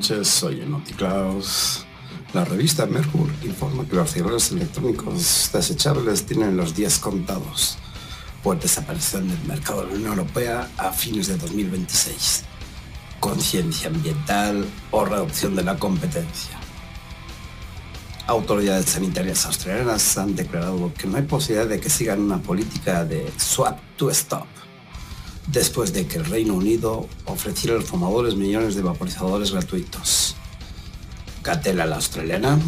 Noches, soy Enoticlaus. La revista Mercur informa que los cigarros electrónicos desechables tienen los días contados, pues desaparecerán del mercado de la Unión Europea a fines de 2026. Conciencia ambiental o reducción de la competencia. Autoridades sanitarias australianas han declarado que no hay posibilidad de que sigan una política de swap to stop después de que el Reino Unido ofreciera a los fumadores millones de vaporizadores gratuitos. Catela la australiana.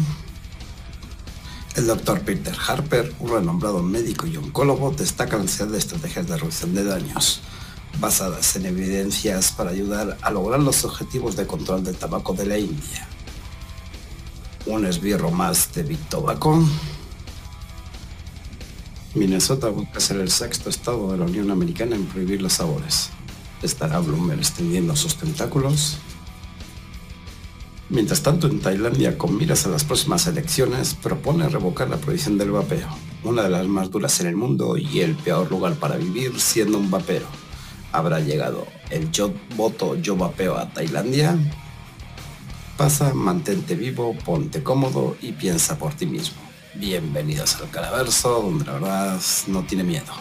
El doctor Peter Harper, un renombrado médico y oncólogo, destaca la necesidad de estrategias de reducción de daños, basadas en evidencias para ayudar a lograr los objetivos de control del tabaco de la India. Un esbirro más de Big Tobacco. Minnesota busca ser el sexto estado de la Unión Americana en prohibir los sabores. ¿Estará Bloomberg extendiendo sus tentáculos? Mientras tanto, en Tailandia, con miras a las próximas elecciones, propone revocar la prohibición del vapeo, una de las más duras en el mundo y el peor lugar para vivir siendo un vapero. ¿Habrá llegado el yo voto yo vapeo a Tailandia? Pasa, mantente vivo, ponte cómodo y piensa por ti mismo. Bienvenidos al Calaverso, donde la verdad no tiene miedo.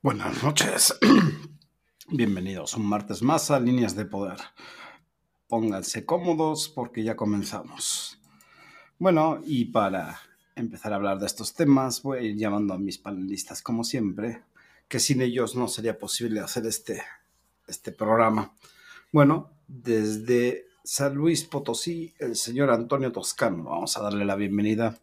Buenas noches. Bienvenidos un martes más a Líneas de Poder. Pónganse cómodos porque ya comenzamos. Bueno, y para empezar a hablar de estos temas, voy a ir llamando a mis panelistas como siempre, que sin ellos no sería posible hacer este, este programa. Bueno, desde San Luis Potosí, el señor Antonio Toscano. Vamos a darle la bienvenida.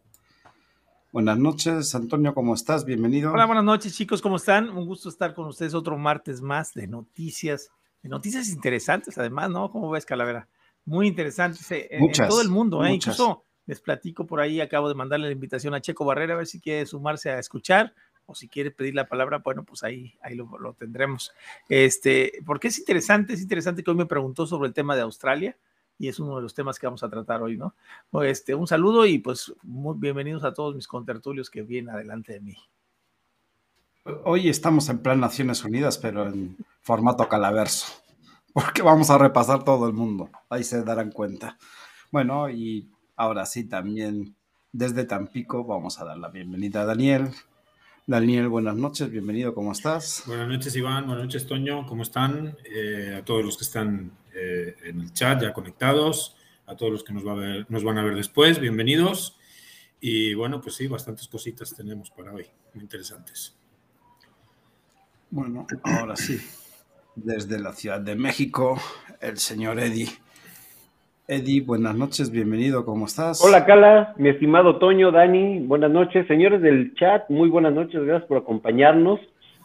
Buenas noches, Antonio, ¿cómo estás? Bienvenido. Hola, buenas noches, chicos, ¿cómo están? Un gusto estar con ustedes otro martes más de noticias noticias interesantes, además, ¿no? ¿Cómo ves, Calavera? Muy interesantes eh, en, todo el mundo, ¿eh? Incluso les platico por ahí, acabo de mandarle la invitación a Checo Barrera a ver si quiere sumarse a escuchar o si quiere pedir la palabra, bueno, pues ahí, ahí lo, tendremos. Este, porque es interesante, es interesante que hoy me preguntó sobre el tema de Australia y es uno de los temas que vamos a tratar hoy, ¿no? Este, un saludo y pues muy bienvenidos a todos mis contertulios que vienen adelante de mí. Hoy estamos en plan Naciones Unidas, pero en formato calaverso, porque vamos a repasar todo el mundo, ahí se darán cuenta. Bueno, y ahora sí, también desde Tampico vamos a dar la bienvenida a Daniel. Daniel, buenas noches, bienvenido, ¿cómo estás? Buenas noches, Iván, buenas noches, Toño, ¿cómo están? Eh, a todos los que están eh, en el chat ya conectados, a todos los que nos, nos van a ver después, bienvenidos. Y bueno, pues sí, bastantes cositas tenemos para hoy, muy interesantes. Bueno, ahora sí, desde la Ciudad de México, el señor Eddie. Eddie, buenas noches, bienvenido, ¿cómo estás? Hola, Cala, mi estimado Toño, Dani, buenas noches. Señores del chat, muy buenas noches, gracias por acompañarnos.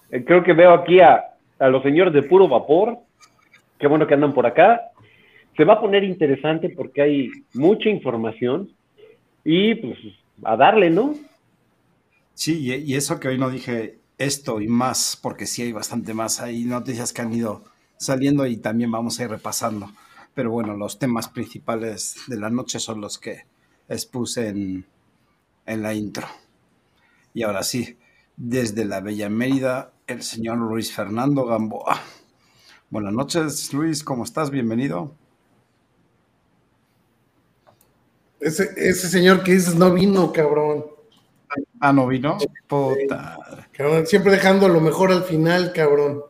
Eh, creo que veo aquí a, a los señores de puro vapor, qué bueno que andan por acá. Se va a poner interesante porque hay mucha información y pues a darle, ¿no? Sí, y eso que hoy no dije esto y más, porque sí hay bastante más. Hay noticias que han ido saliendo y también vamos a ir repasando. Pero bueno, los temas principales de la noche son los que expuse en, en la intro. Y ahora sí, desde la Bella Mérida, el señor Luis Fernando Gamboa. Buenas noches, Luis, ¿cómo estás? Bienvenido. Ese, ese señor que dices no vino, cabrón. Ah, no vino. Puta. Cabrón, siempre dejando lo mejor al final, cabrón.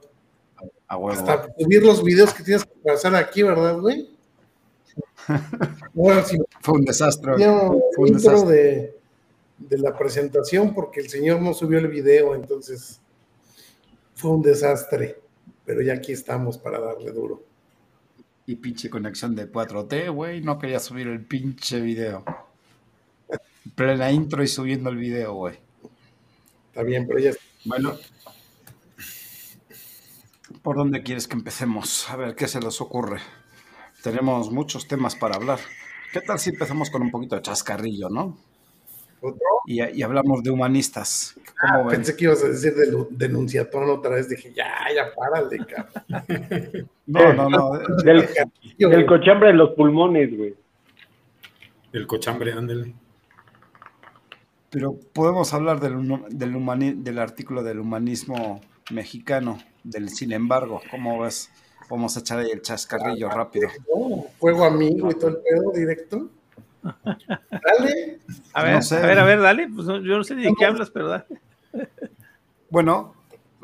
Hasta subir los videos que tienes que pasar aquí, ¿verdad, güey? Fue un desastre. Fue un desastre. De, de la presentación porque el señor no subió el video, entonces fue un desastre. Pero ya aquí estamos para darle duro. Y pinche conexión de 4T, güey, no quería subir el pinche video plena intro y subiendo el video, güey. Está bien, pero ya. Bueno. ¿Por dónde quieres que empecemos? A ver, ¿qué se les ocurre? Tenemos muchos temas para hablar. ¿Qué tal si empezamos con un poquito de chascarrillo, no? y, hablamos de humanistas. Ah, pensé que ibas a decir de, denunciatón otra vez. Dije, ya, ya, párale, cabrón. no, no, no. Del, cochambre de los pulmones, güey. El cochambre, ándele. Pero podemos hablar del, del, del artículo del humanismo mexicano, del sin embargo, ¿cómo ves? Vamos a echar ahí el chascarrillo ah, rápido. Fuego amigo y todo el pedo directo. Dale. A ver, a ver, a ver, dale. Pues yo no sé ni de qué hablas, pero dale. Bueno,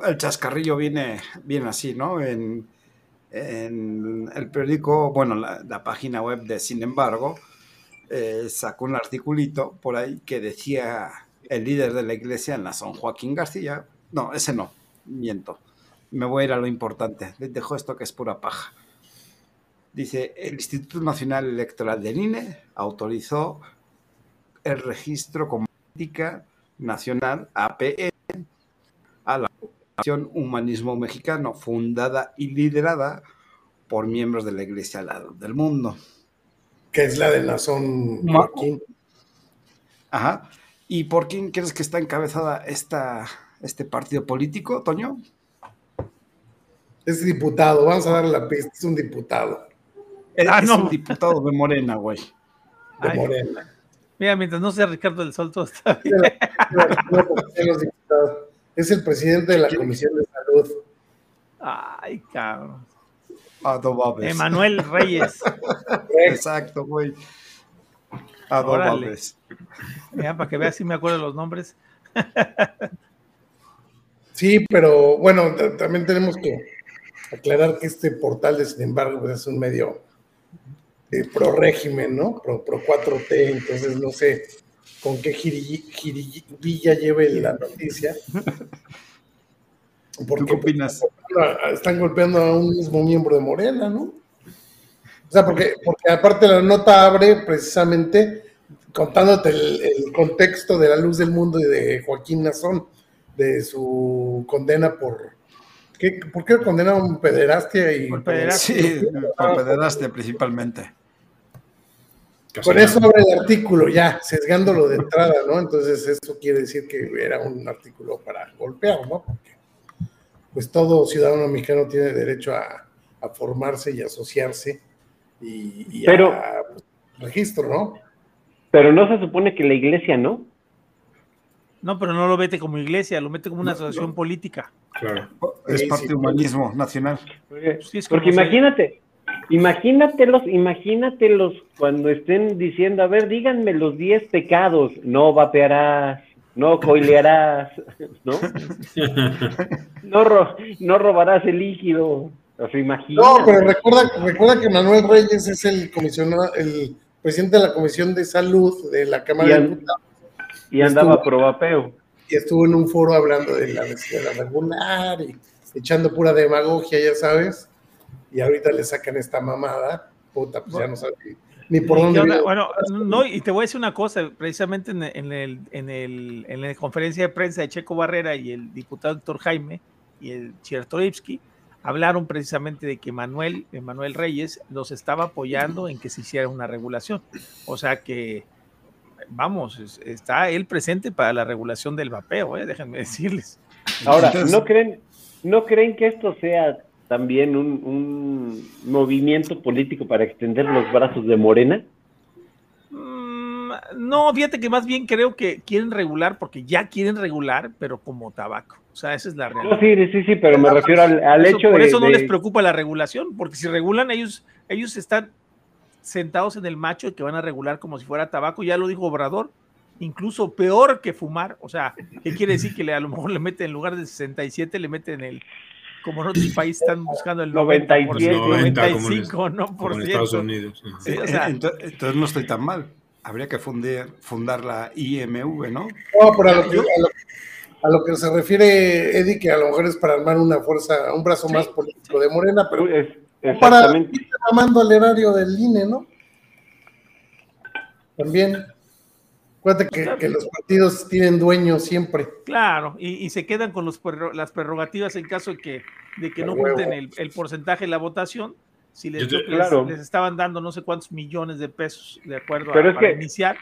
el chascarrillo viene, viene así, ¿no? En, el periódico, bueno, la, página web de Sin embargo, eh, sacó un articulito por ahí que decía el líder de la iglesia en la San Joaquín García. No, ese no, miento. Me voy a ir a lo importante. Les dejo esto que es pura paja. Dice, el Instituto Nacional Electoral del INE autorizó el registro como nacional APN a la Asociación Humanismo Mexicano, fundada y liderada por miembros de la Iglesia del Mundo. Que es la de Nazón Joaquín. Ajá. ¿Y por quién crees que está encabezada esta, este partido político, Toño? Es diputado, vamos a darle la pista, es un diputado. Ah, es un diputado de Morena, güey. De Morena. Mira, mientras no sea Ricardo del Sol, todo está bien. es el presidente de la Comisión de Salud. Ay, cabrón. Adobabes. Emanuel Reyes. Exacto, güey. Adobabes. Mira, para que veas si me acuerdo los nombres. sí, pero bueno, también tenemos que aclarar que este portal de Sin embargo pues, es un medio pro régimen, ¿no? Pro, pro 4T, entonces no sé con qué jiribilla lleve la noticia. Porque, ¿Qué opinas? están golpeando a un mismo miembro de Morena, ¿no? O sea, porque, porque aparte la nota abre precisamente contándote el, contexto de la luz del mundo y de Joaquín Nazón, de su condena por... ¿qué, ¿Por qué condenaron pederastia? Y, por pederastia. Sí, por pederastia principalmente. Por eso abre el artículo, ya, sesgándolo de entrada, ¿no? Entonces eso quiere decir que era un artículo para golpear, ¿no? Porque pues todo ciudadano mexicano tiene derecho a, formarse y asociarse y, pero, a pues, registro, ¿no? Pero no se supone que la iglesia, ¿no? No, pero no lo mete como iglesia, lo mete como una asociación política. Claro. Es parte de humanismo nacional. Porque, porque imagínate, Imagínatelos, imagínatelos cuando estén diciendo, a ver, díganme los 10 pecados. No vapearás, no coilearás, ¿no? no, robarás el líquido. No, pero recuerda, recuerda que Manuel Reyes es el comisionado, el presidente de la Comisión de Salud de la Cámara de Diputados. Y andaba pro vapeo. Y estuvo en un foro hablando de la necesidad regular y echando pura demagogia, ya sabes y ahorita le sacan esta mamada, puta, pues ya no sabe ni por dónde. bueno, no, y te voy a decir una cosa, precisamente en, el, en, el, en la conferencia de prensa de Checo Barrera y el diputado Héctor Jaime y el Chertorivsky hablaron precisamente de que Manuel, Manuel Reyes los estaba apoyando en que se hiciera una regulación. O sea que, vamos, está él presente para la regulación del vapeo, ¿eh? déjenme decirles. Ahora, ¿no creen, ¿no creen que esto sea también un, movimiento político para extender los brazos de Morena? Mm, no, fíjate que más bien creo que quieren regular, porque ya quieren regular, pero como tabaco. O sea, esa es la realidad. sí, sí, sí, pero me refiero al, hecho de. Por eso no les preocupa la regulación, porque si regulan, ellos, ellos están sentados en el macho que van a regular como si fuera tabaco. Ya lo dijo Obrador, incluso peor que fumar. O sea, ¿qué quiere decir que a lo mejor le meten en lugar de 67, le meten el como en otros países están buscando el 95, ¿no? Por en Estados Unidos. entonces, no estoy tan mal. Habría que fundar, fundar la IMV, ¿no? No, pero a lo, que, se refiere Eddie, que a lo mejor es para armar una fuerza, un brazo más político de Morena, pero es, para ir llamando al erario del INE, ¿no? También. Acuérdate que, los partidos tienen dueños siempre. Claro, y, se quedan con los, las prerrogativas en caso de que, de que no junten el, porcentaje de la votación, si les, les, estaban dando no sé cuántos millones de pesos de acuerdo a, para iniciar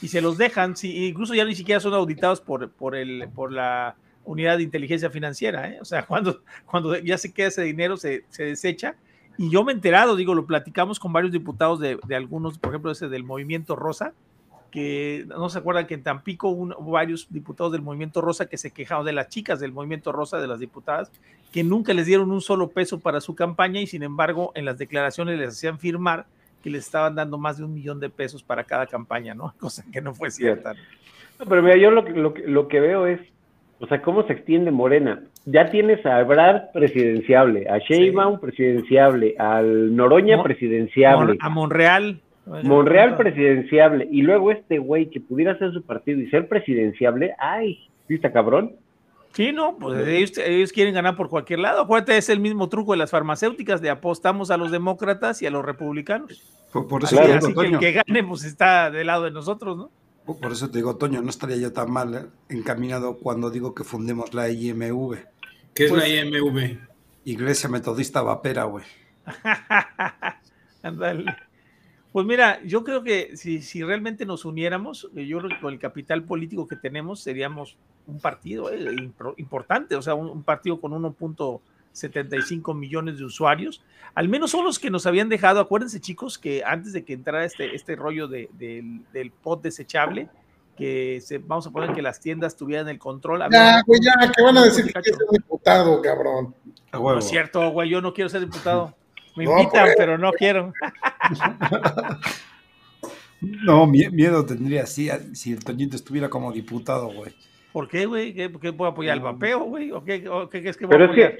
y se los dejan, si, incluso ya ni siquiera son auditados por, por, el, por la unidad de inteligencia financiera, ¿eh? o sea, cuando, cuando ya se queda ese dinero se, se, desecha. Y yo me he enterado, digo, lo platicamos con varios diputados de, de algunos, por ejemplo, ese del Movimiento Rosa, que no se acuerdan que en Tampico hubo varios diputados del Movimiento Rosa que se quejaron de las chicas del Movimiento Rosa, de las diputadas, que nunca les dieron un solo peso para su campaña y sin embargo en las declaraciones les hacían firmar que les estaban dando más de un millón de pesos para cada campaña, ¿no? Cosa que no fue cierta. No, pero mira, yo lo, lo, lo que veo es, o sea, cómo se extiende Morena. Ya tienes a Ebrard presidenciable, a Sheinbaum presidenciable, al Noroña presidenciable. A Monreal Monreal presidenciable y luego este güey que pudiera ser su partido y ser presidenciable, ay, ¿viste cabrón? Sí, no, pues ellos, quieren ganar por cualquier lado. Acuérdate, es el mismo truco de las farmacéuticas, de apostamos a los demócratas y a los republicanos. Por, eso así que el que gane, pues está del lado de nosotros, ¿no? Por eso te digo, Toño, no estaría yo tan mal ¿eh? encaminado cuando digo que fundemos la IMV. ¿Qué es la pues IMV? Iglesia Metodista Vapera, güey. Ándale. Pues mira, yo creo que si, si realmente nos uniéramos, eh, yo creo que con el capital político que tenemos seríamos un partido eh, importante, o sea, un, partido con 1.75 millones de usuarios. Al menos son los que nos habían dejado, acuérdense chicos, que antes de que entrara este, este rollo de, del pot desechable, que se, vamos a poner que las tiendas tuvieran el control. Ya, güey, ya, que van a decir que quieres ser diputado, cabrón. No es cierto, güey, yo no quiero ser diputado. Me invitan, pues. pero no quiero. no, miedo tendría si, si el Toñito estuviera como diputado, güey. ¿Por qué, güey? ¿Qué, ¿Qué puedo apoyar el vapeo, güey? ¿O qué, es que Pero es que,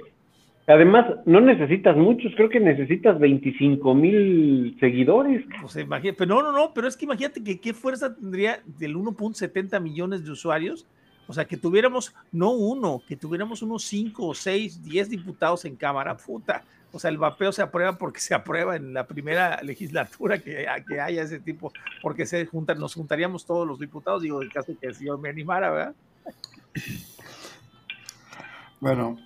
además, no necesitas muchos, creo que necesitas 25 mil seguidores. Pues imagínate, pero no, no, no, pero es que imagínate que qué fuerza tendría del 1.70 millones de usuarios. O sea, que tuviéramos, no uno, que tuviéramos unos 5 o 6, 10 diputados en cámara, puta o sea, el vapeo se aprueba porque se aprueba en la primera legislatura que, que haya ese tipo, porque se juntan, nos juntaríamos todos los diputados, digo, el caso que si yo me animara, ¿verdad? Bueno,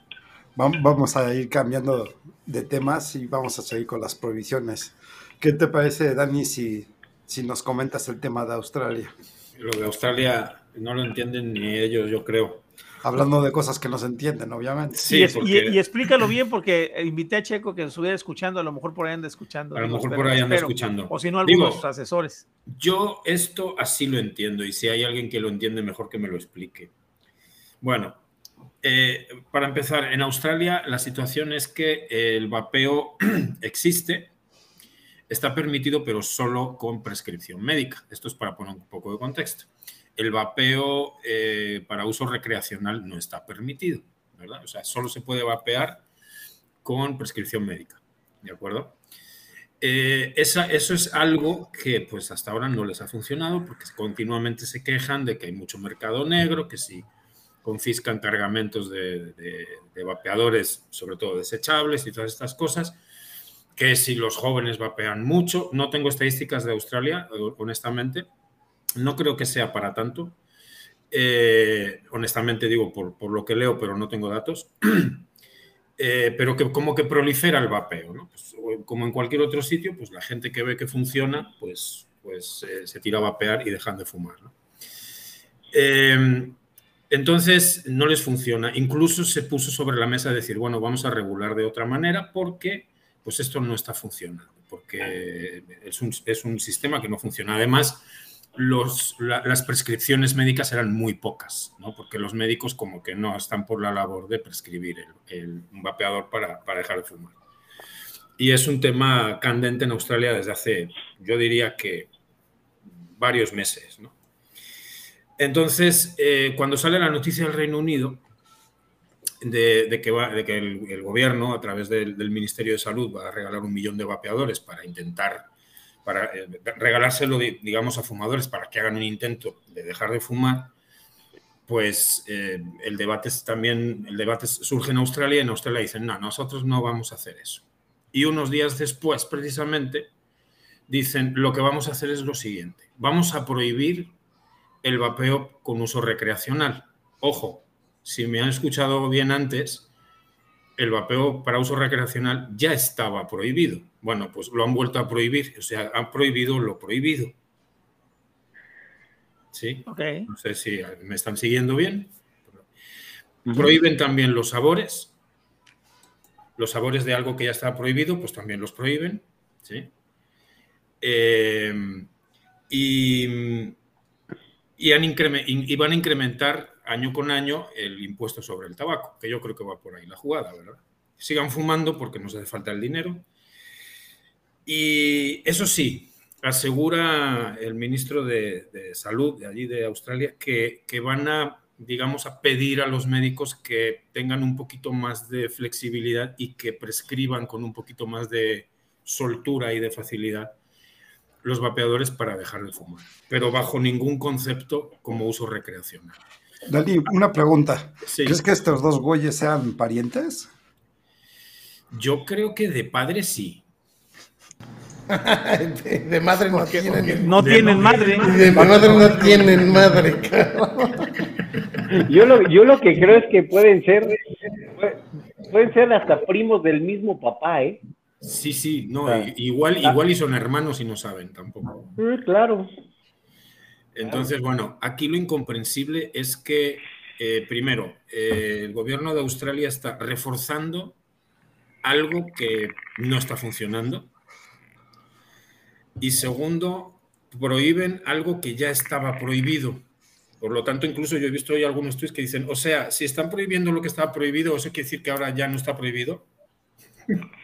vamos a ir cambiando de temas y vamos a seguir con las prohibiciones. ¿Qué te parece, Dani, si, si nos comentas el tema de Australia? Lo de Australia no lo entienden ni ellos, yo creo hablando de cosas que no se entienden, obviamente. Sí, y, explícalo bien porque invité a Checo que estuviera escuchando, a lo mejor por ahí anda escuchando. A lo mejor por ahí anda escuchando. O si no, algunos asesores. Yo esto así lo entiendo y si hay alguien que lo entiende, mejor que me lo explique. Bueno, eh, para empezar, en Australia la situación es que el vapeo existe, está permitido, pero solo con prescripción médica. Esto es para poner un poco de contexto el vapeo eh, para uso recreacional no está permitido, ¿verdad? O sea, solo se puede vapear con prescripción médica, ¿de acuerdo? Eh, eso es algo que pues hasta ahora no les ha funcionado porque continuamente se quejan de que hay mucho mercado negro, que si confiscan cargamentos de vapeadores, sobre todo desechables y todas estas cosas, que si los jóvenes vapean mucho, no tengo estadísticas de Australia, honestamente, no creo que sea para tanto. Eh, honestamente digo por, lo que leo, pero no tengo datos. Eh, pero que como que prolifera el vapeo, ¿no? Pues, como en cualquier otro sitio, pues la gente que ve que funciona, pues, pues eh, se tira a vapear y dejan de fumar, entonces no les funciona. Incluso se puso sobre la mesa decir, bueno, vamos a regular de otra manera porque pues esto no está funcionando, porque es un, es un sistema que no funciona. Además, las prescripciones médicas eran muy pocas, ¿no? porque los médicos como que no están por la labor de prescribir el, un vapeador para, dejar de fumar. Y es un tema candente en Australia desde hace, yo diría que varios meses. Entonces, eh, cuando sale la noticia del Reino Unido de, que, va, de que el, gobierno, a través del Ministerio de Salud, va a regalar un millón de vapeadores para intentar para eh, regalárselo, digamos, a fumadores para que hagan un intento de dejar de fumar, pues eh, el debate también, el debate surge en Australia y en Australia dicen, no, nosotros no vamos a hacer eso. Y unos días después, precisamente, dicen, lo que vamos a hacer es lo siguiente, vamos a prohibir el vapeo con uso recreacional. Ojo, si me han escuchado bien antes, el vapeo para uso recreacional ya estaba prohibido. Bueno, pues lo han vuelto a prohibir, o sea, han prohibido lo prohibido. ¿Sí? No sé si me están siguiendo bien. Prohíben también los sabores. Los sabores de algo que ya está prohibido, pues también los prohíben. ¿sí? Eh, y, y, han y van a incrementar año con año el impuesto sobre el tabaco, que yo creo que va por ahí la jugada, ¿verdad? Sigan fumando porque nos hace falta el dinero. Y eso sí, asegura el ministro de, Salud de allí de Australia que, van a, digamos, a pedir a los médicos que tengan un poquito más de flexibilidad y que prescriban con un poquito más de soltura y de facilidad los vapeadores para dejar de fumar, pero bajo ningún concepto como uso recreacional. Dani, una pregunta. ¿Crees que estos dos güeyes sean parientes? Yo creo que de padre sí. de, madre no tienen. No tienen madre. De madre no tienen madre. yo, lo, yo lo que creo es que pueden ser, pueden ser hasta primos del mismo papá, ¿eh? Sí, sí, no, ah. igual, igual y son hermanos y no saben tampoco. claro. Entonces, bueno, aquí lo incomprensible es que, eh, primero, eh, el gobierno de Australia está reforzando algo que no está funcionando. Y segundo, prohíben algo que ya estaba prohibido. Por lo tanto, incluso yo he visto hoy algunos tweets que dicen, o sea, si están prohibiendo lo que estaba prohibido, ¿eso quiere decir que ahora ya no está prohibido?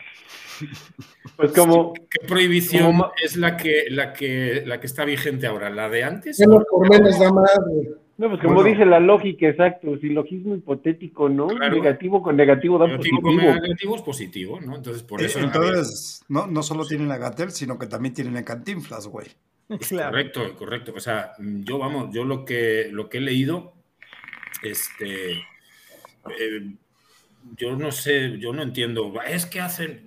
Pues como. ¿Qué prohibición es la que, la, que, la que está vigente ahora? ¿La de antes? por menos da madre. No, pues como dice la lógica, exacto, silogismo hipotético, ¿no? Negativo con negativo da negativo positivo. Con negativo es positivo, ¿no? Entonces, por eso. Entonces, no, no solo tienen a Gatel, sino que también tienen a Cantinflas, güey. Correcto, correcto. O sea, yo, vamos, yo lo que, lo que he leído, este. Eh, yo no sé, yo no entiendo. Es que hacen.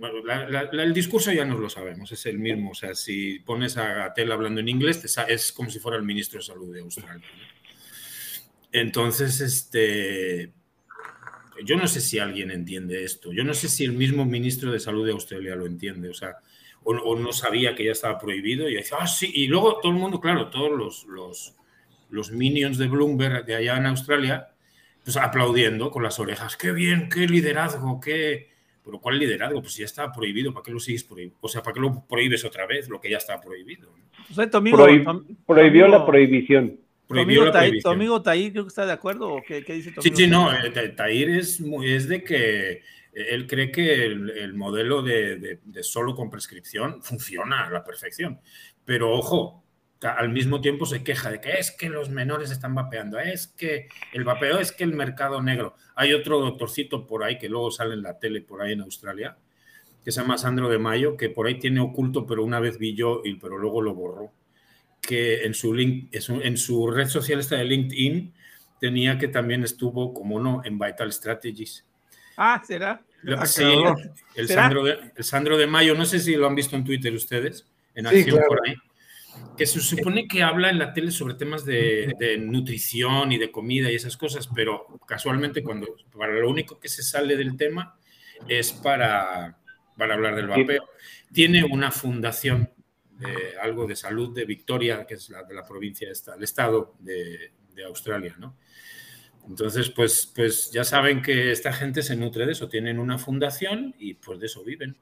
el discurso ya nos lo sabemos, es el mismo. O sea, si pones a Gatel hablando en inglés, es como si fuera el ministro de Salud de Australia. Entonces, este. Yo no sé si alguien entiende esto. Yo no sé si el mismo ministro de Salud de Australia lo entiende. O sea, o, no sabía que ya estaba prohibido y dice, ah, sí. Y luego todo el mundo, claro, todos los, los, los minions de Bloomberg de allá en Australia pues aplaudiendo con las orejas. ¡Qué bien! ¡Qué liderazgo! ¡Qué...! Pero ¿cuál liderazgo? Pues ya está prohibido, ¿para qué lo sigues prohibiendo? O sea, ¿para qué lo prohíbes otra vez lo que ya está prohibido? prohibió la prohibición. Prohibió tu, amigo Tair, creo que está de acuerdo, ¿o qué, dice tu Sí, sí, no, eh, Tair es, es de que él cree que el, modelo de, de, solo con prescripción funciona a la perfección. Pero ojo, al mismo tiempo se queja de que es que los menores están vapeando, es que el vapeo es que el mercado negro. Hay otro doctorcito por ahí que luego sale en la tele por ahí en Australia, que se llama Sandro de Mayo, que por ahí tiene oculto, pero una vez vi yo, y, pero luego lo borró, que en su, link, en su red social esta de LinkedIn tenía que también estuvo, como no, en Vital Strategies. Ah, ¿será? Sí, el, Sandro de, el Sandro de Mayo, no sé si lo han visto en Twitter ustedes, en acción por ahí que se supone que habla en la tele sobre temas de, nutrición y de comida y esas cosas, pero casualmente cuando para lo único que se sale del tema es para, para hablar del vapeo. Tiene una fundación de algo de salud de Victoria, que es la de la provincia, el estado de, de Australia, ¿no? Entonces, pues, pues ya saben que esta gente se nutre de eso, tienen una fundación y pues de eso viven.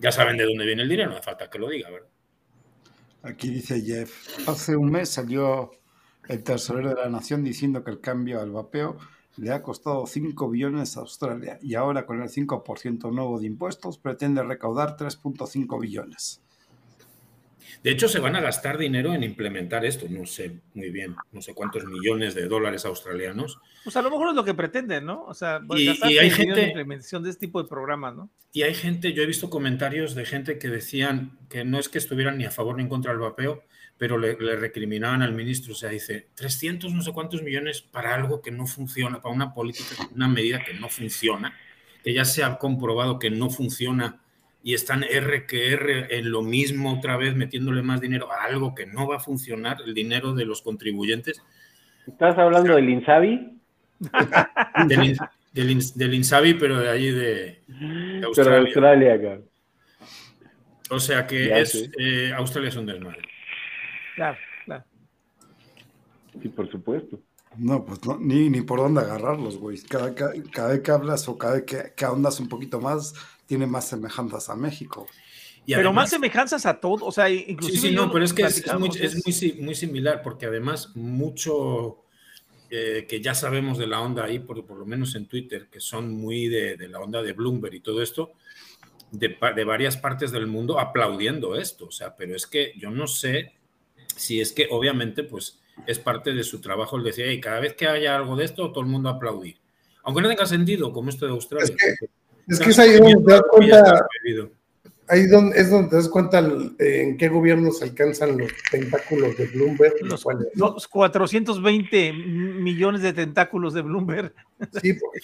Ya saben de dónde viene el dinero, no hace falta que lo diga, ¿verdad? Aquí dice Jeff, hace un mes salió el tesorero de la nación diciendo que el cambio al vapeo le ha costado 5 billones a Australia y ahora con el 5% nuevo de impuestos pretende recaudar 3.5 billones. De hecho, se van a gastar dinero en implementar esto, no sé muy bien, no sé cuántos millones de dólares australianos. Pues a lo mejor es lo que pretenden, ¿no? O sea, y, hay gente en implementación de este tipo de programas, ¿no? Y hay gente, yo he visto comentarios de gente que decían que no es que estuvieran ni a favor ni en contra del vapeo, pero le, le, recriminaban al ministro, o sea, dice, 300 no sé cuántos millones para algo que no funciona, para una política, una medida que no funciona, que ya se ha comprobado que no funciona y están R que R en lo mismo otra vez metiéndole más dinero a algo que no va a funcionar, el dinero de los contribuyentes. ¿Estás hablando del INSABI? Del, Del, Insabi, pero de allí de, Australia. Pero de Australia, acá. O sea que es, eh, Australia es un desmadre. Claro, claro. Sí, por supuesto. No, pues no, ni, ni por dónde agarrarlos, güey. Cada, cada, vez que hablas o cada vez que, que ahondas un poquito más, tiene más semejanzas a México. pero más semejanzas a todo, o sea, inclusive. Sí, sí, no, pero es que es, muy, muy, similar, porque además mucho eh, que ya sabemos de la onda ahí, por, por lo menos en Twitter, que son muy de, de la onda de Bloomberg y todo esto, de, de, varias partes del mundo aplaudiendo esto, o sea, pero es que yo no sé si es que obviamente pues es parte de su trabajo el decir, y cada vez que haya algo de esto, todo el mundo aplaudir. Aunque no tenga sentido, como esto de Australia. Es que es, ahí donde te das cuenta. Ahí donde, es donde te das cuenta en qué gobiernos alcanzan los tentáculos de Bloomberg. Los, los 420 millones de tentáculos de Bloomberg. Sí, porque,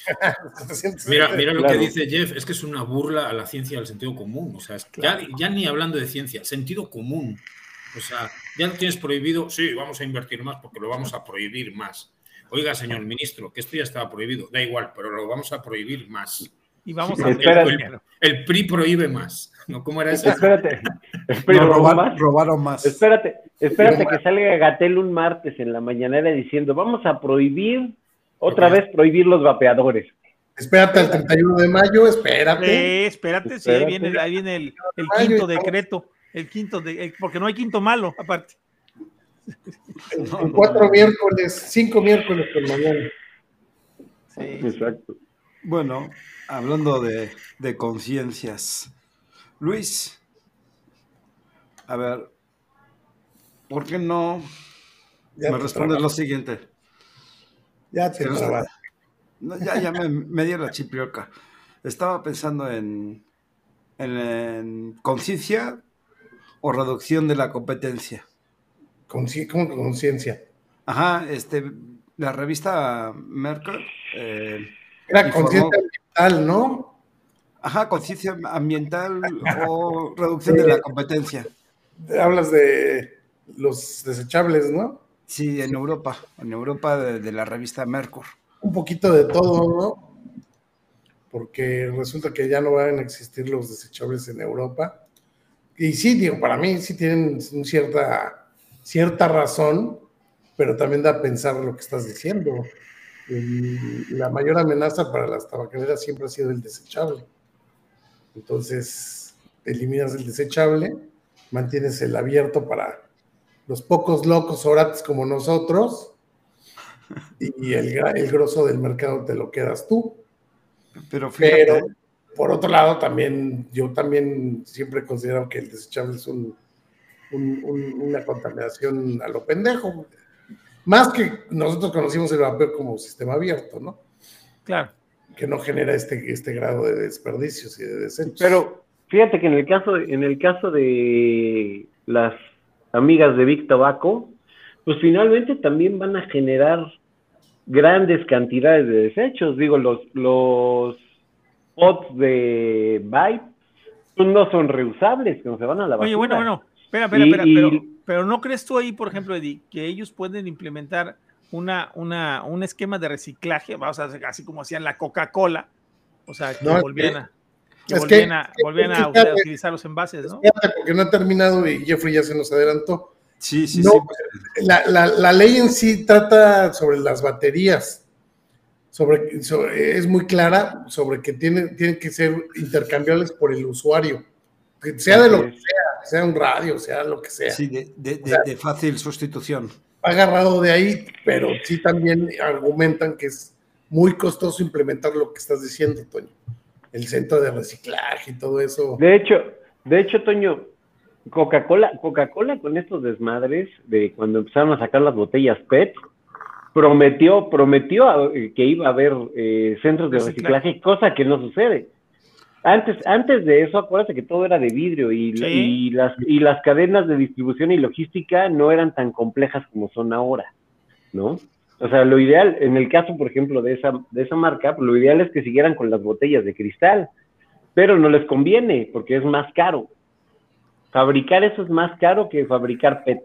mira, mira lo que dice Jeff, es que es una burla a la ciencia del sentido común. O sea, ya, ya ni hablando de ciencia, sentido común. O sea, ya lo tienes prohibido, sí, vamos a invertir más porque lo vamos a prohibir más. Oiga, señor ministro, que esto ya estaba prohibido, da igual, pero lo vamos a prohibir más. Y vamos a el, el, PRI prohíbe más. ¿no? ¿Cómo era eso? Espérate. robaron más. Espérate, espérate que salga Gatel un martes en la mañanera diciendo, vamos a prohibir, otra vez prohibir los vapeadores. Espérate el 31 de mayo, espérate. espérate, sí, ahí viene, ahí viene el, el quinto decreto. El quinto, de, porque no hay quinto malo, aparte. cuatro miércoles, cinco miércoles por mañana. Sí. Exacto. Bueno, hablando de, conciencias, Luis, a ver, ¿por qué no me respondes lo siguiente? Ya te Ya, ya me, me dio la chiprioca. Estaba pensando en, en conciencia o reducción de la competencia. ¿Cómo que conciencia? Ajá, este, la revista Merkel. Eh, Era conciencia ambiental, ¿no? Ajá, conciencia ambiental o reducción de la competencia. Hablas de los desechables, ¿no? Sí, en Europa, en Europa de, la revista Mercur. Un poquito de todo, ¿no? Porque resulta que ya no van a existir los desechables en Europa y sí, digo, para mí sí tienen cierta, cierta razón, pero también da a pensar lo que estás diciendo. La mayor amenaza para las tabacaleras siempre ha sido el desechable. Entonces, eliminas el desechable, mantienes el abierto para los pocos locos orates como nosotros, y el, el grosso del mercado te lo quedas tú. Pero, fíjate, por otro lado, también, yo también siempre considero que el desechable es un, una contaminación a lo pendejo. Más que nosotros conocimos el vapor como sistema abierto, ¿no? Claro. Que no genera este, este grado de desperdicios y de desechos. Pero fíjate que en el caso, en el caso de las amigas de Big Tobacco, pues finalmente también van a generar grandes cantidades de desechos. Digo, los, los pots de Vibe no son reusables, que no se van a la basura. Oye, bueno, bueno, espera, espera, espera, pero, pero, ¿no crees tú ahí, por ejemplo, Eddie, que ellos pueden implementar una, una, un esquema de reciclaje, vamos a hacer así como hacían la Coca-Cola, o sea, que volvían a... Que volvían, a, volvían a, utilizar los envases, ¿no? Porque no ha terminado y Jeffrey ya se nos adelantó. Sí, sí, sí. La, la, la, ley en sí trata sobre las baterías sobre, es muy clara sobre que tienen, tienen que ser intercambiables por el usuario, sea de lo que sea, sea un radio, sea lo que sea. Sí, de, fácil sustitución. Agarrado de ahí, pero sí también argumentan que es muy costoso implementar lo que estás diciendo, Toño. El centro de reciclaje y todo eso. De hecho, de hecho, Toño, Coca-Cola, Coca-Cola con estos desmadres de cuando empezaron a sacar las botellas PET, prometió, prometió que iba a haber eh, centros de reciclaje, cosa que no sucede. Antes, antes de eso, acuérdate que todo era de vidrio y, las, y las cadenas de distribución y logística no eran tan complejas como son ahora, ¿no? O sea, lo ideal, en el caso, por ejemplo, de esa, de esa marca, lo ideal es que siguieran con las botellas de cristal, pero no les conviene porque es más caro. Fabricar eso es más caro que fabricar PET.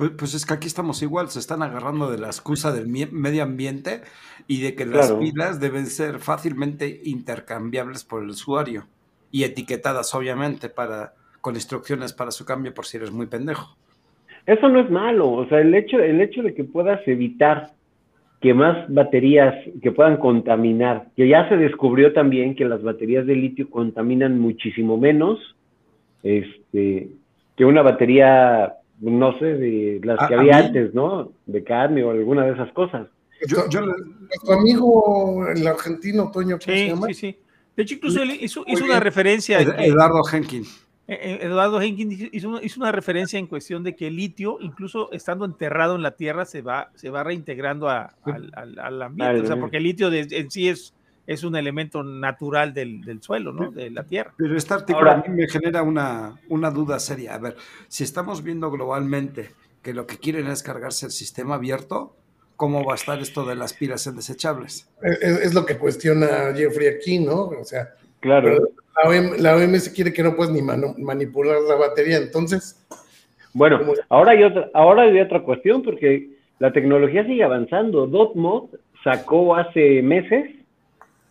Pues, pues, es que aquí estamos igual, se están agarrando de la excusa del medio ambiente y de que las pilas deben ser fácilmente intercambiables por el usuario y etiquetadas, obviamente, para con instrucciones para su cambio por si eres muy pendejo. Eso no es malo, o sea, el hecho, el hecho de que puedas evitar que más baterías que puedan contaminar, que ya se descubrió también que las baterías de litio contaminan muchísimo menos este, que una batería no sé, de las que había antes, ¿no? De carne o alguna de esas cosas. Yo, yo, tu amigo, el argentino, Toño, ¿cómo sí, se llama? Sí, sí. De hecho, incluso él hizo, una referencia. Eduardo Henkin. Eh, eh, Eduardo Henkin hizo, hizo, una referencia en cuestión de que el litio, incluso estando enterrado en la tierra, se va, se va reintegrando al, al, ambiente. o sea, porque el litio en sí es es un elemento natural del, del, suelo, ¿no? De la Tierra. Pero este artículo a mí me genera una, una duda seria. A ver, si estamos viendo globalmente que lo que quieren es cargarse el sistema abierto, ¿cómo va a estar esto de las pilas en desechables? Es, lo que cuestiona Jeffrey aquí, ¿no? O sea, claro. La, OMS quiere que no puedes ni manipular la batería, entonces. Bueno, ahora hay, otra, ahora hay otra cuestión porque la tecnología sigue avanzando. Dotmod sacó hace meses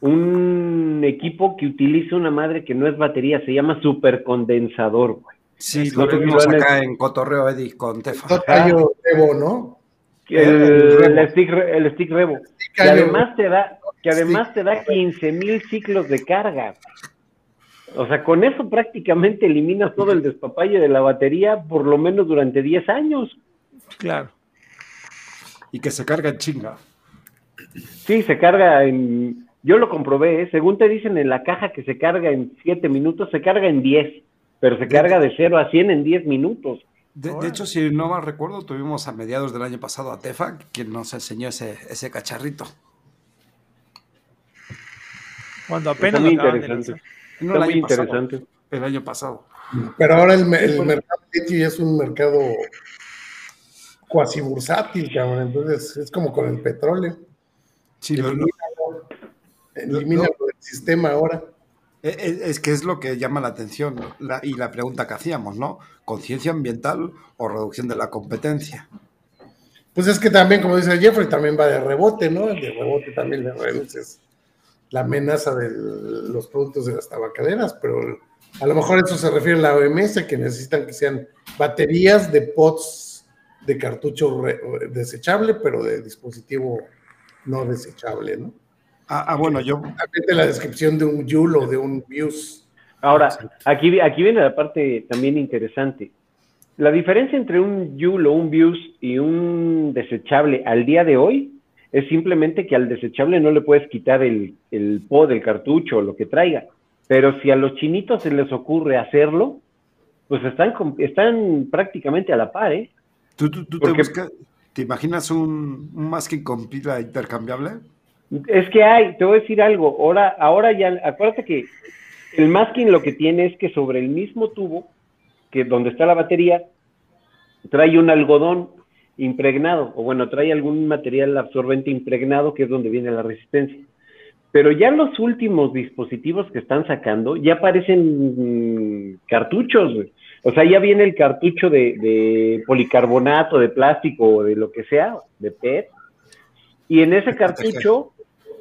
un equipo que utiliza una madre que no es batería, se llama supercondensador, güey. Sí, lo tuvimos acá en Cotorreo, Eddie, con Tefa. Revo, ¿no? El, stick, el stick Revo. que además te da, que además te da 15 mil ciclos de carga. O sea, con eso prácticamente eliminas todo el despapalle de la batería por lo menos durante 10 años. Claro. Y que se carga en chinga. Sí, se carga en yo lo comprobé, ¿eh? según te dicen en la caja que se carga en 7 minutos, se carga en 10, pero se carga de 0 a 100 en 10 minutos. De, hecho, si no mal recuerdo, tuvimos a mediados del año pasado a Tefa, quien nos enseñó ese, ese cacharrito. Cuando apenas muy interesante. No, el año interesante. el año pasado. Pero ahora el, el mercado Litio es un mercado cuasi bursátil, cabrón. Entonces es como con el petróleo. Sí, lo, Elimina el sistema ahora. E, e, es que es lo que llama la atención y la pregunta que hacíamos, ¿no? ¿Conciencia ambiental o reducción de la competencia? Pues es que también, como dice Jeffrey, también va de rebote, ¿no? De rebote también le reduces la amenaza de los productos de las tabacaderas, pero a lo mejor eso se refiere a la OMS, que necesitan que sean baterías de pots de cartucho desechable, pero de dispositivo no desechable, ¿no? Ah, ah, bueno, yo. la descripción de un Yule o de un Views. Ahora, aquí, aquí viene la parte también interesante. La diferencia entre un Yule o un Views y un desechable al día de hoy es simplemente que al desechable no le puedes quitar el, el pod, el cartucho o lo que traiga. Pero si a los chinitos se les ocurre hacerlo, pues están, están prácticamente a la par, ¿eh? ¿Tú, te, imaginas un, un masking con pila intercambiable? Es que hay, te voy a decir algo, ahora, ahora ya, acuérdate que el masking lo que tiene es que sobre el mismo tubo, que donde está la batería, trae un algodón impregnado, o bueno, trae algún material absorbente impregnado, que es donde viene la resistencia. Pero ya los últimos dispositivos que están sacando ya aparecen mm, cartuchos, O sea, ya viene el cartucho de, de policarbonato, de plástico o de lo que sea, de PET. Y en ese cartucho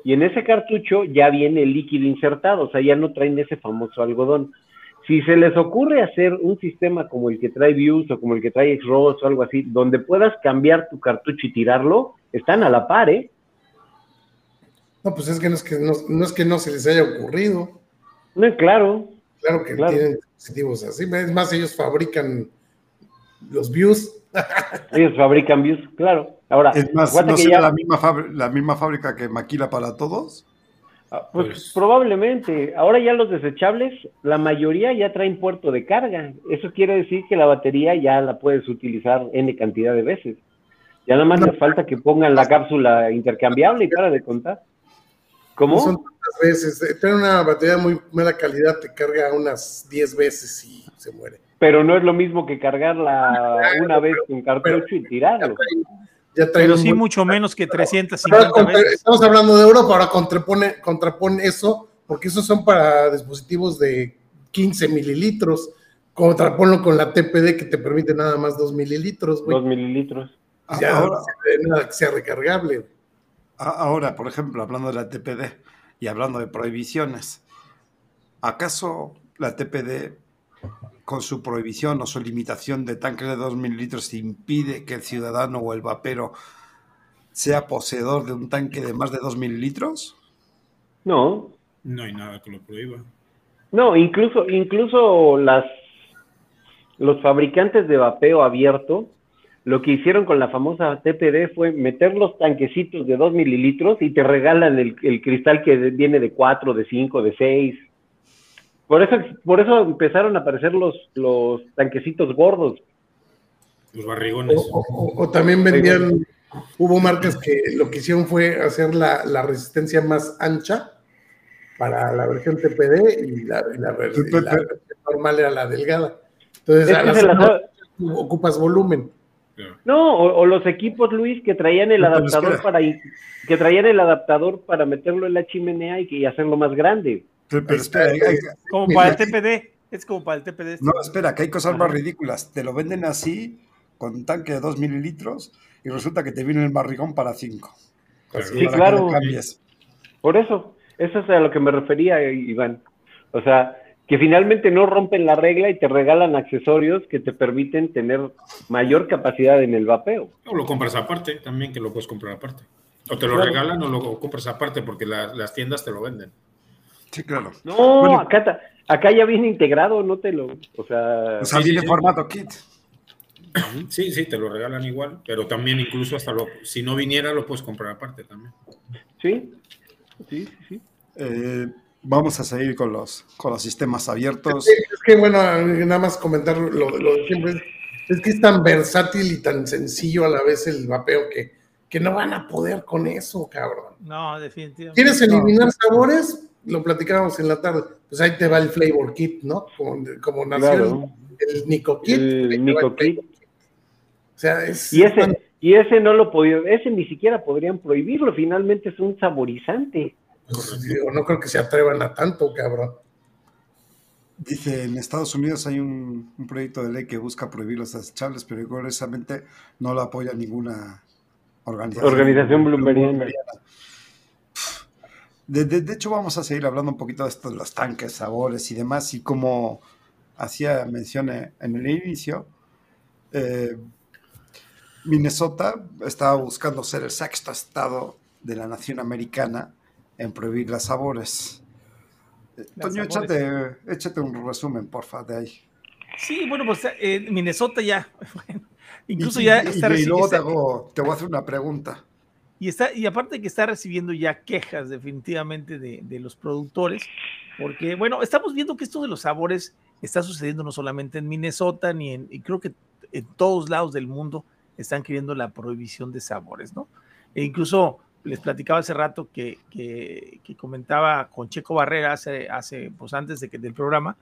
y en ese cartucho ya viene el líquido insertado, o sea, ya no traen ese famoso algodón. Si se les ocurre hacer un sistema como el que trae Views o como el que trae X-Ross o algo así, donde puedas cambiar tu cartucho y tirarlo, están a la par, ¿eh? No, pues es que no es que no, es que no se les haya ocurrido. No, claro. Claro que tienen dispositivos así. Es más, ellos fabrican los views. ellos fabrican views, claro. Ahora, es más, ¿no será la, misma la misma fábrica que maquila para todos? Ah, pues, pues, probablemente. Ahora ya los desechables, la mayoría ya traen puerto de carga. Eso quiere decir que la batería ya la puedes utilizar N cantidad de veces. Ya nada más le falta que pongan la cápsula intercambiable y para de contar. ¿Cómo? son tantas veces. Tener una batería muy mala calidad te carga unas 10 veces y se muere. Pero no es lo mismo que cargarla una vez con cartucho y tirarlo. Pero sí mucho menos que 350 veces. Estamos hablando de Europa, ahora contrapone, contrapone eso, porque esos son para dispositivos de 15 mililitros. contraponlo con la TPD que te permite nada más 2 mililitros, güey. 2 mililitros. Ya ahora, nada que sea recargable. Ahora, por ejemplo, hablando de la TPD y hablando de prohibiciones, ¿acaso la TPD con su prohibición o su limitación de tanques de 2 mililitros impide que el ciudadano o el vapero sea poseedor de un tanque de más de 2 mililitros? No. No hay nada que lo prohíba. No, incluso, incluso las los fabricantes de vapeo abierto, lo que hicieron con la famosa TPD fue meter los tanquecitos de 2 mililitros y te regalan el, cristal que viene de 4, de 5, de 6. Por eso, por eso empezaron a aparecer los, los tanquecitos gordos. Los barrigones. O, también vendían, hubo marcas que lo que hicieron fue hacer la, la resistencia más ancha para la versión TPD y la, la versión normal era la delgada. Entonces, ocupas volumen. No, o, los equipos, Luis, que traían el adaptador para que traían el adaptador para meterlo en la chimenea y, hacerlo más grande. Pero, espera, como para el TPD, es como para el TPD. No, espera, que hay cosas más ridículas. Te lo venden así, con un tanque de 2 mililitros, y resulta que te viene el barrigón para 5. Sí, claro. Por eso, eso es a lo que me refería, Iván. O sea, que finalmente no rompen la regla y te regalan accesorios que te permiten tener mayor capacidad en el vapeo. O lo compras aparte, también que lo puedes comprar aparte. O te lo regalan o lo compras aparte porque las tiendas te lo venden. Sí, claro. No, acá, acá ya viene integrado, no te lo. O sea, o sea viene formato kit. Sí, sí, te lo regalan igual, pero también incluso hasta lo, si no viniera lo puedes comprar aparte también. Sí, sí, sí. sí. Eh, vamos a seguir con los, con los sistemas abiertos. Es que, bueno, nada más comentar lo, de siempre. Es que es tan versátil y tan sencillo a la vez el vapeo que, que no van a poder con eso, cabrón. No, definitivamente. ¿Quieres eliminar sabores? Lo platicábamos en la tarde. Pues ahí te va el flavor kit, ¿no? Como, como nació el, Nico Kit. El Nico Kit. O sea, es. Y ese, y ese no lo podía, ese ni siquiera podrían prohibirlo, finalmente es un saborizante. Pues, no creo que se atrevan a tanto, cabrón. Dice, en Estados Unidos hay un, proyecto de ley que busca prohibir los desechables, pero curiosamente no lo apoya ninguna organización. Organización. De, de, hecho, vamos a seguir hablando un poquito de esto de los tanques, sabores y demás, y como hacía mención en el inicio, eh, Minnesota estaba buscando ser el sexto estado de la nación americana en prohibir las sabores. Toño, échate, un resumen, porfa, de ahí. Sí, bueno, pues eh, Minnesota ya, incluso ya está y, y luego te, voy a hacer una pregunta. Y, está, y aparte que está recibiendo ya quejas definitivamente de, de, los productores, porque bueno, estamos viendo que esto de los sabores está sucediendo no solamente en Minnesota, ni en, y creo que en todos lados del mundo están queriendo la prohibición de sabores, ¿no? E incluso les platicaba hace rato que, que, comentaba con Checo Barrera hace, hace pues antes de que, del programa,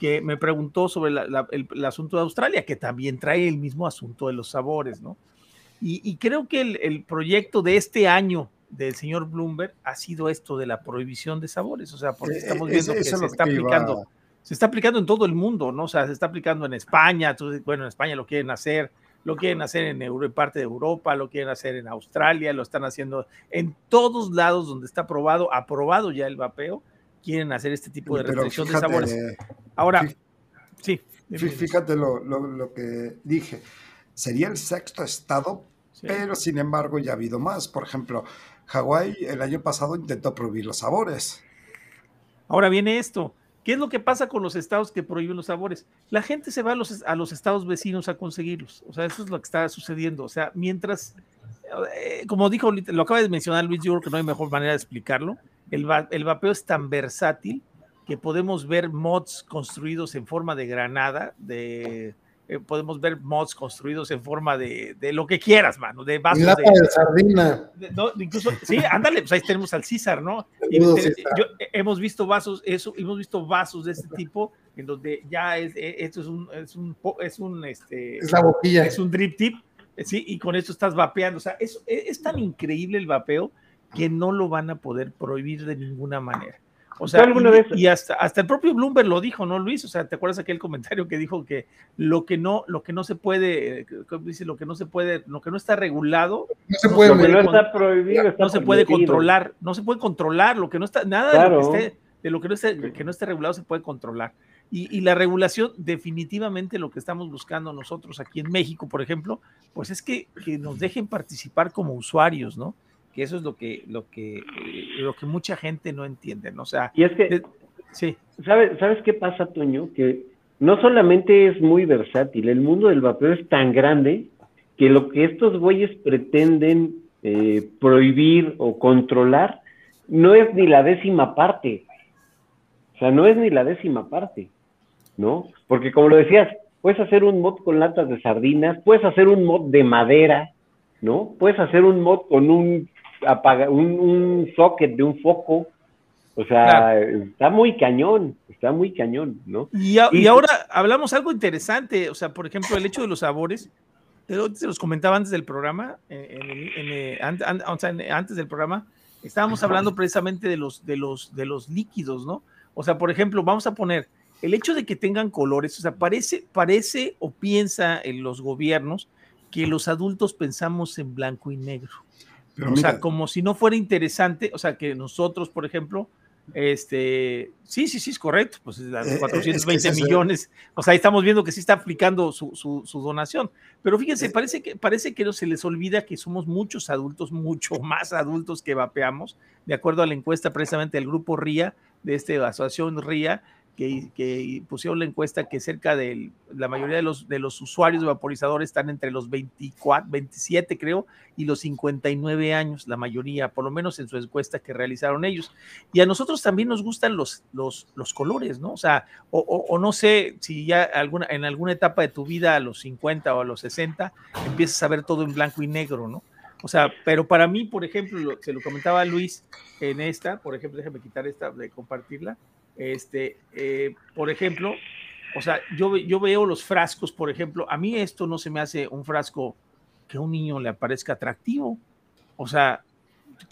que me preguntó sobre el, asunto de Australia, que también trae el mismo asunto de los sabores, ¿no? Y, creo que el, proyecto de este año del señor Bloomberg ha sido esto de la prohibición de sabores, o sea, porque eh, estamos viendo que se está aplicando, se está aplicando en todo el mundo, ¿no? O sea, se está aplicando en España, bueno, en España lo quieren hacer, lo quieren hacer en, parte de Europa, lo quieren hacer en Australia, lo están haciendo en todos lados donde está aprobado, aprobado ya el vapeo, quieren hacer este tipo de restricción de sabores. Ahora, sí. Fíjate lo, que dije. Sería el sexto estado, pero sin embargo ya ha habido más. Por ejemplo, Hawái el año pasado intentó prohibir los sabores. Ahora viene esto. ¿Qué es lo que pasa con los estados que prohíben los sabores? La gente se va a los, a los estados vecinos a conseguirlos. O sea, eso es lo que está sucediendo. O sea, mientras, eh, como dijo, lo acaba de mencionar Luis, yo creo que no hay mejor manera de explicarlo. El, el vapeo es tan versátil que podemos ver mods construidos en forma de granada, de eh, podemos ver mods construidos en forma de, de lo que quieras, mano, de vasos de, de, sardina. incluso, sí, ándale, pues ahí tenemos al César, ¿no? yo, hemos visto vasos, eso, hemos visto vasos de este tipo, en donde ya es, eh, esto es un, es un, es un, este, es la boquilla. Es un drip tip, sí, y con esto estás vapeando, o sea, es, es tan increíble el vapeo que no lo van a poder prohibir de ninguna manera. O sea, y, hasta, hasta el propio Bloomberg lo dijo, ¿no, Luis? O sea, ¿te acuerdas aquel comentario que dijo que lo que no, lo que no se puede, dice? Lo que no se puede, lo que no está regulado, no se puede, no está prohibido, no se puede controlar, no se puede controlar, lo que no está, nada de lo que esté, de lo que no esté, que no esté regulado se puede controlar. Y, y, la regulación, definitivamente lo que estamos buscando nosotros aquí en México, por ejemplo, pues es que, que nos dejen participar como usuarios, ¿no? Que eso es lo que, lo que, eh, lo que mucha gente no entiende, ¿no? O sea, y es que, sí. ¿sabes, ¿sabes qué pasa, Toño? Que no solamente es muy versátil, el mundo del vapeo es tan grande que lo que estos güeyes pretenden eh, prohibir o controlar no es ni la décima parte. O sea, no es ni la décima parte, ¿no? Porque como lo decías, puedes hacer un mod con latas de sardinas, puedes hacer un mod de madera, ¿no? Puedes hacer un mod con un apaga, un, socket de un foco. O sea, está muy cañón, está muy cañón, ¿no? Y, ahora hablamos algo interesante, o sea, por ejemplo, el hecho de los sabores, se los comentaba antes del programa, eh, antes del programa, estábamos hablando precisamente de los, de, los, de los líquidos, ¿no? O sea, por ejemplo, vamos a poner el hecho de que tengan colores, o sea, parece, parece o piensa en los gobiernos que los adultos pensamos en blanco y negro o sea, como si no fuera interesante, o sea, que nosotros, por ejemplo, este, sí, sí, sí, es correcto, pues las 420 eh, millones, o sea, ahí estamos viendo que sí está aplicando su, su, donación, pero fíjense, eh. parece que, parece que no se les olvida que somos muchos adultos, mucho más adultos que vapeamos, de acuerdo a la encuesta precisamente del grupo RIA, de esta asociación RIA, que, pusieron la encuesta que cerca de la mayoría de los, de los usuarios de vaporizadores están entre los 24, 27 creo, y los 59 años, la mayoría, por lo menos en su encuesta que realizaron ellos. Y a nosotros también nos gustan los, los, los colores, ¿no? O sea, o, no sé si ya alguna, en alguna etapa de tu vida, a los 50 o a los 60, empiezas a ver todo en blanco y negro, ¿no? O sea, pero para mí, por ejemplo, se lo comentaba Luis en esta, por ejemplo, déjame quitar esta de compartirla. Este, eh, por ejemplo, o sea, yo, yo veo los frascos, por ejemplo, a mí esto no se me hace un frasco que a un niño le parezca atractivo. O sea,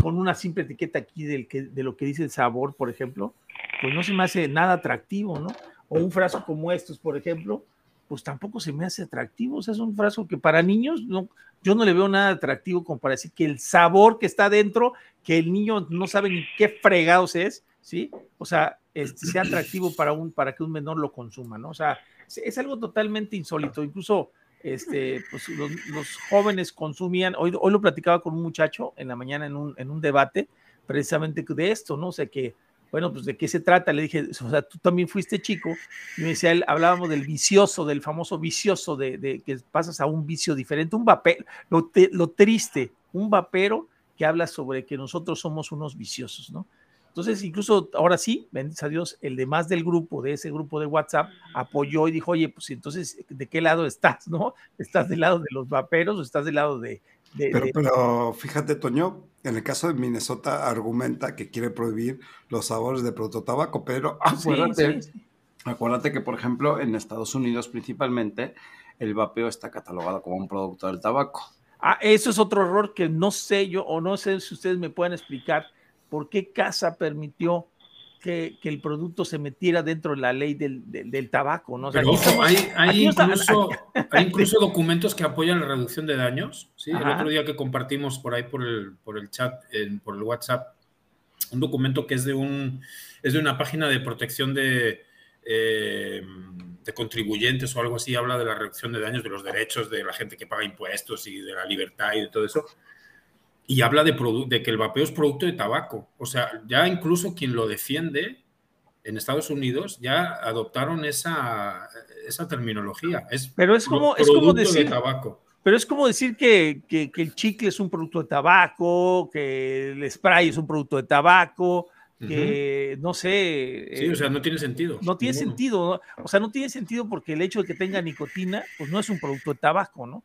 con una simple etiqueta aquí del que, de lo que dice el sabor, por ejemplo, pues no se me hace nada atractivo, ¿no? O un frasco como estos, por ejemplo, pues tampoco se me hace atractivo. O sea, es un frasco que para niños no, yo no le veo nada atractivo como para decir que el sabor que está dentro, que el niño no sabe ni qué fregados es, ¿sí? O sea, este, sea atractivo para, un, para que un menor lo consuma, ¿no? O sea, es, algo totalmente insólito. Incluso este, pues, los, jóvenes consumían, hoy, hoy lo platicaba con un muchacho en la mañana en un, en un debate precisamente de esto, ¿no? O sea, que, bueno, pues de qué se trata, le dije, o sea, tú también fuiste chico, y me decía, él, hablábamos del vicioso, del famoso vicioso, de, de que pasas a un vicio diferente, un vapero, lo, lo triste, un vapero que habla sobre que nosotros somos unos viciosos, ¿no? Entonces, incluso ahora sí, bendito a Dios, el demás del grupo, de ese grupo de WhatsApp, apoyó y dijo, oye, pues entonces, ¿de qué lado estás, no? ¿Estás del lado de los vaperos o estás del lado de... pero, fíjate, Toño, en el caso de Minnesota argumenta que quiere prohibir los sabores de producto tabaco, pero acuérdate, acuérdate que, por ejemplo, en Estados Unidos principalmente, el vapeo está catalogado como un producto del tabaco. Ah, eso es otro error que no sé yo, o no sé si ustedes me pueden explicar por qué Casa permitió que, el producto se metiera dentro de la ley del, tabaco. ¿no? hay, incluso, documentos que apoyan la reducción de daños. ¿sí? El otro día que compartimos por ahí por el, por el chat, por el WhatsApp, un documento que es de, un, es de una página de protección de, eh, de contribuyentes o algo así, habla de la reducción de daños, de los derechos de la gente que paga impuestos y de la libertad y de todo eso y habla de, de que el vapeo es producto de tabaco. O sea, ya incluso quien lo defiende en Estados Unidos ya adoptaron esa, esa terminología. Es pero es como, es como decir, tabaco. Pero es como decir que, que, el chicle es un producto de tabaco, que el spray es un producto de tabaco, que no sé. Sí, o sea, no tiene sentido. No tiene sentido, o sea, no tiene sentido porque el hecho de que tenga nicotina, pues no es un producto de tabaco, ¿no?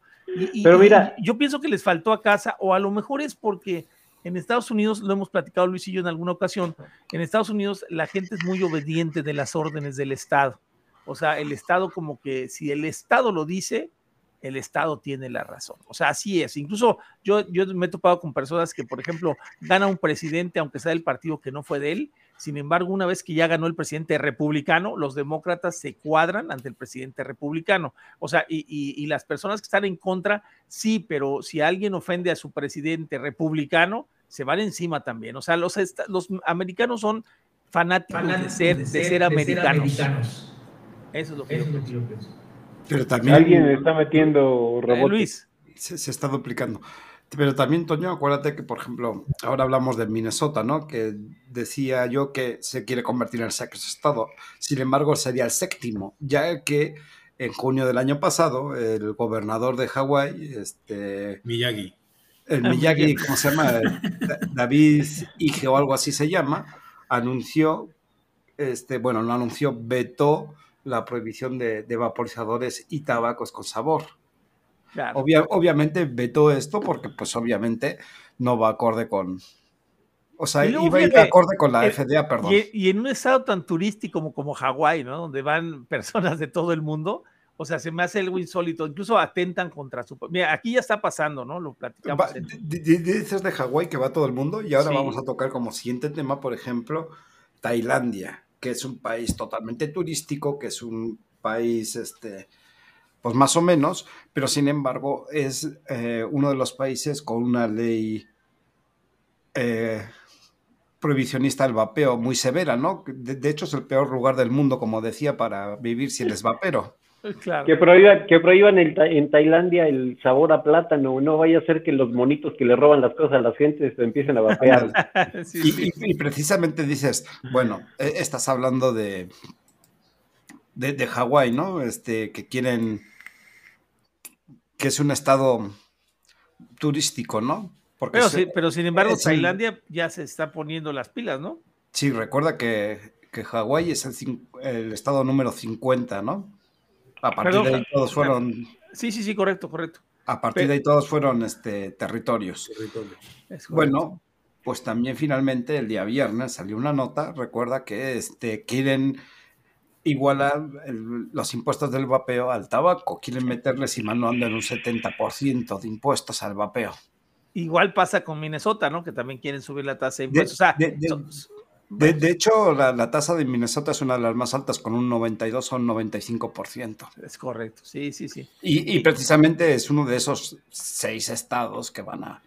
Pero mira, yo pienso que les faltó a casa, o a lo mejor es porque en Estados Unidos, lo hemos platicado Luis y yo en alguna ocasión, en Estados Unidos la gente es muy obediente de las órdenes del Estado. O sea, el Estado como que si el Estado lo dice, el Estado tiene la razón. O sea, así es. Incluso yo, yo me he topado con personas que, por ejemplo, gana un presidente, aunque sea del partido que no fue de él, Sin embargo, una vez que ya ganó el presidente republicano, los demócratas se cuadran ante el presidente republicano. O sea, y, las personas que están en contra, sí, pero si alguien ofende a su presidente republicano, se van encima también. O sea, los, los americanos son fanáticos, de, ser, de, ser, americanos. Eso es lo que, yo, pienso. Pero también. Alguien está metiendo eh, robots. Luis. Se, se, está duplicando. Pero también, Toño, acuérdate que, por ejemplo, ahora hablamos de Minnesota, ¿no? Que decía yo que se quiere convertir en el sexto estado. Sin embargo, sería el séptimo, ya que en junio del año pasado, el gobernador de Hawái, este. Miyagi. El ah, Miyagi, ¿cómo se llama? David Ige o algo así se llama, anunció, este, bueno, no anunció, vetó la prohibición de, de vaporizadores y tabacos con sabor obviamente vetó esto porque pues obviamente no va acorde con... O sea, iba a ir acorde con la FDA, perdón. Y, en un estado tan turístico como, como Hawái, ¿no? Donde van personas de todo el mundo, o sea, se me hace algo insólito. Incluso atentan contra su. Mira, aquí ya está pasando, ¿no? Lo platicamos. Dices de Hawái que va todo el mundo y ahora vamos a tocar como siguiente tema, por ejemplo, Tailandia, que es un país totalmente turístico, que es un país, este, pues más o menos, pero sin embargo es eh, uno de los países con una ley eh, prohibicionista del vapeo muy severa, ¿no? De, hecho es el peor lugar del mundo, como decía, para vivir si eres vapero. Que, prohíban, que prohíban en Tailandia el sabor a plátano, no vaya a ser que los monitos que le roban las cosas a la gente se empiecen a vapear. y, precisamente dices, bueno, e, estás hablando de, de, de Hawái, ¿no? Este, que quieren que es un estado turístico, ¿no? Porque pero, sin embargo, Tailandia ya se está poniendo las pilas, ¿no? Sí, recuerda que, que Hawái es el, estado número 50, ¿no? A partir de ahí todos fueron... Sí, sí, sí, correcto, correcto. A partir de ahí todos fueron este, territorios. Bueno, pues también finalmente el día viernes salió una nota, recuerda que este, quieren igualar los impuestos del vapeo al tabaco. Quieren meterle, si mal no en un 70% de impuestos al vapeo. Igual pasa con Minnesota, ¿no? Que también quieren subir la tasa de impuestos. De, hecho, la, tasa de Minnesota es una de las más altas, con un 92 o un 95%. Es correcto, sí, sí, sí. y precisamente es uno de esos seis estados que van a,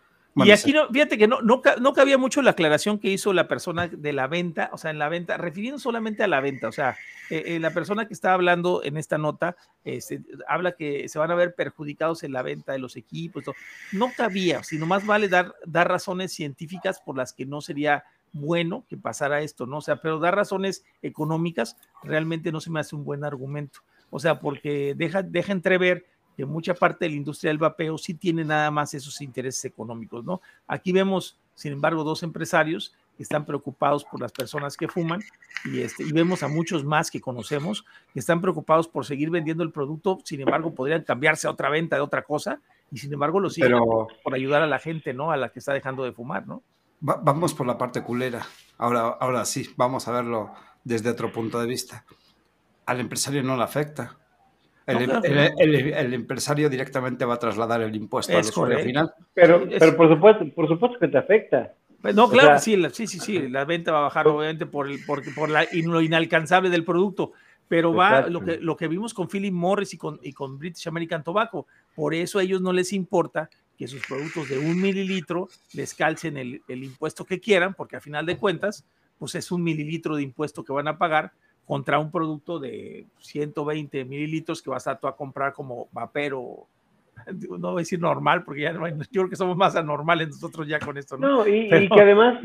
y aquí no, fíjate que no, no, no, cabía mucho la aclaración que hizo la persona de la venta, o sea, en la venta, refiriendo solamente a la venta, o sea, eh, eh, la persona que está hablando en esta nota este, habla que se van a ver perjudicados en la venta de los equipos, no cabía, sino más vale dar, dar razones científicas por las que no sería bueno que pasara esto, ¿no? O sea, pero dar razones económicas realmente no se me hace un buen argumento, o sea, porque deja, deja entrever que mucha parte de la industria del vapeo sí tiene nada más esos intereses económicos, ¿no? Aquí vemos, sin embargo, dos empresarios que están preocupados por las personas que fuman y, este, y vemos a muchos más que conocemos que están preocupados por seguir vendiendo el producto, sin embargo, podrían cambiarse a otra venta de otra cosa y sin embargo lo siguen por ayudar a la gente, ¿no? A la que está dejando de fumar, ¿no? vamos por la parte culera. Ahora, ahora sí, vamos a verlo desde otro punto de vista. Al empresario no le afecta el, empresario directamente va a trasladar el impuesto al usuario final. Pero, pero por supuesto, por supuesto que te afecta. Pues no, claro, sí, sí, sí, sí, la venta va a bajar obviamente por, el, por, por la, lo inalcanzable del producto, pero va lo que, lo que vimos con Philip Morris y con, y con British American Tobacco, por eso a ellos no les importa que sus productos de un mililitro les calcen el, el impuesto que quieran, porque a final de cuentas, pues es un mililitro de impuesto que van a pagar, contra un producto de 120 mililitros que vas a, tú a comprar como vapero, no voy a decir normal, porque ya no, yo creo que somos más anormales nosotros ya con esto. No, y, que además,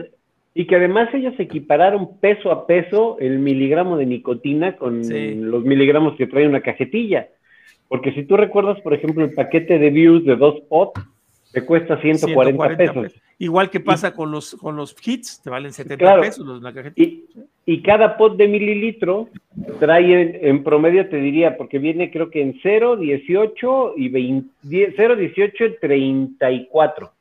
y que además ellos equipararon peso a peso el miligramo de nicotina con los miligramos que trae una cajetilla. Porque si tú recuerdas, por ejemplo, el paquete de views de dos pots, te cuesta 140, pesos. Igual que pasa con los con los hits, te valen 70 pesos los, la y, y, cada pot de mililitro trae en, promedio, te diría, porque viene creo que en 0, 18 y 20, 0, 18 y 34.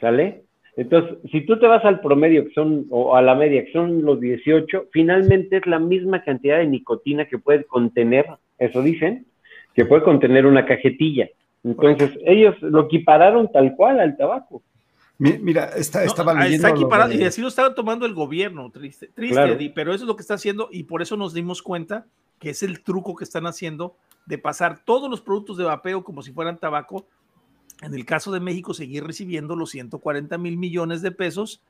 ¿Sale? Entonces, si tú te vas al promedio, que son, o a la media, que son los 18, finalmente es la misma cantidad de nicotina que puede contener, eso dicen, que puede contener una cajetilla. Entonces, ellos lo equipararon tal cual al tabaco. Mira, estaba ah, leyendo. Está aquí parado, y así lo estaba tomando el gobierno, triste, triste, pero eso es lo que está haciendo y por eso nos dimos cuenta que es el truco que están haciendo de pasar todos los productos de vapeo como si fueran tabaco. En el caso de México, seguir recibiendo los 140 mil millones de pesos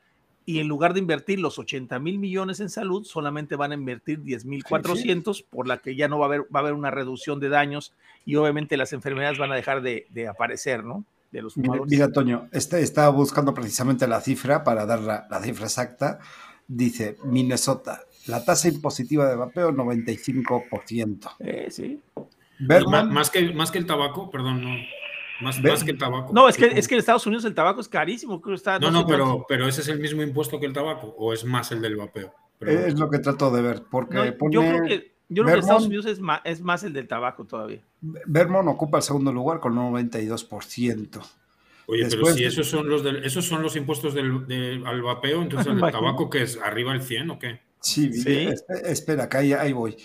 y en lugar de invertir los 80 mil millones en salud, solamente van a invertir 10 mil 400, por la que ya no va a haber, va a haber una reducción de daños y obviamente las enfermedades van a dejar de, de aparecer, ¿no? De los Mira, Toño, este, estaba buscando precisamente la cifra para dar la, la cifra exacta. Dice Minnesota, la tasa impositiva de vapeo 95%. Eh, sí. Más, que, más que el tabaco, perdón, no. Más, que el tabaco. No, es que, es que en Estados Unidos el tabaco es carísimo. está, no, no, pero, pero ese es el mismo impuesto que el tabaco o es más el del vapeo. es lo que trato de ver, porque yo creo que, yo creo que Estados Unidos es más, es más el del tabaco todavía. Vermont ocupa el segundo lugar con 92%. Oye, pero si esos son los esos son los impuestos del, al vapeo, entonces el tabaco que es arriba el 100 o qué? Sí, espera, que ahí, voy.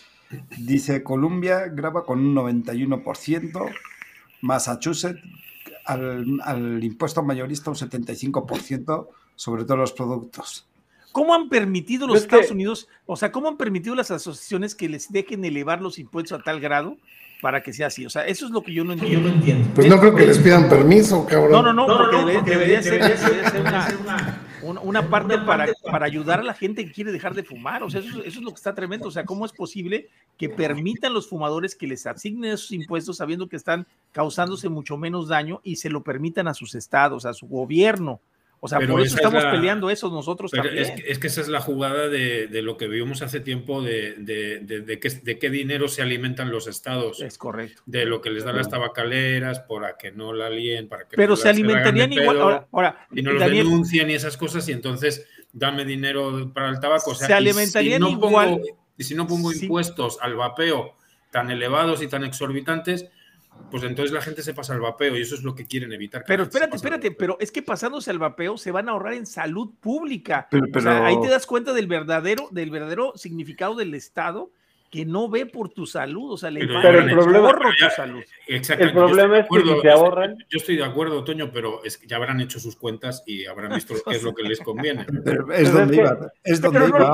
Dice Colombia graba con un 91%, Massachusetts al, impuesto mayorista un 75% sobre todos los productos. ¿Cómo han permitido los Estados Unidos, o sea, cómo han permitido las asociaciones que les dejen elevar los impuestos a tal grado para que sea así? O sea, eso es lo que yo no entiendo. Pues no creo que les pidan permiso, cabrón. No, no, no, porque debería, ser, una una, parte para, para, ayudar a la gente que quiere dejar de fumar. O sea, eso, es lo que está tremendo. O sea, ¿cómo es posible que permitan los fumadores que les asignen esos impuestos sabiendo que están causándose mucho menos daño y se lo permitan a sus estados, a su gobierno? O sea, por eso estamos peleando eso nosotros también. Es que, esa es la jugada de, lo que vimos hace tiempo de, de, qué dinero se alimentan los estados. Es correcto. De lo que les dan las tabacaleras para que no la líen, para que Pero se alimentarían igual. Ahora, y no los denuncian y esas cosas y entonces dame dinero para el tabaco. O sea, se alimentarían igual. Y si no pongo impuestos al vapeo tan elevados y tan exorbitantes, pues entonces la gente se pasa al vapeo y eso es lo que quieren evitar. Pero espérate, espérate, pero es que pasándose al vapeo se van a ahorrar en salud pública. ahí te das cuenta del verdadero, del verdadero significado del Estado que no ve por tu salud, o sea, le pero, el problema, tu salud. El problema es que si se ahorran. Yo estoy de acuerdo, Toño, pero es que ya habrán hecho sus cuentas y habrán visto qué es lo que les conviene. Pero es donde iba. Es donde iba.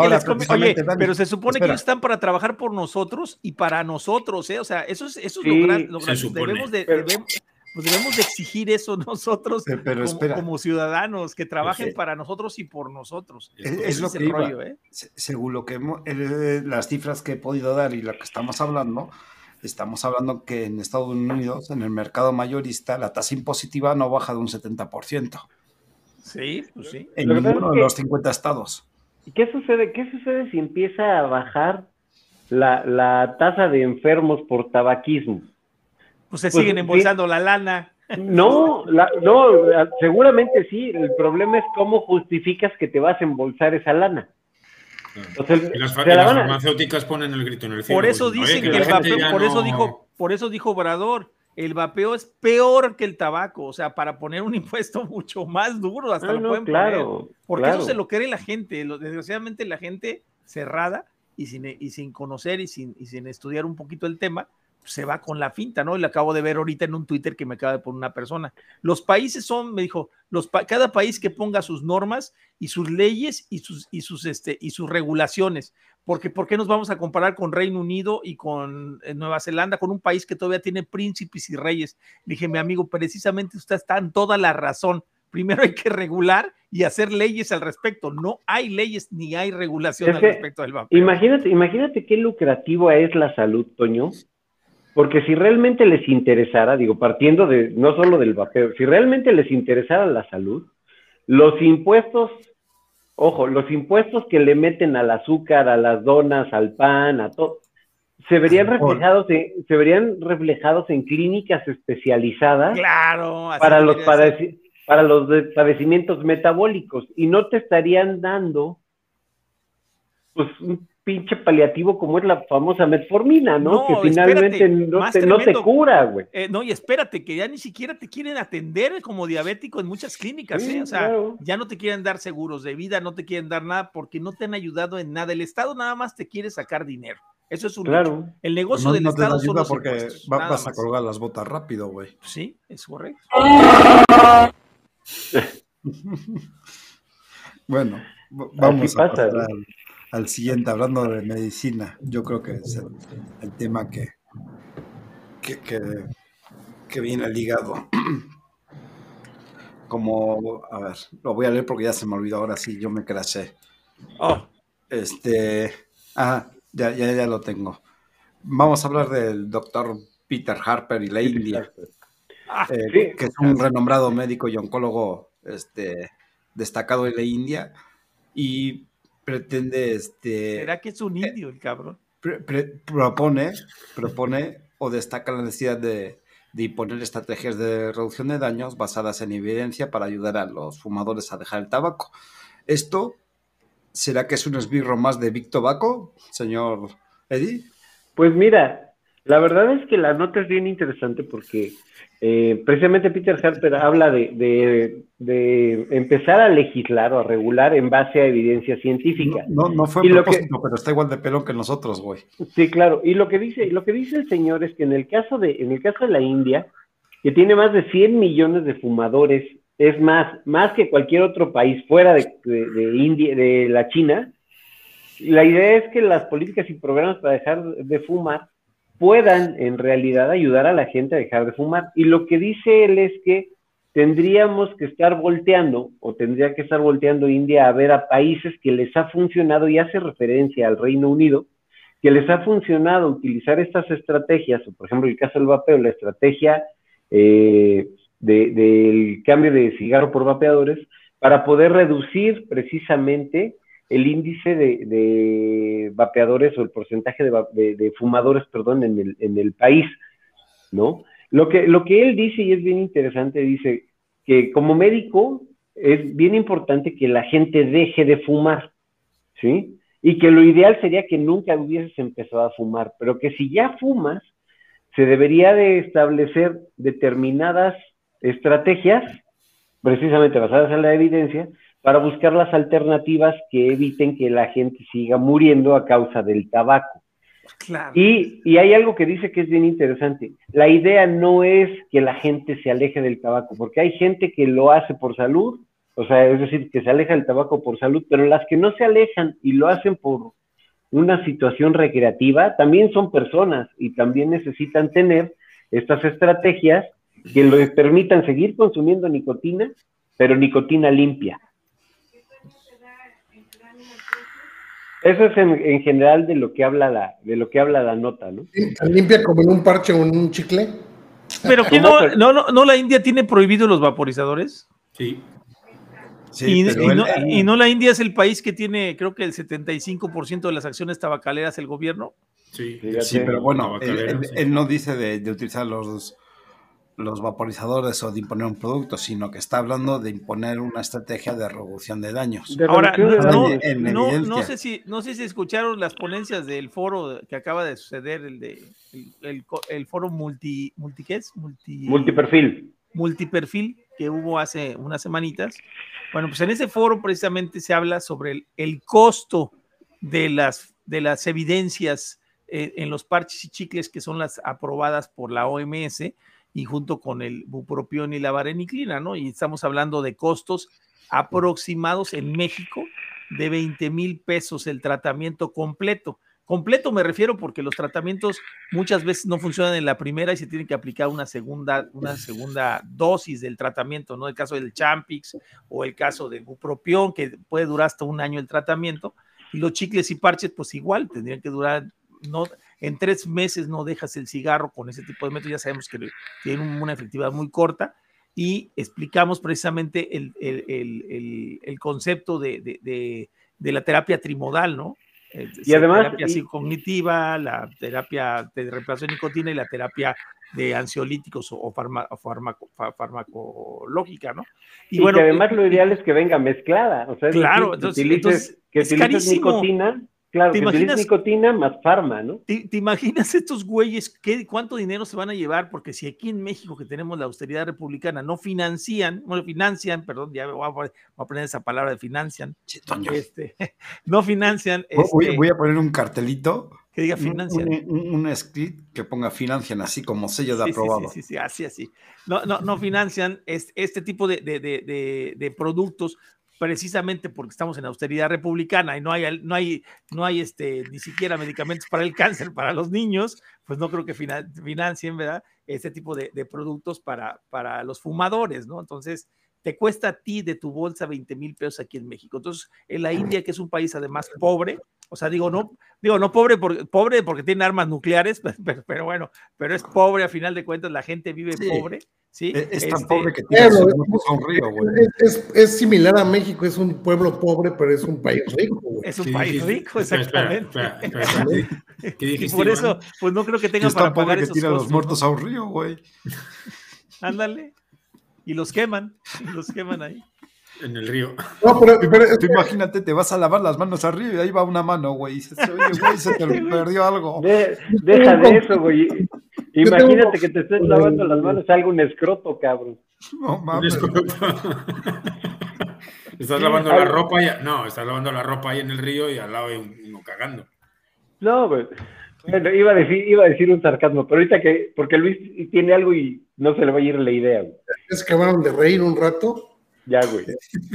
Oye, pero se supone que ellos están para trabajar por nosotros y para nosotros, ¿eh? O sea, eso es, eso es lo, grande. Debemos de, debemos, pues debemos de exigir eso nosotros como, ciudadanos, que trabajen para nosotros y por nosotros. Es, lo que rollo, ¿eh? Según lo que eh, las cifras que he podido dar y lo que estamos hablando, estamos hablando que en Estados Unidos, en el mercado mayorista, la tasa impositiva no baja de un 70%. Sí, pues sí. En ninguno de los 50 estados. ¿Y qué sucede? ¿Qué sucede si empieza a bajar la, la tasa de enfermos por tabaquismo? Pues se siguen embolsando la lana. No, no, seguramente sí. El problema es cómo justificas que te vas a embolsar esa lana. las, farmacéuticas ponen el grito en el cielo. Por eso dicen que, el vapeo, por eso dijo, por eso dijo Obrador, el vapeo es peor que el tabaco, o sea, para poner un impuesto mucho más duro, hasta lo pueden claro, Porque eso se lo cree la gente, desgraciadamente la gente cerrada y sin, y sin conocer y sin, y sin estudiar un poquito el tema, se va con la finta, ¿no? Y lo acabo de ver ahorita en un Twitter que me acaba de poner una persona. Los países son, me dijo, los cada país que ponga sus normas y sus leyes y sus, y sus, este, y sus regulaciones. Porque, ¿por qué nos vamos a comparar con Reino Unido y con eh, Nueva Zelanda, con un país que todavía tiene príncipes y reyes? dije, mi amigo, precisamente usted está en toda la razón. Primero hay que regular y hacer leyes al respecto. No hay leyes ni hay regulación al respecto del vapor. Imagínate, imagínate qué lucrativa es la salud, Toño, porque si realmente les interesara, digo, partiendo de no solo del vapeo, si realmente les interesara la salud, los impuestos, ojo, los impuestos que le meten al azúcar, a las donas, al pan, a todo, se verían reflejados en, se verían reflejados en clínicas especializadas claro, para los para los padecimientos metabólicos y no te estarían dando pues un pinche paliativo como es la famosa metformina, ¿no? que finalmente no, te, cura, güey. Eh, no, y espérate, que ya ni siquiera te quieren atender como diabético en muchas clínicas, ¿eh? O sea, ya no te quieren dar seguros de vida, no te quieren dar nada porque no te han ayudado en nada. El Estado nada más te quiere sacar dinero. Eso es un claro. El negocio del Estado son los porque vas a colgar las botas rápido, güey. Sí, es correcto. bueno, vamos a pasar al, siguiente, hablando de medicina. Yo creo que es el, tema que, que, que, viene ligado. Como, a ver, lo voy a leer porque ya se me olvidó, ahora sí, yo me crasé. Oh. Este, ah, ya, ya, ya lo tengo. Vamos a hablar del doctor Peter Harper y la India, ah, eh, que es un renombrado médico y oncólogo este, destacado en la India y pretende... Este, ¿Será que es un eh, indio el cabrón? propone, propone o destaca la necesidad de, de imponer estrategias de reducción de daños basadas en evidencia para ayudar a los fumadores a dejar el tabaco. Esto, ¿será que es un esbirro más de Big Tobacco, señor Eddie? Pues mira, la verdad es que la nota es bien interesante porque eh, precisamente Peter Harper habla de, empezar a legislar o a regular en base a evidencia científica. No, no, fue a propósito, pero está igual de pelo que nosotros, güey. Sí, claro. Y lo que dice, lo que dice el señor es que en el caso de, en el caso de la India, que tiene más de 100 millones de fumadores, es más, más que cualquier otro país fuera de, de India, de la China. La idea es que las políticas y programas para dejar de fumar puedan en realidad ayudar a la gente a dejar de fumar. Y lo que dice él es que tendríamos que estar volteando, o tendría que estar volteando India a ver a países que les ha funcionado, y hace referencia al Reino Unido, que les ha funcionado utilizar estas estrategias, o por ejemplo el caso del vapeo, la estrategia eh, del cambio de cigarro por vapeadores, para poder reducir precisamente el índice de, vapeadores o el porcentaje de, fumadores, perdón, en el, en el, país, ¿no? Lo que, lo que él dice, y es bien interesante, dice que como médico es bien importante que la gente deje de fumar, ¿sí? Y que lo ideal sería que nunca hubieses empezado a fumar, pero que si ya fumas, se debería de establecer determinadas estrategias, precisamente basadas en la evidencia, para buscar las alternativas que eviten que la gente siga muriendo a causa del tabaco. Y, y, hay algo que dice que es bien interesante. La idea no es que la gente se aleje del tabaco, porque hay gente que lo hace por salud, o sea, es decir, que se aleja del tabaco por salud, pero las que no se alejan y lo hacen por una situación recreativa, también son personas y también necesitan tener estas estrategias que les permitan seguir consumiendo nicotina, pero nicotina limpia. Eso es en, general de lo que habla la, de lo que habla la nota, ¿no? limpia como en un parche o en un chicle. Pero que no, no, no, la India tiene prohibido los vaporizadores. Sí. y, no, la India es el país que tiene, creo que el 75% de las acciones tabacaleras el gobierno. Sí, sí pero bueno, él, no dice de, de utilizar los, los vaporizadores o de imponer un producto, sino que está hablando de imponer una estrategia de reducción de daños. Ahora, no, sé si, no sé si escucharon las ponencias del foro que acaba de suceder, el de el, foro multi, multi, ¿qué es? Multi, multiperfil. Multiperfil que hubo hace unas semanitas. Bueno, pues en ese foro precisamente se habla sobre el, costo de las, de las evidencias eh, en los parches y chicles que son las aprobadas por la OMS y junto con el bupropión y la vareniclina, ¿no? Y estamos hablando de costos aproximados en México de 20 mil pesos el tratamiento completo. Completo me refiero porque los tratamientos muchas veces no funcionan en la primera y se tiene que aplicar una segunda, una segunda dosis del tratamiento, ¿no? El caso del Champix o el caso del bupropión, que puede durar hasta un año el tratamiento. Y los chicles y parches, pues igual, tendrían que durar, no, en tres meses no dejas el cigarro con ese tipo de método, ya sabemos que tiene una efectividad muy corta y explicamos precisamente el, concepto de, la terapia trimodal, ¿no? Y además... La terapia cognitiva, la terapia de reemplazo de nicotina y la terapia de ansiolíticos o, farmacológica, ¿no? Y, bueno, que además lo ideal es que venga mezclada, o sea, claro, entonces, que utilices nicotina Claro, ¿Te imaginas, nicotina más farma, ¿no? ¿te, imaginas estos güeyes qué, cuánto dinero se van a llevar? Porque si aquí en México, que tenemos la austeridad republicana, no financian, bueno, financian, perdón, ya voy a, poner, esa palabra de financian. este, no financian. Voy, este voy, a poner un cartelito que diga financian. Un, script que ponga financian así como sello de aprobado. Sí, sí, sí, así, así. No, no, no financian este, tipo de, de, productos precisamente porque estamos en austeridad republicana y no hay, no hay, no hay este, ni siquiera medicamentos para el cáncer para los niños, pues no creo que financien, ¿verdad? Este tipo de, productos para, para los fumadores, ¿no? Entonces, te cuesta a ti de tu bolsa 20 mil pesos aquí en México. Entonces, en la India, que es un país además pobre, o sea, digo, no, digo, no pobre, por, pobre porque tiene armas nucleares, pero, bueno, pero es pobre a final de cuentas, la gente vive pobre. ¿sí? Es, tan este, pobre que tiene un río, güey. Es, similar a México, es un pueblo pobre, pero es un país rico, güey. Es un país rico, exactamente. y por eso, pues no creo que tengan para pagar que esos tira los muertos a un río, güey. Ándale y los queman, los queman ahí. En el río. No, pero, tú imagínate, te vas a lavar las manos al río y ahí va una mano, güey. Y dices, oye, güey, se te perdió algo. deja de eso, güey. Imagínate que te estés lavando las manos, salga un escroto, cabrón. No mames. estás lavando la ropa y, no, estás lavando la ropa ahí en el río y al lado hay uno cagando. No, güey. Bueno, iba a decir, iba a decir un sarcasmo, pero ahorita que, porque Luis tiene algo y no se le va a ir la idea, güey. Es que acabaron de reír un rato. Ya, güey.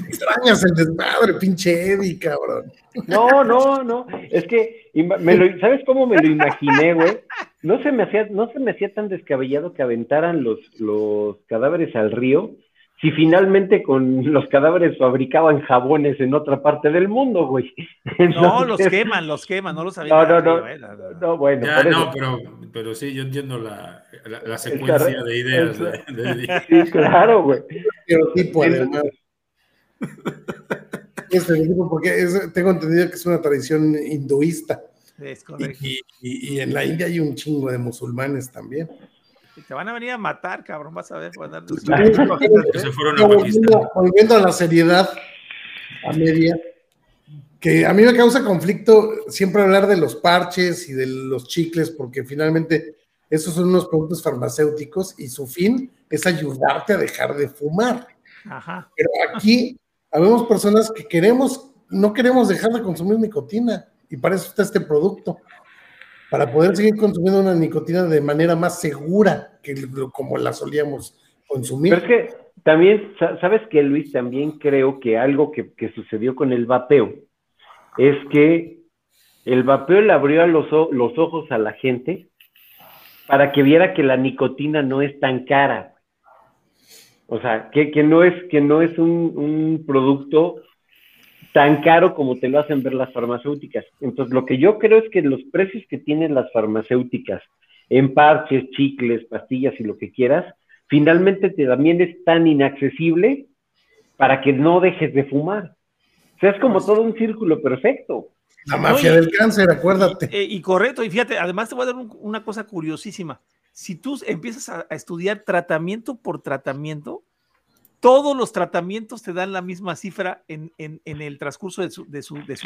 Extrañas el desmadre, pinche Eddie, cabrón. No, no, no. Es que, me lo, ¿sabes cómo me lo imaginé, güey? No se me hacía, no se me hacía tan descabellado que aventaran los, los cadáveres al río si finalmente con los cadáveres fabricaban jabones en otra parte del mundo, güey. no, los queman, los queman, no los había. No, no, no, no, bueno. no, pero, pero sí, yo entiendo la, la, secuencia de ideas. de, sí, claro, güey. tipo, además. Este porque tengo entendido que es una tradición hinduista. Es correcto. Y, y, y en la India hay un chingo de musulmanes también. Te van a venir a matar, cabrón, vas a ver. volviendo, a la seriedad a media, que a mí me causa conflicto siempre hablar de los parches y de los chicles, porque finalmente esos son unos productos farmacéuticos y su fin es ayudarte a dejar de fumar. Pero aquí habemos personas que queremos, no queremos dejar de consumir nicotina y para eso está este producto para poder seguir consumiendo una nicotina de manera más segura que como la solíamos consumir. Pero es que también, sabes que Luis, también creo que algo que, sucedió con el vapeo es que el vapeo le abrió los, los ojos a la gente para que viera que la nicotina no es tan cara. O sea, que, no es, que no es un, un producto tan caro como te lo hacen ver las farmacéuticas. Entonces, lo que yo creo es que los precios que tienen las farmacéuticas en parches, chicles, pastillas y lo que quieras, finalmente te, también es tan inaccesible para que no dejes de fumar. O sea, es como todo un círculo perfecto. La mafia del cáncer, acuérdate. Eh, y, correcto, y fíjate, además te voy a dar una cosa curiosísima. Si tú empiezas a estudiar tratamiento por tratamiento, todos los tratamientos te dan la misma cifra en, el transcurso de su, de su, de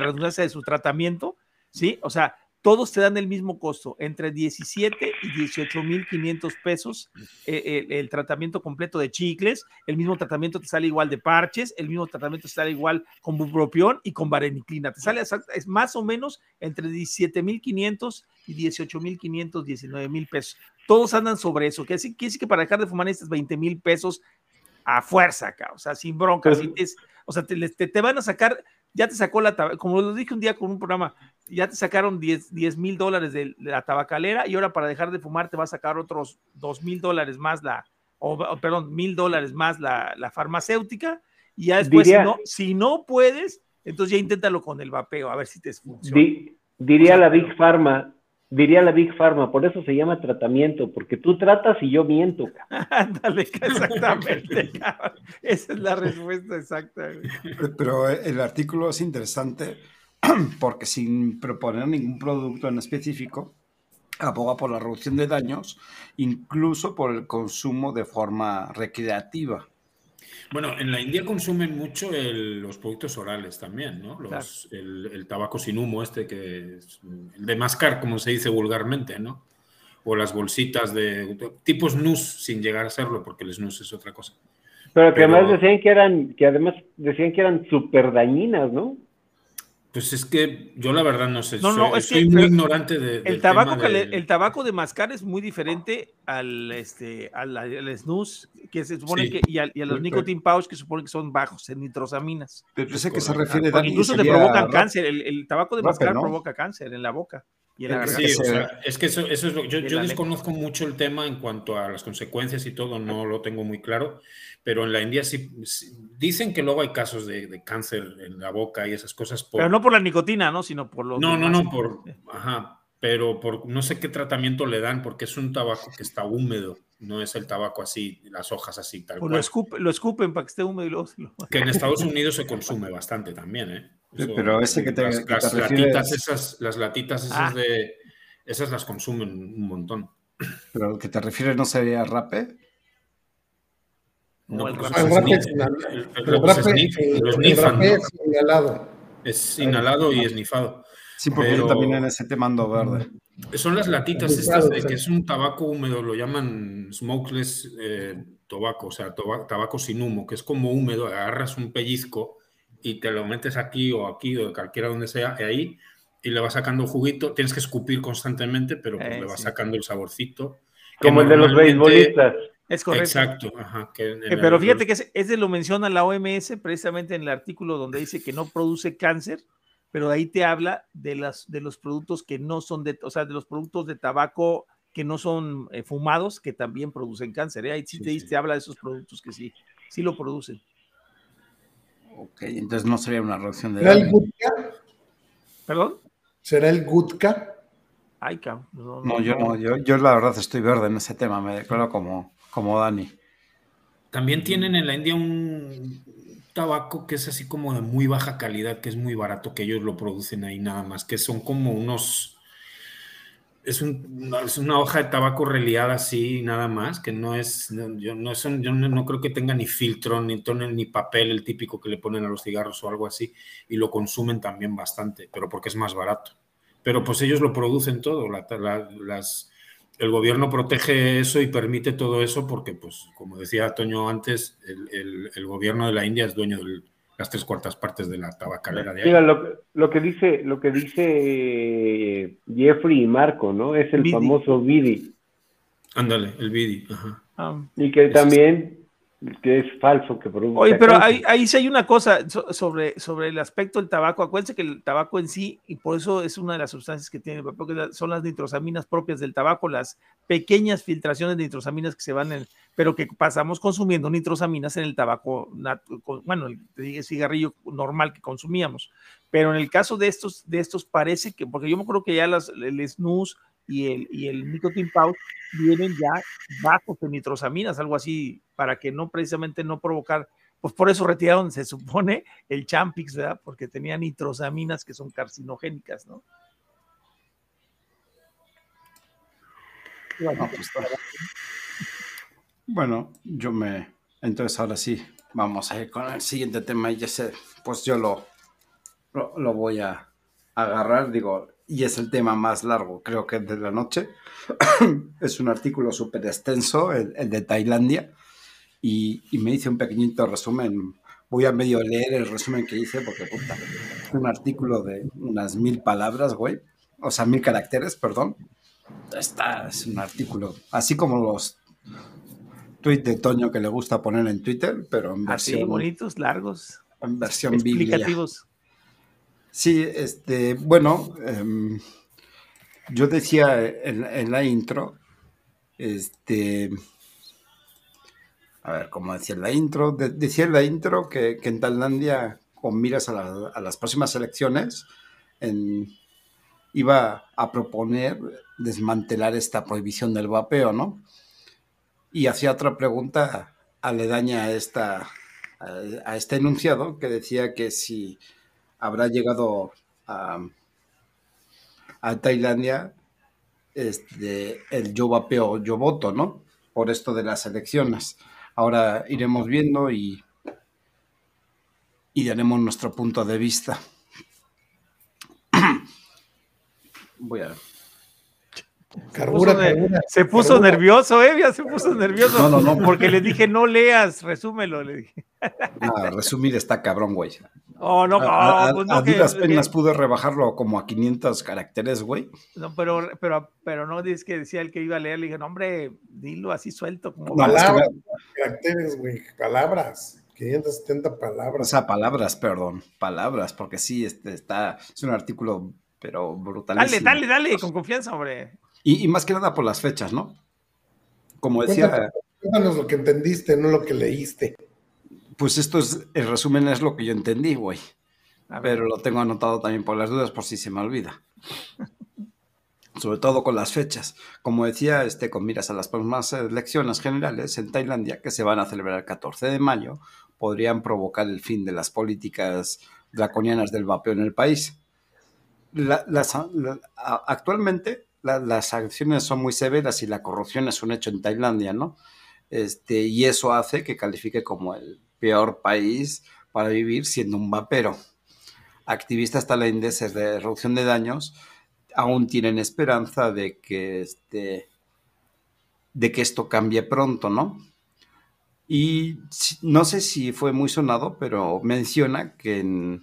redundancia, de su tratamiento, ¿sí? O sea, todos te dan el mismo costo, entre 17 y 18 mil 500 pesos eh, el, tratamiento completo de chicles, el mismo tratamiento te sale igual de parches, el mismo tratamiento te sale igual con bupropión y con vareniclina, te sale es más o menos entre 17 mil 500 y 18 mil 500, 19 mil pesos. Todos andan sobre eso, que quiere decir que para dejar de fumar necesitas 20 mil pesos a fuerza acá, o sea, sin broncas, o sea, te, te, van a sacar, ya te sacó la, como lo dije un día con un programa, ya te sacaron 10 mil dólares de, la tabacalera y ahora para dejar de fumar te va a sacar otros 2 mil dólares más la, o, perdón, mil dólares más la, farmacéutica y ya después si, no, puedes, entonces ya inténtalo con el vapeo, a ver si te funciona. diría la Big Pharma, diría la Big Pharma, por eso se llama tratamiento, porque tú tratas y yo miento. Ándale, exactamente. Esa es la respuesta exacta. Pero el artículo es interesante porque sin proponer ningún producto en específico, aboga por la reducción de daños, incluso por el consumo de forma recreativa. Bueno, en la India consumen mucho los productos orales también, ¿no? el, tabaco sin humo, este que es el de mascar, como se dice vulgarmente, ¿no? O las bolsitas de tipo snus, sin llegar a serlo, porque el snus es otra cosa. Pero que además decían que eran, que además decían que eran súper dañinas, ¿no? Pues es que yo la verdad no sé. No, no, soy, muy ignorante de. El tabaco, de... el tabaco de mascar es muy diferente al este al, snus, que se supone que, y a, los nicotine pouch, que se supone que son bajos en nitrosaminas. Pero sé que se refiere a. Incluso te provocan cáncer. El, tabaco de mascar provoca cáncer en la boca. Y la sí, o sea, es que eso, eso es lo yo, yo desconozco mucho el tema en cuanto a las consecuencias y todo, no lo tengo muy claro pero en la India sí, dicen que luego hay casos de, cáncer en la boca y esas cosas. pero no por la nicotina, ¿no? Sino por los... No, no, no, por... Ajá, pero por no sé qué tratamiento le dan, porque es un tabaco que está húmedo, no es el tabaco así, las hojas así, tal pues Lo, lo escupen para que esté húmedo y luego... Que en Estados Unidos se consume bastante también, ¿eh? Pero ese que te, las, las latitas esas, las latitas esas ah. de... Esas las consumen un montón. Pero lo que te refieres no sería rape. No, el rape es inhalado. Es inhalado y esnifado. Sí, porque yo también en ese te mando verde. Son las latitas estas de que es un tabaco húmedo, lo llaman smokeless eh, tobacco, o sea, tabaco sin humo, que es como húmedo, agarras un pellizco y te lo metes aquí o aquí o cualquiera donde sea, y ahí, y le vas sacando juguito, tienes que escupir constantemente, pero pues, le vas sacando el saborcito. Como el de los beisbolistas. Es correcto. Exacto. Eh, pero fíjate que ese, lo menciona la OMS precisamente en el artículo donde dice que no produce cáncer, pero ahí te habla de, las, de los productos que no son de, o sea, de los productos de tabaco que no son eh, fumados, que también producen cáncer. ¿eh? Ahí sí, te, habla de esos productos que sí, sí lo producen. Ok, entonces no sería una reacción de... ¿Será el gutka? ¿Perdón? ¿Será el gutka? Ay, cabrón. No, yo no, yo, yo la verdad estoy verde en ese tema, me declaro como como Dani. También tienen en la India un tabaco que es así como de muy baja calidad, que es muy barato, que ellos lo producen ahí nada más, que son como unos... Es, una hoja de tabaco reliada así, nada más, que no es, yo no, son, yo no, creo que tenga ni filtro, ni ni papel, el típico que le ponen a los cigarros o algo así, y lo consumen también bastante, pero porque es más barato. Pero pues ellos lo producen todo, las, el gobierno protege eso y permite todo eso porque, pues, como decía Toño antes, el, gobierno de la India es dueño de las tres cuartas partes de la tabacalera de ahí. Mira, lo, que dice, lo que dice Jeffrey y Marco, ¿no? Es el famoso Bidi. Ándale, el Bidi. Ah. y que también que es falso que produce. Oye, pero ahí, ahí, sí hay una cosa sobre, sobre el aspecto del tabaco. Acuérdense que el tabaco en sí, y por eso es una de las sustancias que tiene, porque son las nitrosaminas propias del tabaco, las pequeñas filtraciones de nitrosaminas que se van en, pero que pasamos consumiendo nitrosaminas en el tabaco, bueno, el cigarrillo normal que consumíamos. Pero en el caso de estos, de estos parece que, porque yo me acuerdo que ya las, el snus y el, y el nicotine pouch vienen ya bajos de nitrosaminas, algo así, para que no precisamente no provocar, pues por eso retiraron, se supone, el Champix, ¿verdad? Porque tenía nitrosaminas que son carcinogénicas, ¿no? Bueno, yo me. Entonces, ahora sí, vamos a ir con el siguiente tema. Y ya sé, pues yo lo, lo voy a agarrar. Digo, y es el tema más largo, creo que de la noche. es un artículo súper extenso, el, de Tailandia, y, me hice un pequeñito resumen. Voy a medio leer el resumen que hice porque, puta, es un artículo de unas mil palabras, güey, o sea, mil caracteres, perdón. Está, es un artículo, así como los tweets de Toño que le gusta poner en Twitter, pero en versión... Así, bonitos, largos. En versión explicativos. Sí, este, bueno, em, yo decía en, la intro, este, a ver, como decía en la intro, decía en la intro que, en Tailandia, con miras a, las próximas elecciones, iba a proponer desmantelar esta prohibición del vapeo, ¿no? Y hacía otra pregunta aledaña a, esta, a este enunciado que decía que si habrá llegado a, Tailandia este, el yo vapeo, yo voto, ¿no? Por esto de las elecciones. Ahora iremos viendo y, y daremos nuestro punto de vista. Voy a... se puso nervioso, ¿eh? Ya se puso nervioso. No, no, no. Porque le dije, no leas, resúmelo, le dije. No, resumir está cabrón, güey. Oh, no, a, pues no, duras penas pude rebajarlo como a 500 caracteres, güey. No, pero, pero, pero no dices que decía el que iba a leer. Le dije, no, hombre, dilo así suelto. Como palabras, caracteres, güey, palabras. 570 palabras. O sea, palabras, perdón, palabras, porque sí, este está, es un artículo, pero brutalísimo. Dale, dale, dale, con confianza, hombre. Y, más que nada por las fechas, ¿no? Como decía. Cuéntanos lo que entendiste, no lo que leíste. Pues esto es, el resumen es lo que yo entendí, güey. Pero lo tengo anotado también por las dudas, por si se me olvida. Sobre todo con las fechas. Como decía, este, con miras a las próximas elecciones generales en Tailandia, que se van a celebrar el 14 de mayo, podrían provocar el fin de las políticas draconianas del vapeo en el país. actualmente las sanciones son muy severas y la corrupción es un hecho en Tailandia, ¿no? Este, y eso hace que califique como el peor país para vivir siendo un vapero. Activistas tailandeses de reducción de daños aún tienen esperanza de que, este, de que esto cambie pronto, ¿no? Y no sé si fue muy sonado, pero menciona que en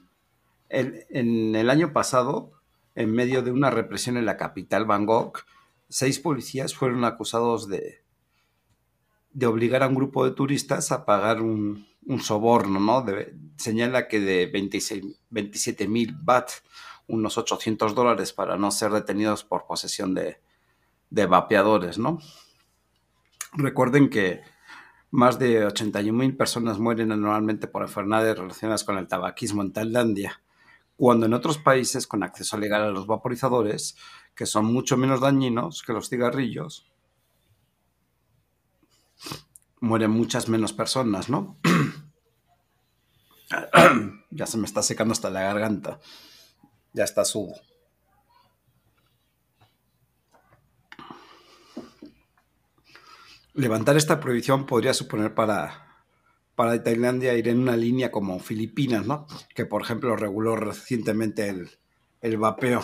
el año pasado en medio de una represión en la capital Bangkok, seis policías fueron acusados de, de obligar a un grupo de turistas a pagar un, soborno, ¿no? señala que de 27 mil baht, unos 800 dólares para no ser detenidos por posesión de, de vapeadores, ¿no? Recuerden que más de 81 mil personas mueren anualmente por enfermedades relacionadas con el tabaquismo en Tailandia cuando en otros países con acceso legal a los vaporizadores, que son mucho menos dañinos que los cigarrillos, mueren muchas menos personas, ¿no? ya se me está secando hasta la garganta. Ya está sudo. Levantar esta prohibición podría suponer para para Tailandia ir en una línea como Filipinas, ¿no? Que por ejemplo reguló recientemente el, el vapeo.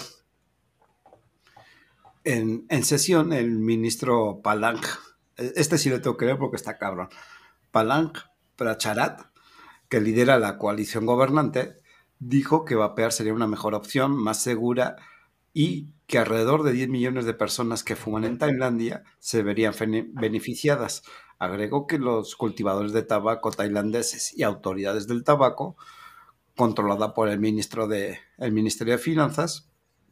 En, sesión, el ministro Palang, este sí le tengo que ver porque está cabrón, Palang Pracharat, que lidera la coalición gobernante, dijo que vapear sería una mejor opción, más segura y que alrededor de 10 millones de personas que fuman en Tailandia se verían beneficiadas Agregó que los cultivadores de tabaco tailandeses y autoridades del tabaco, controlada por el, ministro de, el Ministerio de Finanzas,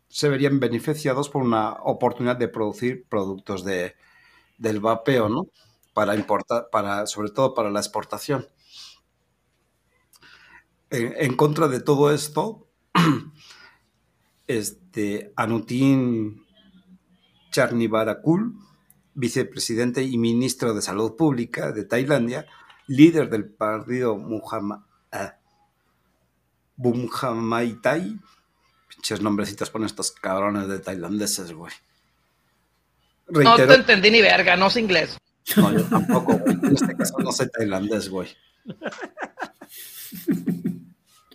se verían beneficiados por una oportunidad de producir productos de, del vapeo, ¿no? Para importar, para, sobre todo para la exportación. En, contra de todo esto, este, Anutin Charnivarakul, vicepresidente y ministro de Salud Pública de Tailandia, líder del partido Muhammad, eh, Bumhamaitai. Pinches nombrecitos ponen estos cabrones de tailandeses, güey. no te entendí ni verga, no sé inglés. No, yo tampoco, güey. En este caso no sé tailandés, güey.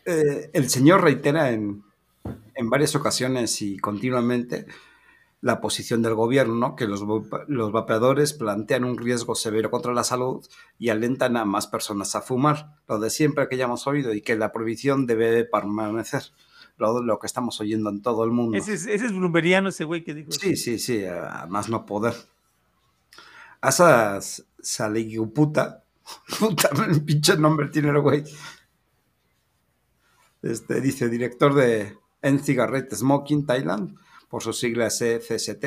Eh, el señor reitera en, en varias ocasiones y continuamente la posición del gobierno, que los, los, vapeadores plantean un riesgo severo contra la salud y alentan a más personas a fumar. Lo de siempre que ya hemos oído y que la prohibición debe de permanecer. Lo, lo que estamos oyendo en todo el mundo. Ese es, ese es Bloombergiano, ese güey que dijo. Sí, sí, sí, a más no poder. Asa Saliguputa, puta, el pinche nombre tiene el güey. Este, dice, director de En Cigarette Smoking Thailand por sus siglas CCST,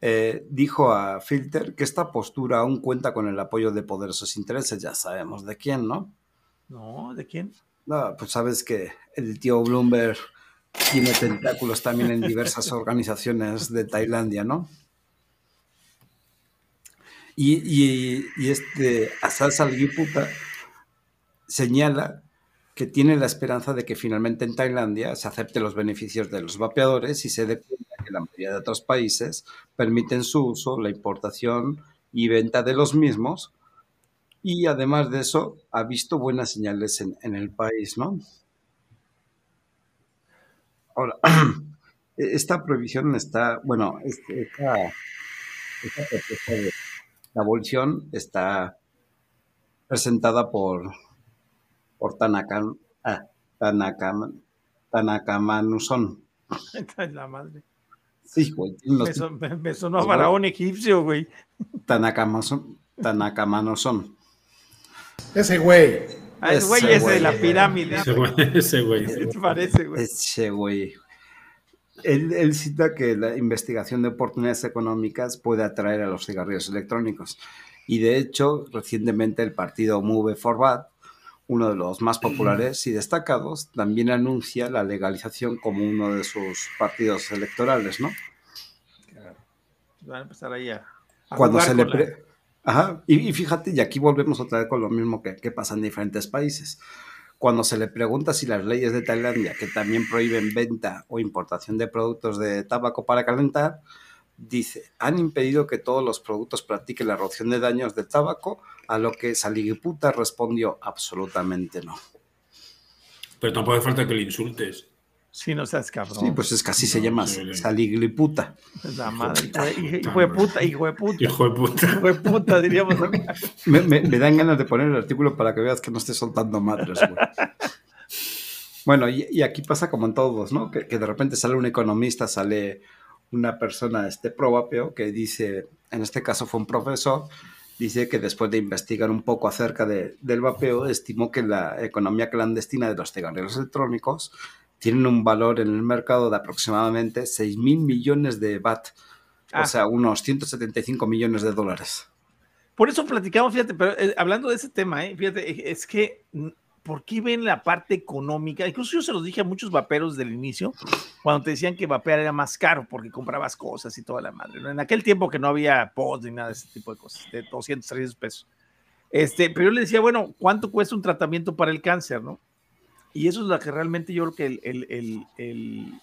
eh, dijo a Filter que esta postura aún cuenta con el apoyo de poderosos intereses, ya sabemos de quién, ¿no? No, ¿de quién? No, pues sabes que el tío Bloomberg tiene tentáculos también en diversas organizaciones de Tailandia, ¿no? Y, y, y este Salgiputa señala que tiene la esperanza de que finalmente en Tailandia se acepte los beneficios de los vapeadores y se dé cuenta que la mayoría de otros países permiten su uso, la importación y venta de los mismos. Y además de eso, ha visto buenas señales en, el país, ¿no? Ahora, esta prohibición está, bueno, está la abolición está presentada por, por Tanaka, ah, Tanaka, Tanakamanuson. la madre. Sí, güey. Me, sonó a faraón egipcio, güey. Tanakamanuson. Tanakamanuson. Ese güey. Ah, ese güey es de la pirámide. Ese güey. ¿Qué te parece, güey? Ese güey. Él, cita que la investigación de oportunidades económicas puede atraer a los cigarrillos electrónicos. Y de hecho, recientemente el partido Move Forward, uno de los más populares y destacados, también anuncia la legalización como uno de sus partidos electorales, ¿no? Van a empezar ahí a, Cuando se le Ajá. Y, fíjate, y aquí volvemos otra vez con lo mismo que, que pasa en diferentes países cuando se le pregunta si las leyes de Tailandia, que también prohíben venta o importación de productos de tabaco para calentar, dice, han impedido que todos los productos practiquen la reducción de daños del tabaco, a lo que Saliguiputa respondió absolutamente no. Pero tampoco hace falta que le insultes. Sí, no seas cabrón. Sí, pues es que así se llama, saligliputa. La madre, hijo de puta, hijo de puta. Hijo de puta. Hijo de puta, diríamos. me, me, dan ganas de poner el artículo para que veas que no esté soltando madres, güey. Bueno, y, aquí pasa como en todos, ¿no? Que, de repente sale un economista, sale una persona, este probapeo, que dice, en este caso fue un profesor, dice que después de investigar un poco acerca de, del vapeo, estimó que la economía clandestina de los cigarrillos electrónicos tienen un valor en el mercado de aproximadamente 6 mil millones de bat, o ah. sea, unos 175 millones de dólares. Por eso platicamos, fíjate, pero eh, hablando de ese tema, eh, fíjate, es que, ¿por qué ven la parte económica? Incluso yo se los dije a muchos vaperos del inicio, cuando te decían que vapear era más caro porque comprabas cosas y toda la madre. En aquel tiempo que no había pods ni nada de ese tipo de cosas, de 200, 300 pesos. Este, pero yo le decía, bueno, ¿cuánto cuesta un tratamiento para el cáncer, no? Y eso es lo que realmente yo creo que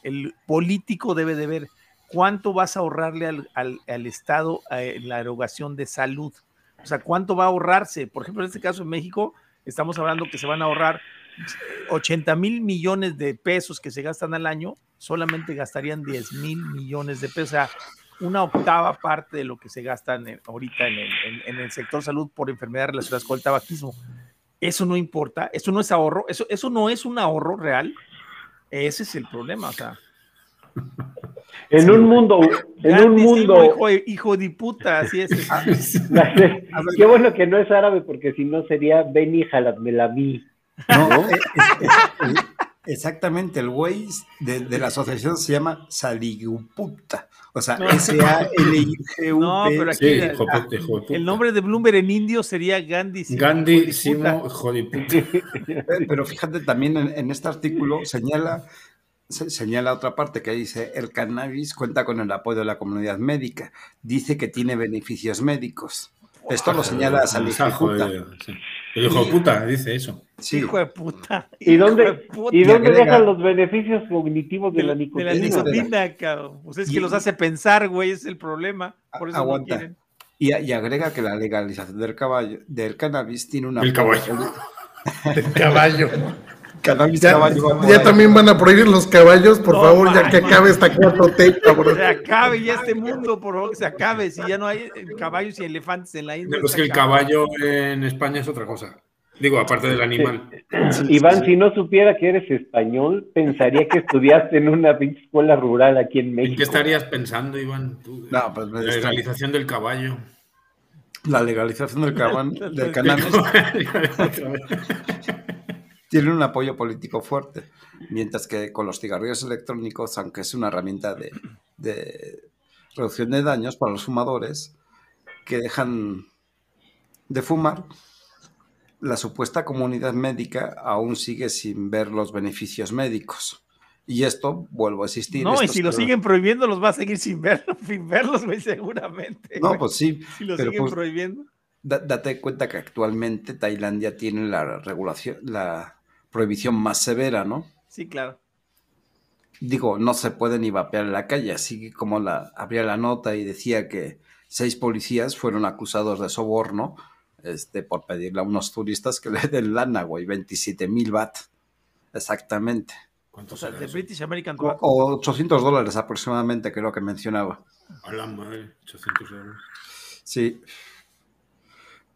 el, político debe de ver. ¿Cuánto vas a ahorrarle al, Estado en la erogación de salud? O sea, ¿cuánto va a ahorrarse? Por ejemplo, en este caso en México, estamos hablando que se van a ahorrar 80 mil millones de pesos que se gastan al año, solamente gastarían 10 mil millones de pesos. O sea, una octava parte de lo que se gastan ahorita en el, en el sector salud por enfermedades relacionadas con el tabaquismo. Eso no importa, eso no es ahorro, eso, eso no es un ahorro real. Ese es el problema, o sea. En un mundo, en un mundo. Hijo, hijo, de puta, así es. Qué bueno que no es árabe, porque si no sería Beni Jalatmelami. No, ¿no? Eh, exactamente, el güey de, de, la asociación se llama Saliguputa. O sea, S-A-L-I-G-U. No, pero aquí el nombre de Bloomberg en indio sería Gandhi. Gandhi, Simo, Jodiputa. Pero fíjate, también en, este artículo señala, señala otra parte que dice, el cannabis cuenta con el apoyo de la comunidad médica. Dice que tiene beneficios médicos. Esto lo señala Salih el hijo de puta dice eso. Sí. Hijo de puta. ¿Y dónde, ¿y dónde dejan los beneficios cognitivos de, la nicotina? De la nicotina, cabrón. Pues es que los hace pensar, güey, es el problema. Por eso Aguanta. No quieren. Y, y, agrega que la legalización del caballo, del cannabis tiene una. El caballo. el caballo. Cannabis ya, caballo. Ya también van a prohibir los caballos, por favor, ya que acabe esta cuatro t Que se acabe ya este mundo, por favor, que se acabe. Si ya no hay caballos y elefantes en la India. es que el caballo en España es otra cosa. Digo, aparte del animal. Iván, si no supiera que eres español, pensaría que estudiaste en una escuela rural aquí en México. ¿En qué estarías pensando, Iván? no, pues la legalización del caballo. La legalización del caballo, del cannabis. Tiene un apoyo político fuerte, mientras que con los cigarrillos electrónicos, aunque es una herramienta de, de reducción de daños para los fumadores que dejan de fumar, la supuesta comunidad médica aún sigue sin ver los beneficios médicos. Y esto, vuelvo a existir. No, y si lo siguen prohibiendo, los va a seguir sin, verlos, sin verlos, güey, seguramente. No, pues sí. Si lo siguen pues, prohibiendo. date cuenta que actualmente Tailandia tiene la regulación, la prohibición más severa, ¿no? Sí, claro. Digo, no se puede ni vapear en la calle, así como la, abría la nota y decía que seis policías fueron acusados de soborno este, por pedirle a unos turistas que le den lana, güey, 27 mil baht. Exactamente. ¿Cuántos o sea, de British American O 800 dólares aproximadamente, creo que mencionaba. A la madre, 800 euros. Sí.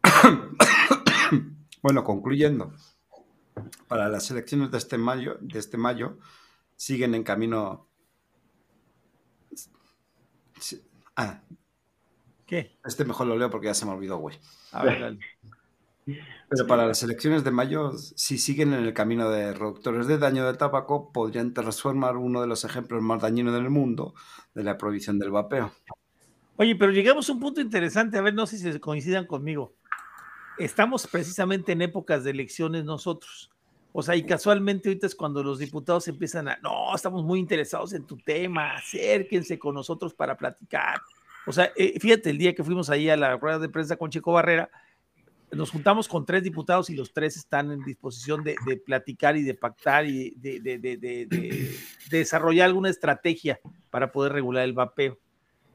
bueno, concluyendo, para las elecciones de este mayo, de este mayo siguen en camino. Ah. ¿Qué? Este mejor lo leo porque ya se me olvidó, güey. A ver, Pero para las elecciones de mayo, si siguen en el camino de reductores de daño del tabaco, podrían transformar uno de los ejemplos más dañinos del mundo de la prohibición del vapeo. Oye, pero llegamos a un punto interesante, a ver, no sé si se coincidan conmigo. Estamos precisamente en épocas de elecciones nosotros. O sea, y casualmente ahorita es cuando los diputados empiezan a, no, estamos muy interesados en tu tema, acérquense con nosotros para platicar. O sea, eh, fíjate, el día que fuimos ahí a la rueda de prensa con Chico Barrera, nos juntamos con tres diputados y los tres están en disposición de, platicar y de pactar y de, desarrollar alguna estrategia para poder regular el vapeo.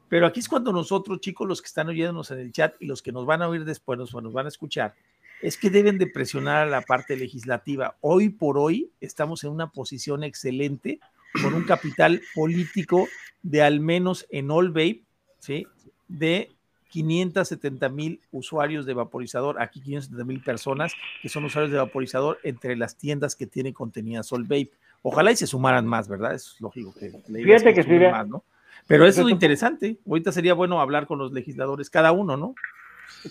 Pero aquí es cuando nosotros, chicos, los que están oyéndonos en el chat y los que nos van a oír después, nos, nos van a escuchar, es que deben de presionar a la parte legislativa. Hoy por hoy estamos en una posición excelente con un capital político de al menos en All Vape, ¿sí? De 570 mil usuarios de vaporizador, aquí 570 mil personas que son usuarios de vaporizador entre las tiendas que tienen contenidas Sol Vape. Ojalá y se sumaran más, ¿verdad? Es lógico que Fíjate que, que más, ¿no? Pero eso es lo interesante. Ahorita sería bueno hablar con los legisladores, cada uno, ¿no?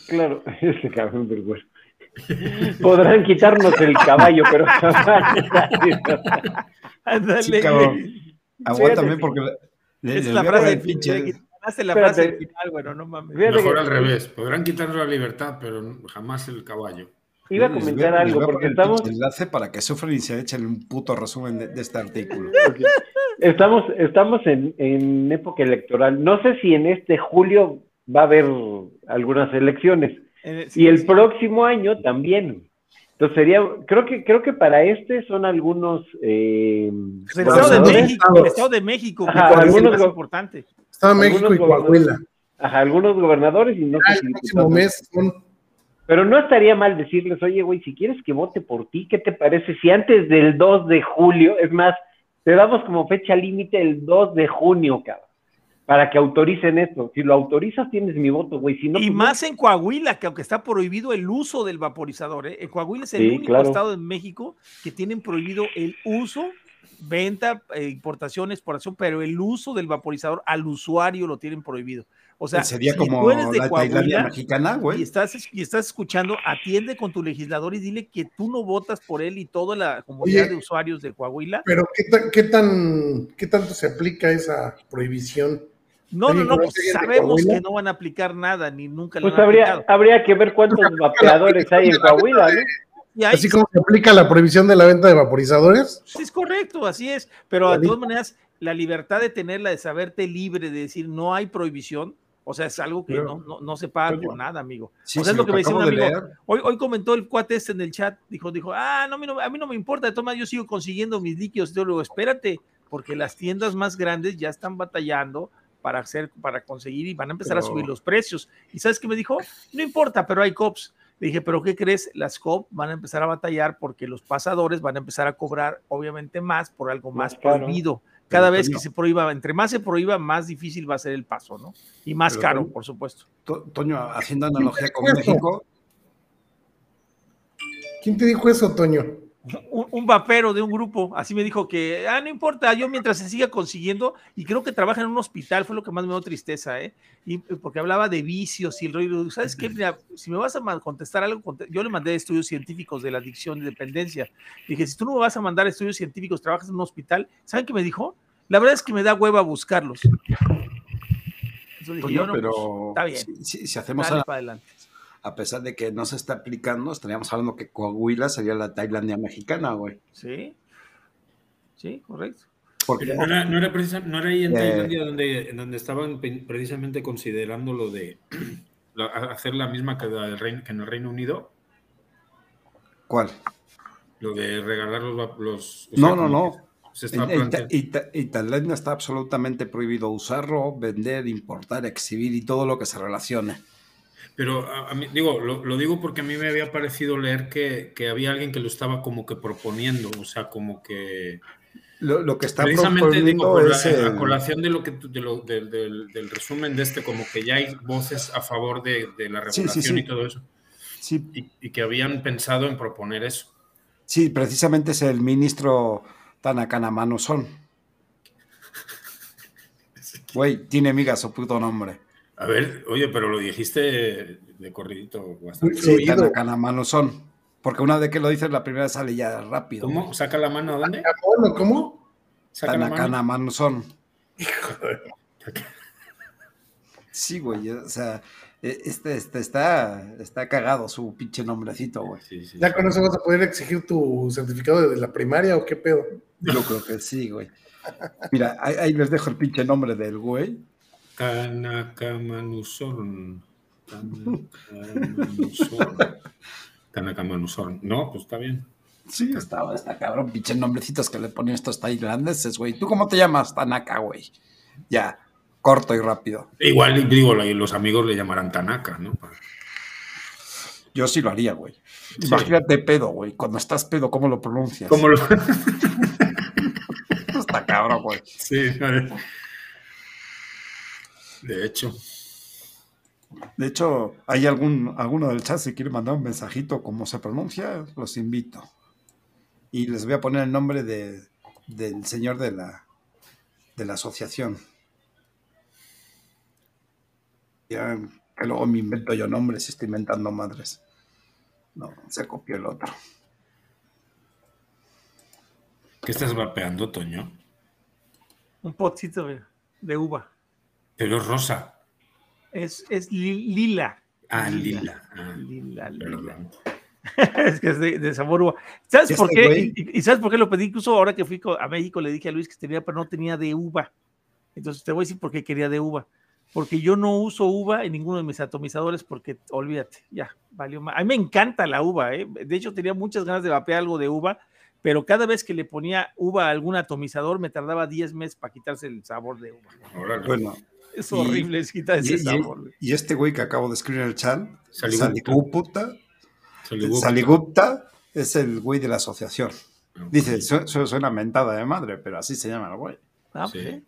Claro, ese cabrón del. Podrán quitarnos el caballo, pero sí, Aguántame porque es la frase del pinche hace la frase final, bueno, no mames. Mejor al revés, podrán quitarnos la libertad, pero jamás el caballo. Iba a comentar algo, porque estamos... enlace para que sufran y se echen un puto resumen de, este artículo. Estamos, estamos en, en, época electoral. No sé si en este julio va a haber algunas elecciones. Y el próximo año también. Entonces sería, creo que, creo que para este son algunos. Eh, el, Estado de México, el Estado de México, que algunos es importante. Estado de México y Coahuila. Ajá, algunos gobernadores y no ah, el próximo mes Pero no estaría mal decirles, oye, güey, si quieres que vote por ti, ¿qué te parece si antes del 2 de julio, es más, te damos como fecha límite el 2 de junio, cabrón? Para que autoricen esto. Si lo autorizas, tienes mi voto, güey. Si no, y pues más en Coahuila, que aunque está prohibido el uso del vaporizador, ¿eh? Coahuila es el único estado de México que tienen prohibido el uso, venta, eh, importación, exportación, pero el uso del vaporizador al usuario lo tienen prohibido. O sea, sería como tú eres de Coahuila mexicana, güey. Y estás, y estás escuchando, atiende con tu legislador y dile que tú no votas por él y toda la comunidad de usuarios de Coahuila. Pero ¿qué, qué, tan, ¿qué tanto se aplica esa prohibición? No, no, no, pues sabemos que no van a aplicar nada, ni nunca lo pues habría, habría que ver cuántos vapeadores hay en Coahuila, ¿no? Así como se aplica la prohibición de la venta de vaporizadores. Sí, es correcto, así es. Pero de todas maneras, la libertad de tenerla, de saberte libre, de decir no hay prohibición, o sea, es algo que no, no, se paga por nada, amigo. o sea, es lo que me decía un amigo. Hoy, hoy comentó el cuate este en el chat, dijo, dijo, ah, no, a mí no, me importa, de todas maneras yo sigo consiguiendo mis líquidos. Yo luego, espérate, porque las tiendas más grandes ya están batallando para hacer, para conseguir y van a empezar a subir los precios. ¿Y sabes qué me dijo? No importa, pero hay COPs. Le dije, ¿pero qué crees? Las COP van a empezar a batallar porque los pasadores van a empezar a cobrar, obviamente, más por algo más, prohibido. Cada vez que se prohíba, entre más se prohíba, más difícil va a ser el paso, ¿no? Y más caro, por supuesto. Toño, haciendo analogía con México. ¿Quién te dijo eso, Toño? Un, vapero de un grupo, así me dijo que, ah, no importa, yo mientras se siga consiguiendo, y creo que trabaja en un hospital, fue lo que más me dio tristeza, ¿eh? Y porque hablaba de vicios y el rollo, ¿sabes qué? si me vas a contestar algo, yo le mandé estudios científicos de la adicción y dependencia. Dije, si tú no me vas a mandar estudios científicos, trabajas en un hospital, ¿saben qué me dijo? La verdad es que me da hueva buscarlos. dije, no, pero pues, está bien. Si, hacemos para adelante a pesar de que no se está aplicando, estaríamos hablando que Coahuila sería la Tailandia mexicana, güey. Sí, sí, correcto. Porque, no, era, no, era ahí en eh, Tailandia donde, donde estaban precisamente considerando lo de hacer la misma que, que, en el Reino Unido. ¿Cuál? Lo de regalar los... los no, no, no. y, Tailandia está absolutamente prohibido usarlo, vender, importar, exhibir y todo lo que se relacione. Pero a, mí, digo, lo, digo porque a mí me había parecido leer que, había alguien que lo estaba como que proponiendo, o sea, como que lo, que está Precisamente digo, es la, colación de lo que del, resumen de este, como que ya hay voces a favor de, la regulación y todo eso. Sí. Y, que habían pensado en proponer eso. Sí, precisamente es el ministro Tanakana Manuson. Güey, tiene migas su puto nombre. A ver, oye, pero lo dijiste de corridito bastante. Sí, Tanakana Manuson. Porque una vez que lo dices, la primera sale ya rápido. ¿Cómo? ¿Saca la mano a dónde? ¿Cómo? ¿Saca la mano? son. Sí, güey, o sea, e, este, este, está, está cagado su pinche nombrecito, güey. ¿Ya con eso vas a poder exigir tu certificado de la primaria o qué pedo? Yo creo que sí, güey. Mira, ahí, les dejo el pinche nombre del güey. Tanakamanusorn. Tanakamanusor. No, pues está bien. Sí, estaba, está cabrón, pinche nombrecitos que le ponían estos tailandeses, güey. ¿Tú cómo te llamas? Tanaka, güey. Ya, corto y rápido. Igual, digo, los amigos le llamarán Tanaka, ¿no? Yo sí lo haría, güey. Imagínate pedo, güey. Cuando estás pedo, ¿cómo lo pronuncias? ¿Cómo lo...? está cabrón, güey. Sí, de hecho. De hecho, hay algún, alguno del chat si quiere mandar un mensajito como se pronuncia, los invito. Y les voy a poner el nombre de, del señor de la, de la asociación. Ya, que luego me invento yo nombres y estoy inventando madres. No, se copió el otro. ¿Qué estás vapeando, Toño? Un potito de uva. Pero es rosa. Es, es lila. Ah, lila. Ah, lila, lila. es que es de, sabor uva. ¿Sabes por qué? Y, sabes por qué lo pedí? Incluso ahora que fui a México le dije a Luis que tenía, pero no tenía de uva. Entonces te voy a decir por qué quería de uva. Porque yo no uso uva en ninguno de mis atomizadores porque, olvídate, ya, valió más. A mí me encanta la uva, ¿eh? De hecho, tenía muchas ganas de vapear algo de uva, pero cada vez que le ponía uva a algún atomizador me tardaba 10 meses para quitarse el sabor de uva. Bueno, es horrible, es quitar ese sabor. Y, este güey que acabo de escribir en el chat, Saligupta, Saligupta es el güey de la asociación. Ah, Dice, suena mentada de madre, pero así se llama el güey. Ah, sí.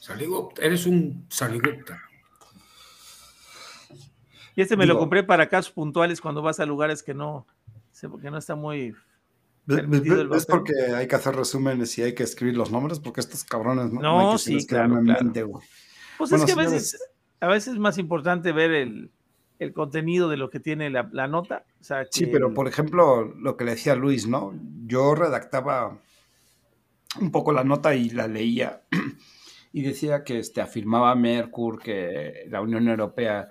Saligupta, eres un Saligupta. Y este me lo compré para casos puntuales cuando vas a lugares que no, que no está muy es porque hay que hacer resúmenes y hay que escribir los nombres, porque estos cabrones no, no, sí, claro, claro. Pues es que a veces, a veces es más importante ver el, contenido de lo que tiene la, nota. sí, pero por ejemplo, lo que le decía Luis, ¿no? Yo redactaba un poco la nota y la leía y decía que este, afirmaba Mercur que la Unión Europea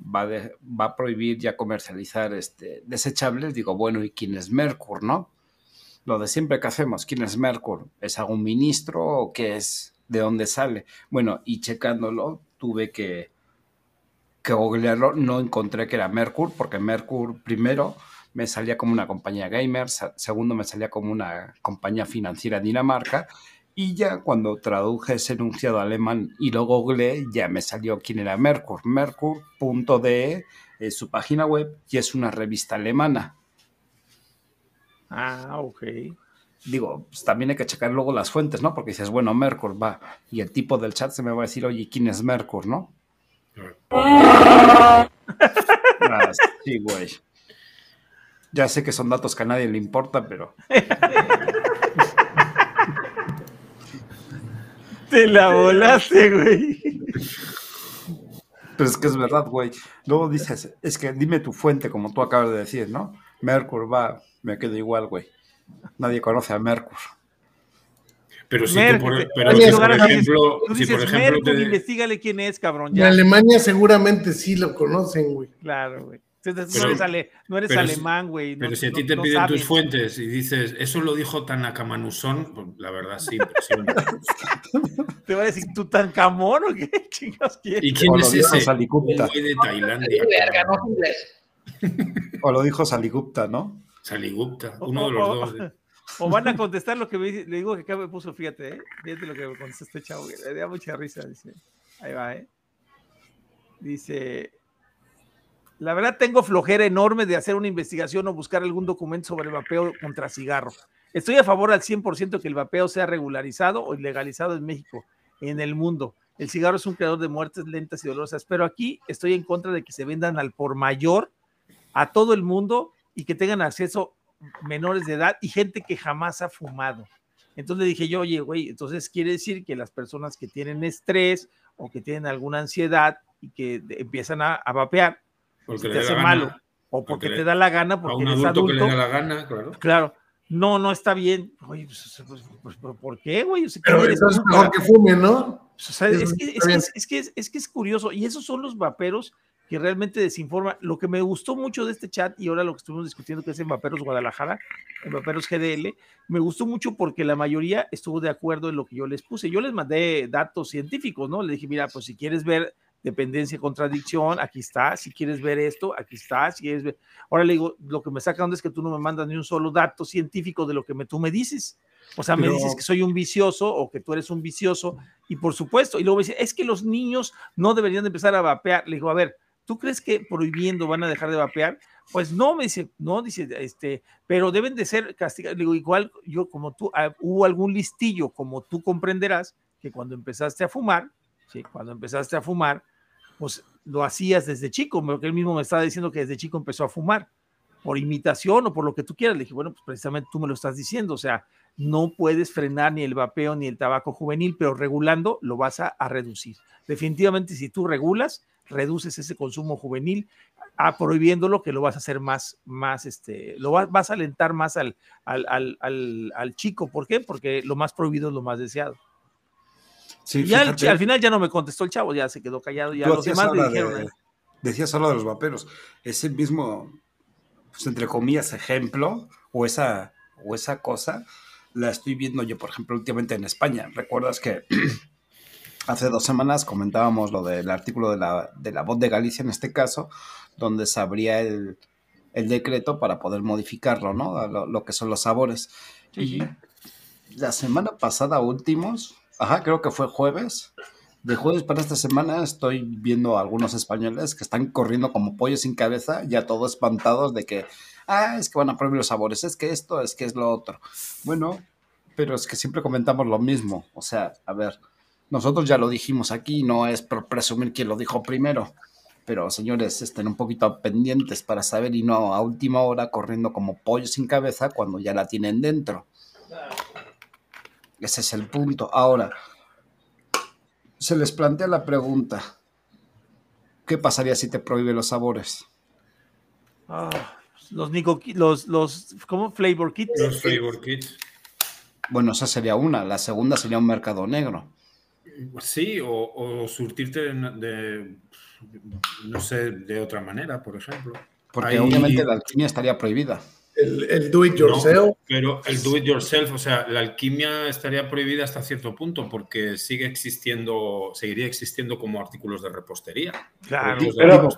va, va a prohibir ya comercializar este, desechables. Digo, bueno, ¿y quién es Mercur, no? Lo de siempre que hacemos, ¿quién es Mercur? ¿Es algún ministro o qué es? De dónde sale. Bueno, y checándolo, tuve que, que googlearlo, no encontré que era Mercur, porque Mercur primero me salía como una compañía gamer, segundo me salía como una compañía financiera en Dinamarca, y ya cuando traduje ese enunciado alemán y lo googleé, ya me salió quién era Mercur. Mercur.de es su página web y es una revista alemana. Ah, ok digo, pues también hay que checar luego las fuentes, ¿no? Porque dices, bueno, Mercur va, y el tipo del chat se me va a decir, oye, ¿quién es Mercur, no? ah, sí, güey. Ya sé que son datos que a nadie le importa, pero. Te la volaste, güey. Pero es que es verdad, güey. Luego dices, es que dime tu fuente, como tú acabas de decir, ¿no? Mercur va, me quedo igual, güey. Nadie conoce a Mercur. Pero si por, pero por ejemplo, si por ejemplo te... investigale quién es, cabrón. En Alemania seguramente sí lo conocen, güey. Claro, güey. Entonces, no eres, no eres alemán, güey. pero si a ti te piden tus fuentes y dices, eso lo dijo Tanakamanusón, pues la verdad sí, Te va a decir, ¿tú Tancamón o qué chingas quieres? ¿Y quién es ese? güey de Tailandia. o lo dijo Saligupta, ¿no? Saligupta, uno de los dos. O van a contestar lo que me, le digo que acá me puso, fíjate, ¿eh? fíjate lo que me contestó este chavo, le da mucha risa, dice. Ahí va, ¿eh? Dice, la verdad tengo flojera enorme de hacer una investigación o buscar algún documento sobre el vapeo contra cigarro. estoy a favor al 100% que el vapeo sea regularizado o ilegalizado en México, en el mundo. El cigarro es un creador de muertes lentas y dolorosas, pero aquí estoy en contra de que se vendan al por mayor a todo el mundo y que tengan acceso menores de edad y gente que jamás ha fumado. Entonces le dije yo, oye, güey, entonces quiere decir que las personas que tienen estrés o que tienen alguna ansiedad y que empiezan a, vapear, porque te hace malo, o porque, te da la gana, porque a un adulto, que le da la gana, claro. Claro, no, no está bien. Oye, pues, pues, pues, pues ¿por qué, güey? Pero es mejor que fumen, ¿no? es, que, es, que, es, que, es, curioso, y esos son los vaperos que realmente desinforma. Lo que me gustó mucho de este chat y ahora lo que estuvimos discutiendo, que es en Vaperos Guadalajara, en Vaperos GDL, me gustó mucho porque la mayoría estuvo de acuerdo en lo que yo les puse. Yo les mandé datos científicos, ¿no? Le dije, mira, pues si quieres ver dependencia y contradicción, aquí está. Si quieres ver esto, aquí está. Si quieres ver. Ahora le digo, lo que me saca onda es que tú no me mandas ni un solo dato científico de lo que me, tú me dices. O sea, me dices que soy un vicioso o que tú eres un vicioso. Y por supuesto, y luego me dice, es que los niños no deberían de empezar a vapear. Le digo, a ver, ¿tú crees que prohibiendo van a dejar de vapear? Pues no, me dice, no, dice, este, pero deben de ser castigados. Digo, igual yo como tú, ah, hubo algún listillo, como tú comprenderás, que cuando empezaste a fumar, ¿sí? Cuando empezaste a fumar, pues lo hacías desde chico, porque él mismo me estaba diciendo que desde chico empezó a fumar, por imitación o por lo que tú quieras. Le dije, bueno, pues precisamente tú me lo estás diciendo, o sea, no puedes frenar ni el vapeo ni el tabaco juvenil, pero regulando lo vas a, a reducir. Definitivamente, si tú regulas, reduces ese consumo juvenil, a prohibiéndolo que lo vas a hacer más, más, este, lo vas, a alentar más al, al, al, chico. ¿Por qué? Porque lo más prohibido es lo más deseado. Sí, y al, final ya no me contestó el chavo, ya se quedó callado, ya los demás le dijeron. ¿eh? decías solo de los vaperos, ese mismo, pues entre comillas, ejemplo, o esa, o esa cosa, la estoy viendo yo, por ejemplo, últimamente en España. ¿Recuerdas que Hace dos semanas comentábamos lo del artículo de la, de la voz de Galicia, en este caso, donde se abría el, decreto para poder modificarlo, ¿no? Lo, que son los sabores. y la semana pasada, últimos, ajá, creo que fue jueves. De jueves para esta semana estoy viendo a algunos españoles que están corriendo como pollos sin cabeza, ya todos espantados de que, ah, es que van a prohibir los sabores, es que esto, es que es lo otro. Bueno, pero es que siempre comentamos lo mismo. O sea, a ver, nosotros ya lo dijimos aquí, no es por presumir quién lo dijo primero, pero señores, estén un poquito pendientes para saber y no a última hora corriendo como pollo sin cabeza cuando ya la tienen dentro. Ese es el punto. Ahora, se les plantea la pregunta, ¿qué pasaría si te prohíbe los sabores? Ah, los, los, los, ¿cómo? Flavor kits. Los flavor kits. Bueno, esa sería una. La segunda sería un mercado negro. Sí, o, surtirte de, no sé, de otra manera, por ejemplo. Porque obviamente la alquimia estaría prohibida. El, do it yourself. pero el do it yourself, o sea, la alquimia estaría prohibida hasta cierto punto porque sigue existiendo, seguiría existiendo como artículos de repostería. Claro, pero,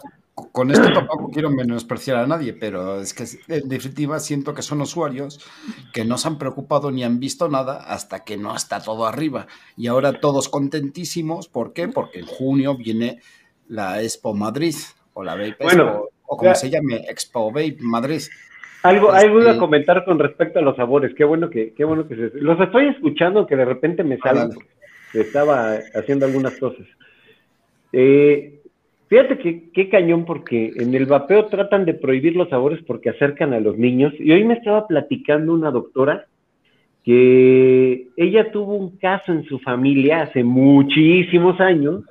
con esto tampoco quiero menospreciar a nadie, pero es que en definitiva siento que son usuarios que no se han preocupado ni han visto nada hasta que no está todo arriba. Y ahora todos contentísimos, ¿por qué? Porque en junio viene la Expo Madrid, o la Vape Expo, o como se llame, Expo Vape Madrid. Algo, algo iba a este comentar con respecto a los sabores. Qué bueno que, qué bueno que se, los estoy escuchando que de repente me salen. Estaba haciendo algunas cosas. Eh, Fíjate que qué cañón porque en el vapeo tratan de prohibir los sabores porque acercan a los niños. Y hoy me estaba platicando una doctora que ella tuvo un caso en su familia hace muchísimos años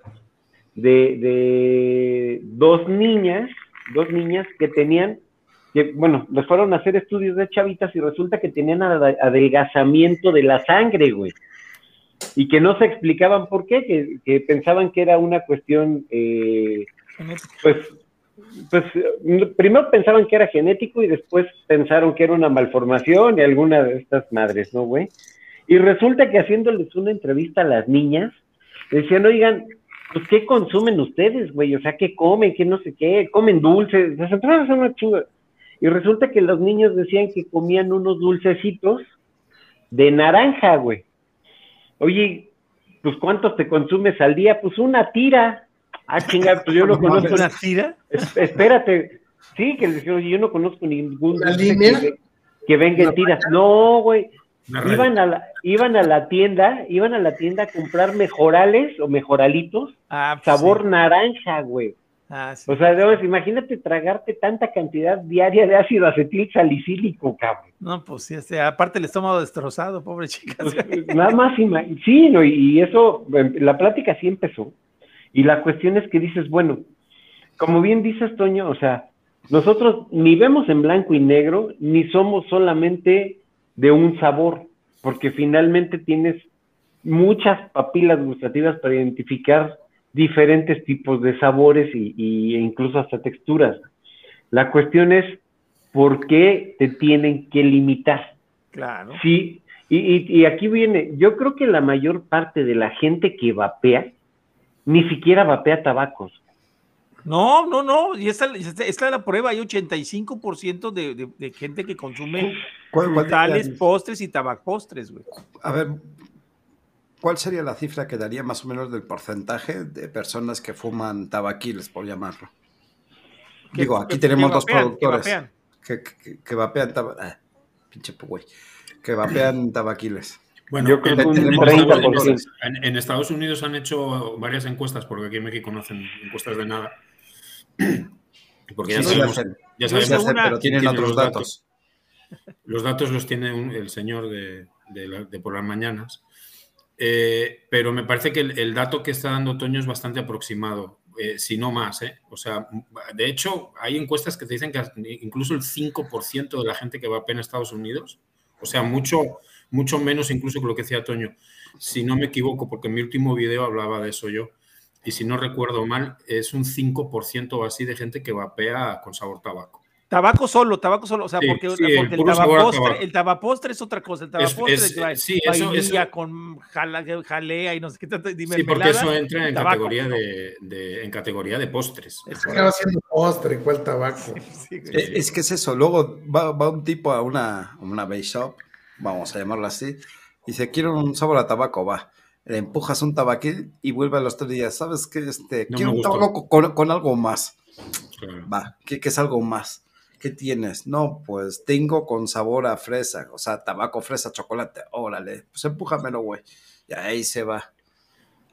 de, dos niñas, dos niñas que tenían, que bueno, les fueron a hacer estudios de chavitas y resulta que tenían adelgazamiento de la sangre, güey y que no se explicaban por qué, que, pensaban que era una cuestión, eh, pues, pues, primero pensaban que era genético y después pensaron que era una malformación y alguna de estas madres, ¿no, güey? Y resulta que haciéndoles una entrevista a las niñas, decían, oigan, pues, ¿qué consumen ustedes, güey? O sea, ¿qué comen? ¿Qué no sé qué? ¿Comen dulces? Les a una chingo. Y resulta que los niños decían que comían unos dulcecitos de naranja, güey. Oye, pues ¿cuántos te consumes al día? Pues una tira. Ah, chinga, pues yo no conozco. ¿Una tira? espérate. Sí, que les oye, yo no conozco ningún. ¿La línea? que venga tiras. No, güey. Iban a, la, iban a la tienda, iban a la tienda a comprar mejorales o mejoralitos, ah, pues sabor naranja, güey. Ah, o sea, imagínate tragarte tanta cantidad diaria de ácido acetil salicílico, cabrón. No, pues sí, aparte el estómago destrozado, pobre chica. Pues, nada más, sí, no, y eso, em, la plática sí empezó. Y la cuestión es que dices, bueno, como bien dices, Toño, o sea, nosotros ni vemos en blanco y negro, ni somos solamente de un sabor, porque finalmente tienes muchas papilas gustativas para identificar diferentes tipos de sabores y, e incluso hasta texturas. La cuestión es por qué te tienen que limitar. Claro. Sí, y, y, aquí viene, yo creo que la mayor parte de la gente que vapea, ni siquiera vapea tabacos. No, no, no, y esta, esta es la prueba, hay 85% de, de, de gente que consume tales postres y tabacostres, güey. A ver, ¿cuál sería la cifra que daría más o menos del porcentaje de personas que fuman tabaquiles, por llamarlo? Digo, aquí tenemos dos productores que, que, que, vapean tabaquiles. Ah, pinche güey. Que vapean tabaquiles. Bueno, Yo creo que en, en, Estados Unidos han hecho varias encuestas, porque aquí en México no hacen encuestas de nada porque ya sabemos, ya sabemos pero tienen otros datos. Los datos los tiene el señor de, por las mañanas. Eh, pero me parece que el, dato que está dando Toño es bastante aproximado, eh, si no más. ¿eh? O sea, de hecho, hay encuestas que te dicen que incluso el 5% de la gente que va a en Estados Unidos, o sea, mucho, mucho menos incluso que lo que decía Toño, si no me equivoco, porque en mi último video hablaba de eso yo, y si no recuerdo mal, es un 5% o así de gente que vapea con sabor tabaco. Tabaco solo, tabaco solo, o sea, porque, el, tabapostre, el tabapostre es otra cosa, el tabapostre es, es, sí, eso, eso, con jalea y no sé qué tanto. Sí, porque eso entra en categoría de, en categoría de postres. Estaba haciendo postre, ¿cuál tabaco? es, que es eso, luego va, va un tipo a una, una base shop, vamos a llamarlo así, y dice, quiero un sabor a tabaco, va le empujas un tabaquil y vuelve a los tres días. ¿Sabes qué? Este, quiero un tabaco con, algo más. Va, ¿qué, es algo más? ¿Qué tienes? No, pues tengo con sabor a fresa, o sea, tabaco, fresa, chocolate. Órale, pues empújamelo, güey. Y ahí se va.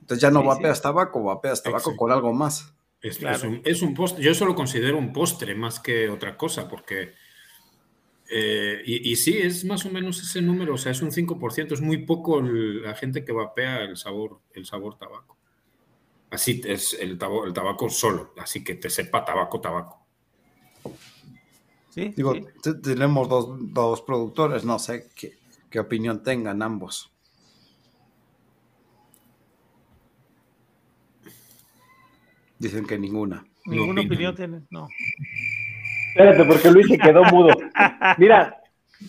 Entonces ya no vapeas tabaco, vapeas tabaco con algo más. Es, un, es un postre. Yo eso lo considero un postre más que otra cosa, porque eh, y, sí, es más o menos ese número, o sea, es un 5%, es muy poco la gente que vapea el sabor, el sabor tabaco. Así es el, tabaco, el tabaco solo, así que te sepa tabaco, tabaco. Sí, Digo, tenemos dos, productores, no sé qué, qué opinión tengan ambos. Dicen que ninguna. Ninguna opinión tienen, no. Espérate, porque Luis se quedó mudo. Mira,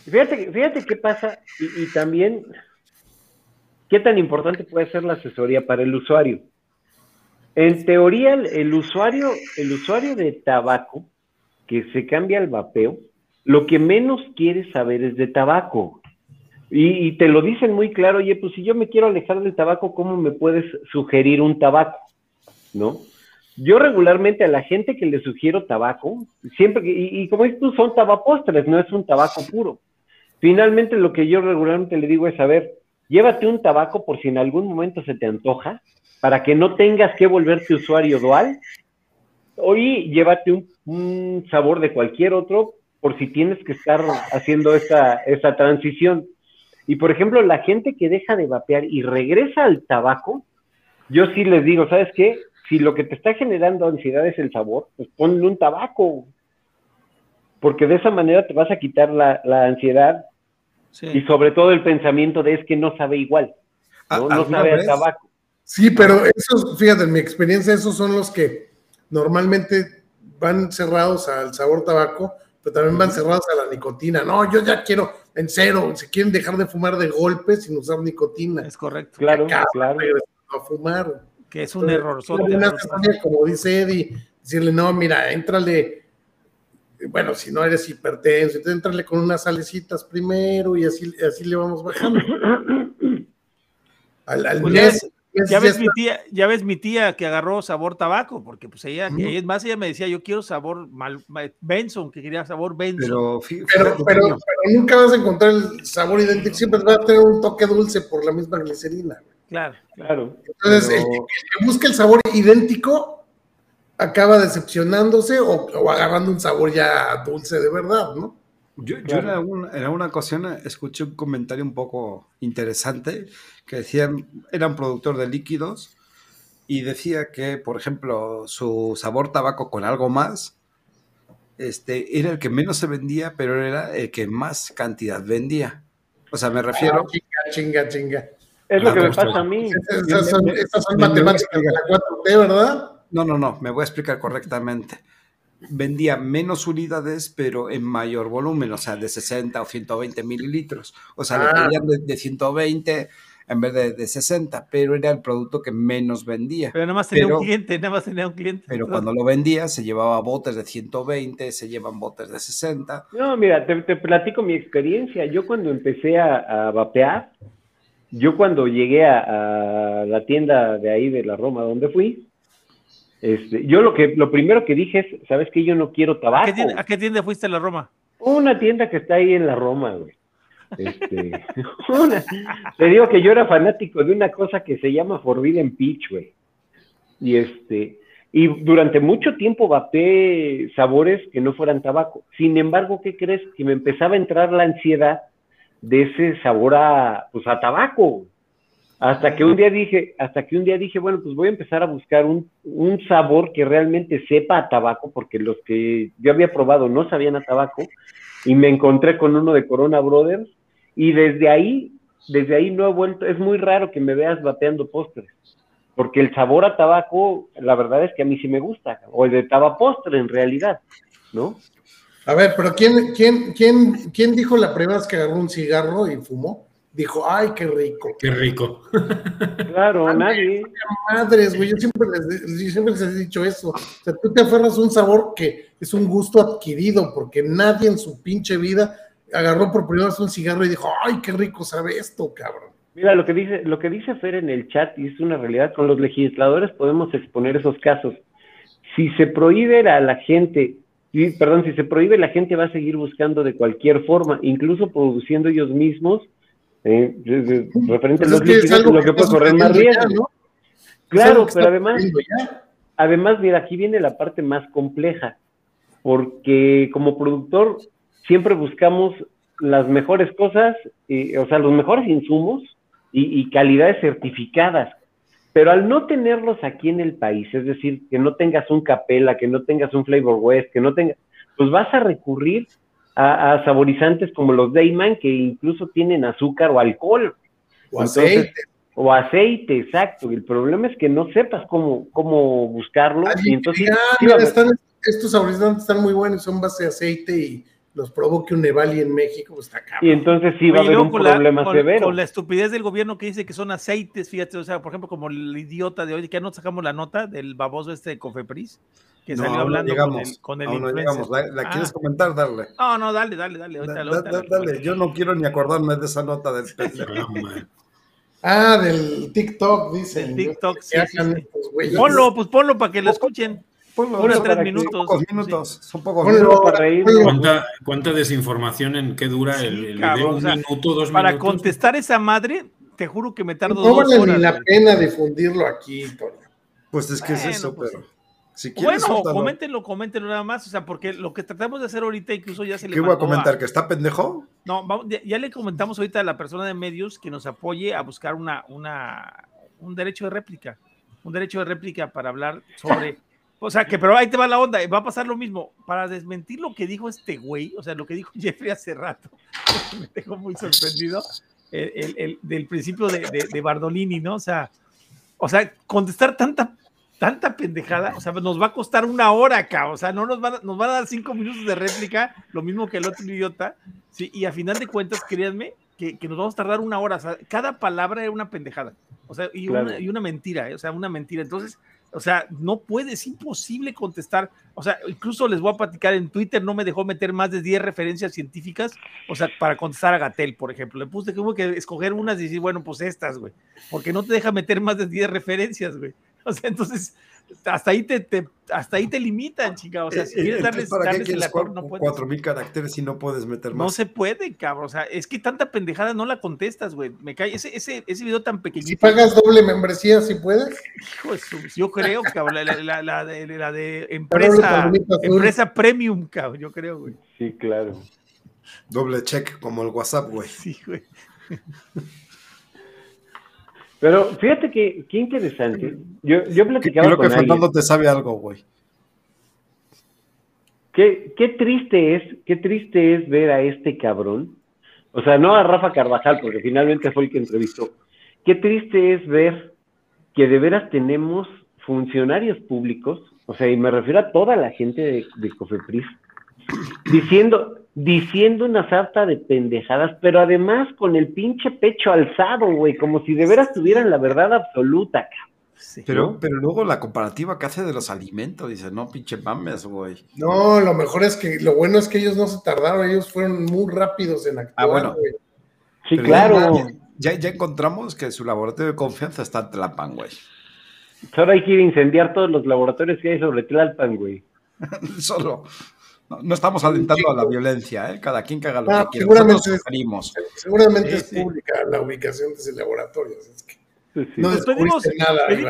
fíjate, fíjate qué pasa y, también qué tan importante puede ser la asesoría para el usuario. En teoría, el, usuario, el usuario de tabaco que se cambia al vapeo, lo que menos quiere saber es de tabaco. Y, te lo dicen muy claro, oye, pues si yo me quiero alejar del tabaco, ¿cómo me puedes sugerir un tabaco? ¿No? Yo regularmente a la gente que le sugiero tabaco, siempre, y, y como dices tú, son tabapostres, no es un tabaco puro. Finalmente lo que yo regularmente le digo es, a ver, llévate un tabaco por si en algún momento se te antoja, para que no tengas que volverte usuario dual, o y llévate un, sabor de cualquier otro por si tienes que estar haciendo esa, esa transición. Y por ejemplo, la gente que deja de vapear y regresa al tabaco, yo sí les digo, ¿sabes qué? si lo que te está generando ansiedad es el sabor, pues ponle un tabaco. Porque de esa manera te vas a quitar la, ansiedad y sobre todo el pensamiento de es que no sabe igual. No, no sabe a tabaco. Sí, pero esos, fíjate, en mi experiencia, esos son los que normalmente van cerrados al sabor tabaco, pero también van cerrados a la nicotina. No, yo ya quiero en cero, si quieren dejar de fumar de golpe sin usar nicotina. Es correcto. Claro, claro. A fumar que es un error. Como dice Eddie, decirle, no, mira, entrale, bueno, si no eres hipertenso, entonces entrale con unas salecitas primero y así, así le vamos bajando. Al, al pues ya, ves mi tía, ya ves mi tía que agarró sabor tabaco, porque pues ella, es más, ella me decía, yo quiero sabor mal, Benson, que quería sabor Benson. Pero, pero, nunca vas a encontrar el sabor idéntico, siempre va a tener un toque dulce por la misma glicerina. Claro, claro. Entonces, el, que busca el sabor idéntico acaba decepcionándose o, agarrando un sabor ya dulce de verdad, ¿no? Yo, en, alguna, ocasión escuché un comentario un poco interesante que decían, era un productor de líquidos y decía que, por ejemplo, su sabor tabaco con algo más este, era el que menos se vendía, pero era el que más cantidad vendía. O sea, me refiero... Ah, chinga, chinga, chinga. Es lo que me pasa a mí. Estas son, matemáticas de la 4T, ¿verdad? No, no, no, me voy a explicar correctamente. Vendía menos unidades, pero en mayor volumen, o sea, de 60 o 120 mililitros. O sea, le ah. pedían de, 120 en vez de, de, 60, pero era el producto que menos vendía. Pero nada más tenía un cliente, nada más tenía un cliente. Pero cuando lo vendía, se llevaba botes de 120, se llevan botes de 60. No, mira, te, platico mi experiencia. Yo cuando empecé a, a vapear, yo cuando llegué a, la tienda de ahí de la Roma donde fui, este, yo lo que lo primero que dije es, ¿sabes qué? Yo no quiero tabaco. ¿A qué, tienda, fuiste a la Roma? Una tienda que está ahí en la Roma, güey. Este, te digo que yo era fanático de una cosa que se llama Forbidden Peach, güey. Y este, y durante mucho tiempo vapeé sabores que no fueran tabaco. Sin embargo, ¿qué crees? Que me empezaba a entrar la ansiedad de ese sabor a, pues a tabaco. Hasta que un día dije, hasta que un día dije, bueno, pues voy a empezar a buscar un, un sabor que realmente sepa a tabaco, porque los que yo había probado no sabían a tabaco, y me encontré con uno de Corona Brothers, y desde ahí, desde ahí no he vuelto, es muy raro que me veas bateando postres, porque el sabor a tabaco, la verdad es que a mí sí me gusta, o el de tabapostre en realidad, ¿no? A ver, pero ¿quién, quién, quién, quién dijo la primera vez que agarró un cigarro y fumó? Dijo, ay, qué rico. Qué rico. Claro, nadie. Madres, güey, yo siempre, les, siempre les he dicho eso. O sea, tú te aferras a un sabor que es un gusto adquirido, porque nadie en su pinche vida agarró por primera vez un cigarro y dijo, ay, qué rico sabe esto, cabrón. Mira, lo que dice, lo que dice Fer en el chat, y es una realidad, con los legisladores podemos exponer esos casos. Si se prohíbe a la gente perdón, si se prohíbe, la gente va a seguir buscando de cualquier forma, incluso produciendo ellos mismos, eh, referente a los lo que puede correr más riesgo. Claro, pero además, además, mira, aquí viene la parte más compleja, porque como productor siempre buscamos las mejores cosas, o sea, los mejores insumos y, y calidades certificadas pero al no tenerlos aquí en el país, es decir, que no tengas un capela, que no tengas un flavor west, que no tengas, pues vas a recurrir a, saborizantes como los Dayman, que incluso tienen azúcar o alcohol. O aceite. O aceite, exacto. El problema es que no sepas cómo, cómo buscarlo. y entonces, estos saborizantes están muy buenos, son base de aceite y los provoque un Nevali en México, pues está cabrón. Y entonces sí va a haber un problema severo. Con la estupidez del gobierno que dice que son aceites, fíjate, o sea, por ejemplo, como el idiota de hoy, que ya no sacamos la nota del baboso este de Cofepris, que salió hablando con el, con el ¿La, quieres ah. comentar? Dale. No, no, dale, dale, dale. dale, yo no quiero ni acordarme de esa nota del Ah, del TikTok, dice. Del TikTok, sí, Ponlo, pues ponlo para que lo escuchen. Unos tres minutos. Pocos minutos. Son pocos minutos. Para reír. ¿Cuánta, ¿Cuánta, desinformación en qué dura el, el video? Un minuto, dos para contestar esa madre, te juro que me tardo no vale ni la pena difundirlo aquí, Toño. Pues es que es eso, pues, pero. Si quieres, bueno, coméntenlo, coméntenlo nada más, o sea, porque lo que tratamos de hacer ahorita incluso ya se le ¿Qué voy a comentar? ¿Que está pendejo? No, ya, le comentamos ahorita a la persona de medios que nos apoye a buscar una, una, un derecho de réplica, un derecho de réplica para hablar sobre o sea, que pero ahí te va la onda, va a pasar lo mismo. Para desmentir lo que dijo este güey, o sea, lo que dijo Jeffrey hace rato, me dejó muy sorprendido, el, del principio de, Bardolini, ¿no? O sea, o sea, contestar tanta, tanta pendejada, o sea, nos va a costar una hora acá, o sea, no nos van, nos van a dar cinco minutos de réplica, lo mismo que el otro idiota, sí, y a final de cuentas, créanme, que, nos vamos a tardar una hora, o sea, cada palabra era una pendejada, o sea, y, una, y una mentira, ¿eh? o sea, una mentira. Entonces, O sea, no puede, es imposible contestar. O sea, incluso les voy a platicar en Twitter, no me dejó meter más de 10 referencias científicas, o sea, para contestar a Gatel, por ejemplo. Le puse que hubo que escoger unas y decir, bueno, pues estas, güey, porque no te deja meter más de 10 referencias, güey. O sea, entonces, hasta ahí te, te, hasta ahí te limitan, chica. O sea, si eh, quieres darles, ¿para qué quieres no puedes. Cuatro mil caracteres y no puedes meter más. No se puede, cabrón. O sea, es que tanta pendejada no la contestas, güey. Me cae ese, ese, ese video tan pequeñito. Si pagas doble membresía, si puedes. Hijo de yo creo, cabrón. La, la, la, de, la de empresa, empresa premium, cabrón. Yo creo, güey. Sí, claro. Doble check, como el WhatsApp, güey. Sí, güey. Pero fíjate que qué interesante. Yo, yo platicaba Creo que Fernando te sabe algo, güey. Qué, qué triste es, qué triste es ver a este cabrón. O sea, no a Rafa Carvajal, porque finalmente fue el que entrevistó. Qué triste es ver que de veras tenemos funcionarios públicos, o sea, y me refiero a toda la gente de, de Cofepris, diciendo, diciendo una sarta de pendejadas, pero además con el pinche pecho alzado, güey, como si de veras tuvieran la verdad absoluta, pero, pero luego la comparativa que hace de los alimentos, dice, no, pinche mames, güey. No, lo mejor es que, lo bueno es que ellos no se tardaron, ellos fueron muy rápidos en actuar. Ah, bueno. Sí, claro. Ya, ya, encontramos que su laboratorio de confianza está en Tlalpan, güey. Solo hay que ir a incendiar todos los laboratorios que hay sobre Tlalpan, güey. Solo. No, estamos alentando a la violencia, ¿eh? Cada quien que haga lo ah, que quiera. Seguramente, es, seguramente es pública la ubicación de ese laboratorio. No pedimos,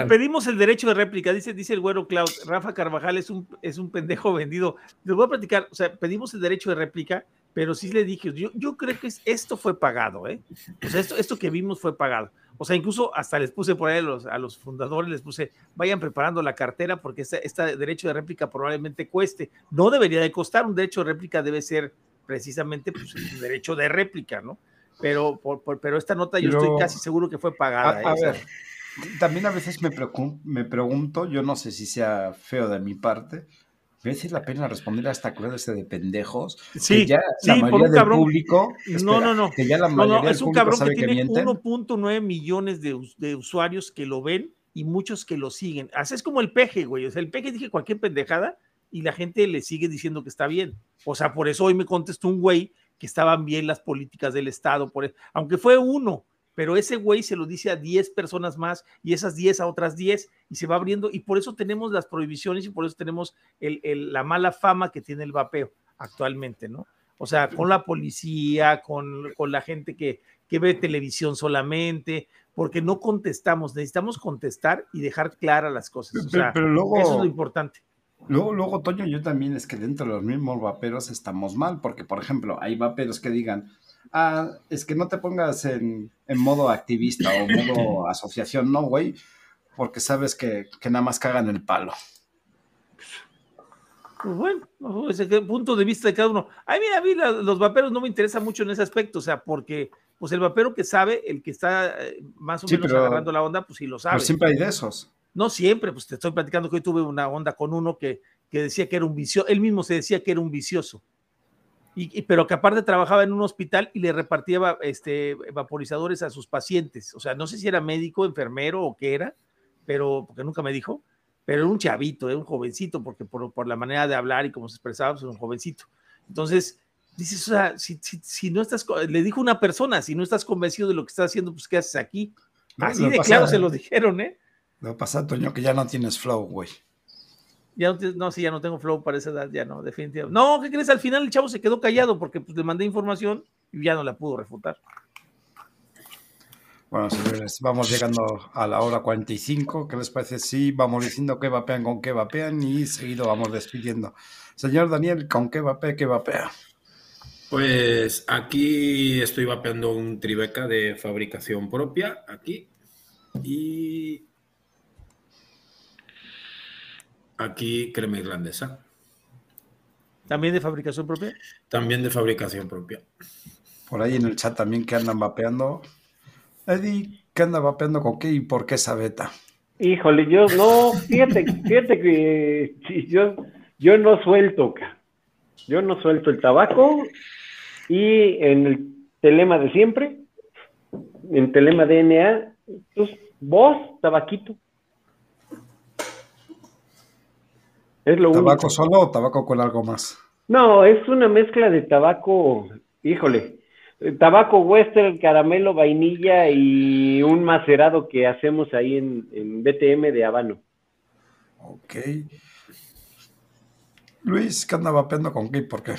pedimos, el derecho de réplica, dice, dice el güero Cloud. Rafa Carvajal es un, es un pendejo vendido. Les voy a platicar, o sea, pedimos el derecho de réplica, pero sí le dije, yo, yo creo que esto fue pagado, ¿eh? O sea, esto, esto que vimos fue pagado. O sea, incluso hasta les puse por ahí a los, a los fundadores, les puse, vayan preparando la cartera porque este, este, derecho de réplica probablemente cueste. No debería de costar, un derecho de réplica debe ser precisamente pues, un derecho de réplica, ¿no? Pero, por, pero esta nota yo estoy casi seguro que fue pagada. A, ¿eh? ver, también a veces me, me pregunto, yo no sé si sea feo de mi parte, ¿Merece la pena responder a esta clase de pendejos? Sí, que ya sí, la mayoría del público. no, no, no. Que ya la mayoría no, es un cabrón que, tiene 1.9 millones de, de, usuarios que lo ven y muchos que lo siguen. Así es como el peje, güey. O sea, el peje dije cualquier pendejada y la gente le sigue diciendo que está bien. O sea, por eso hoy me contestó un güey que estaban bien las políticas del Estado, por eso, aunque fue uno, pero ese güey se lo dice a 10 personas más y esas 10 a otras 10 y se va abriendo y por eso tenemos las prohibiciones y por eso tenemos la mala fama que tiene el vapeo actualmente, ¿no? O sea, con la policía, con, la gente que, ve televisión solamente, porque no contestamos, necesitamos contestar y dejar claras las cosas. O sea, eso es lo importante. Luego, luego, Toño, yo también es que dentro de los mismos vaperos estamos mal, porque, por ejemplo, hay vaperos que digan, ah, es que no te pongas en, modo activista o modo asociación, no, güey, porque sabes que, nada más cagan el palo. Pues bueno, ese punto de vista de cada uno. Ay, mira, a mí los vaperos no me interesan mucho en ese aspecto, o sea, porque pues el vapero que sabe, el que está eh, más o menos agarrando la onda, pues sí lo sabe. Pero siempre hay de esos. No siempre, pues te estoy platicando que hoy tuve una onda con uno que, que decía que era un vicioso, él mismo se decía que era un vicioso y, pero que aparte trabajaba en un hospital y le repartía este, vaporizadores a sus pacientes. O sea, no sé si era médico, enfermero o qué era, pero porque nunca me dijo, pero era un chavito, era un jovencito, porque por, por la manera de hablar y cómo se expresaba, pues era un jovencito. Entonces, dices, o sea, si, si, si, no estás, le dijo una persona, si no estás convencido de lo que estás haciendo, pues ¿qué haces aquí? Así de claro se lo dijeron, ¿eh? Lo pasa, Toño, que ya no tienes flow, güey. Ya no, no, sí, ya no tengo flow para esa edad, ya no, definitivamente. No, ¿qué crees? Al final el chavo se quedó callado porque pues, le mandé información y ya no la pudo refutar. Bueno, señores, vamos llegando a la hora 45. ¿Qué les parece? Sí, vamos diciendo qué vapean, con qué vapean y seguido vamos despidiendo. Señor Daniel, ¿con qué vapea, qué vapea? Pues aquí estoy vapeando un Tribeca de fabricación propia, aquí. Y Aquí crema irlandesa. ¿También de fabricación propia? También de fabricación propia. Por ahí en el chat también que andan vapeando. Eddie, ¿qué anda vapeando con qué y por qué esa beta? Híjole, yo no, fíjate, fíjate que yo, yo no suelto, yo no suelto el tabaco y en el telema de siempre, en telema DNA, pues vos, tabaquito. ¿Es lo ¿Tabaco solo o tabaco con algo más? No, es una mezcla de tabaco, híjole, tabaco western, caramelo, vainilla y un macerado que hacemos ahí en, en BTM de habano. Ok. Luis, ¿qué andaba vapeando con qué? ¿Por qué?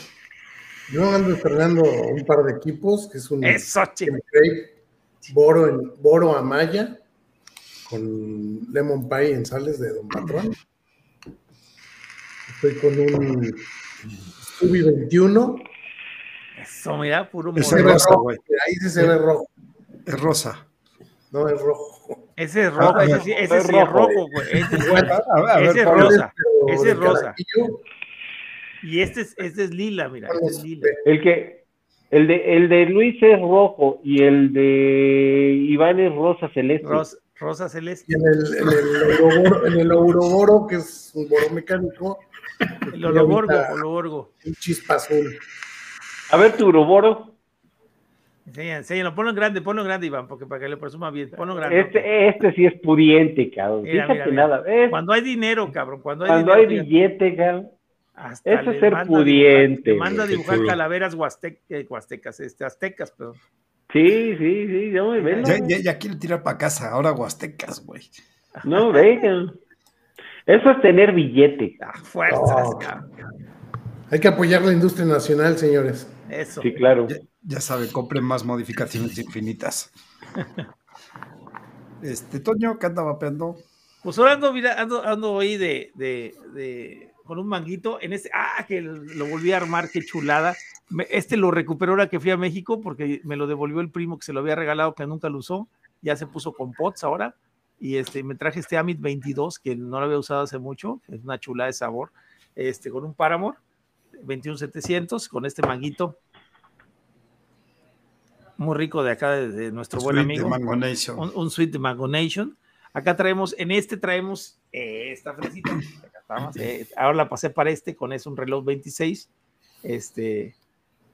Yo ando estrenando un par de equipos, que es un Eso, Boro, en, Boro Amaya, con Lemon Pie en sales de Don Patrón. Estoy con un Ubi 21. Eso, mira, puro Ese es rosa, güey. Ahí sí se ve rojo. Es rosa. No, es rojo. Ese es rojo, ese, sí, ese sí es rojo, güey. Ese, es rosa. Ese es rosa. Y este es, este es lila, mira. Este es lila. El que, el de, el de Luis es rojo y el de Iván es rosa celeste. rosa celeste. Y en el, en el, Ouroboro, en el Ouroboro, que es un boro mecánico. El Oloborgo, Oloborgo. Un chispa azul. A ver tu Uroboro. Enseña, enséñalo, ponlo en grande, ponlo en grande, Iván, porque para que le presuma bien, ponlo grande. Este, este sí es pudiente, cabrón. Mira, Fíjate nada. Cuando hay dinero, cabrón, cuando hay cuando hay billete, cabrón. Hasta Eso es ser pudiente. Te manda a dibujar calaveras eh, huastecas, este, aztecas, perdón. Sí, sí, sí, ya me ven. Ya, ya, quiero tirar para casa, ahora huastecas, güey. No, vengan. Eso es tener billete. Ah, fuerzas, Hay que apoyar la industria nacional, señores. Eso. Sí, claro. Ya, saben, compren más modificaciones infinitas. este, Toño, ¿qué anda vapeando? Pues ahora ando, ando, ando ahí de, de, de, con un manguito en este, ah, que lo volví a armar, qué chulada. Este lo recuperó ahora que fui a México porque me lo devolvió el primo que se lo había regalado que nunca lo usó. Ya se puso con pots ahora y este, me traje este Amit 22 que no lo había usado hace mucho, es una chula de sabor, este, con un Paramore 21700, con este manguito muy rico de acá de, nuestro buen amigo. Un, un suite de Mango Nation. Acá traemos, en este traemos esta fresita. Eh, ahora la pasé para este, con es un reloj 26. Este,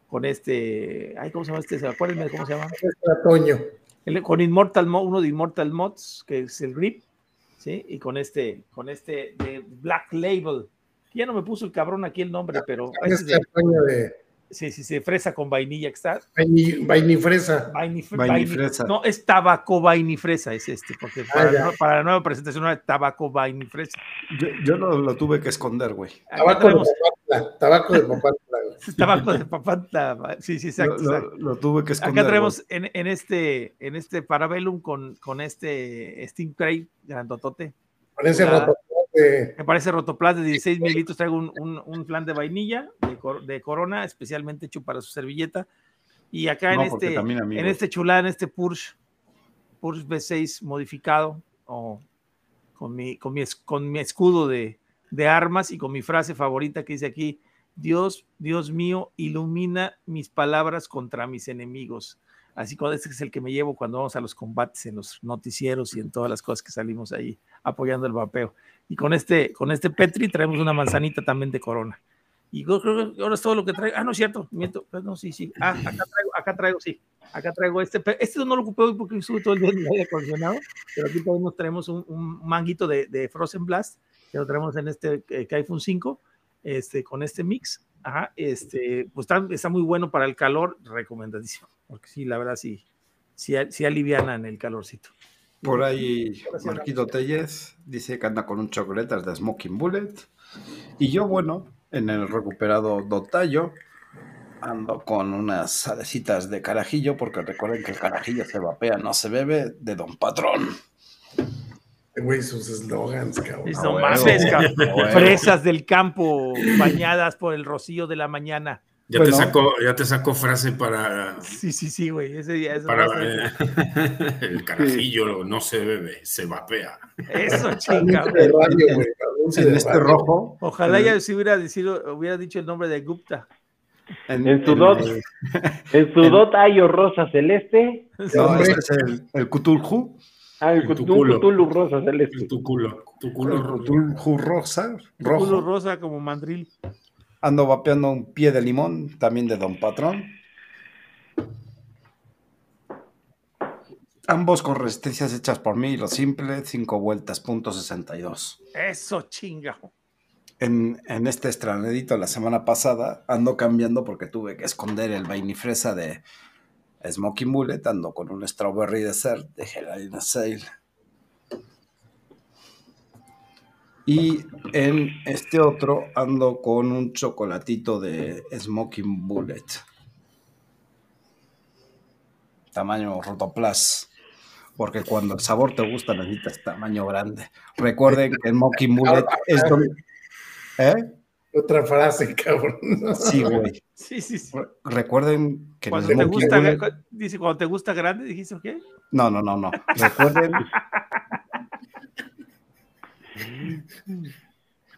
con este, ay, ¿cómo se llama este? Acuérdenme cómo se llama. Este con Immortal uno de Immortal Mods, que es el grip, ¿sí? Y con este, con este de Black Label. Ya no me puso el cabrón aquí el nombre, pero. Este de, Sí, sí, sí, fresa con vainilla que está. Vainifresa. Vainifresa. No, es tabaco vainifresa, es este, porque ah, para, la nueva presentación no es tabaco vainifresa. Yo, yo lo, tuve que esconder, güey. Tabaco, de papantla, tabaco de papantla. tabaco de papantla, sí, sí, exacto. Lo, tuve que esconder. Acá tenemos en, en, este, en este Parabellum con, con este Steam Crate grandotote. Con ese me parece rotoplas de 16 mililitros. Traigo un, un, un, flan de vainilla de, Corona, especialmente hecho para su servilleta. Y acá en, este, en este chulá, en este Purge, Purge V6 modificado, o con, mi, con, mi, con mi escudo de, de armas y con mi frase favorita que dice aquí: Dios, Dios mío, ilumina mis palabras contra mis enemigos. Así que este es el que me llevo cuando vamos a los combates en los noticieros y en todas las cosas que salimos ahí apoyando el vapeo. Y con este, con este Petri traemos una manzanita también de corona. Y yo creo que ahora es todo lo que traigo. Ah, no es cierto, miento. Pues no, sí, sí. Ah, acá traigo, acá traigo, sí. Acá traigo este. Este no lo ocupé hoy porque estuve todo el día en el aire acondicionado, pero aquí también traemos un, un manguito de, de, Frozen Blast, que lo traemos en este eh, Kaifun 5, este, con este mix. Ajá, este, pues está, está, muy bueno para el calor, recomendadísimo, porque sí, la verdad sí, sí, sí aliviana en el calorcito. Por ahí, Marquito Tellez dice que anda con un chocolates de Smoking Bullet. Y yo, bueno, en el recuperado Dotayo, ando con unas salecitas de carajillo, porque recuerden que el carajillo se vapea, no se bebe, de Don Patrón. Güey, sus eslogans, cabrón. Ah, Fresas del campo bañadas por el rocío de la mañana. Ya, te sacó, ya te sacó frase para. Sí, sí, sí, güey. Ese día para, eh, el carajillo no se bebe, se vapea. Eso, chinga. en este rojo. Ojalá ya se hubiera, decido, hubiera dicho el nombre de Gupta. En, tu dot, en su dot hay rosa celeste. No, este es el, el Cthulhu. Ah, el Cthulhu rosa celeste. Tu culo. Tu culo Cthulhu rosa. Rojo. Cthulhu rosa como mandril. Ando vapeando un pie de limón, también de Don Patrón. Ambos con resistencias hechas por mí, lo simple, cinco vueltas, punto 62. Eso chinga. en, en, este estranedito la semana pasada ando cambiando porque tuve que esconder el vainifresa de Smoking Bullet, ando con un Strawberry Dessert de Helena Sale. Y en este otro ando con un chocolatito de Smoking Bullet. Tamaño Rotoplas. Porque cuando el sabor te gusta necesitas tamaño grande. Recuerden que Smoking Bullet es donde... ¿Eh? Otra frase, cabrón. Sí, güey. Sí, sí, sí. Recuerden que cuando te gusta, Bullet... dice, cuando te gusta grande, dijiste, ¿qué? No, no, no, no. Recuerden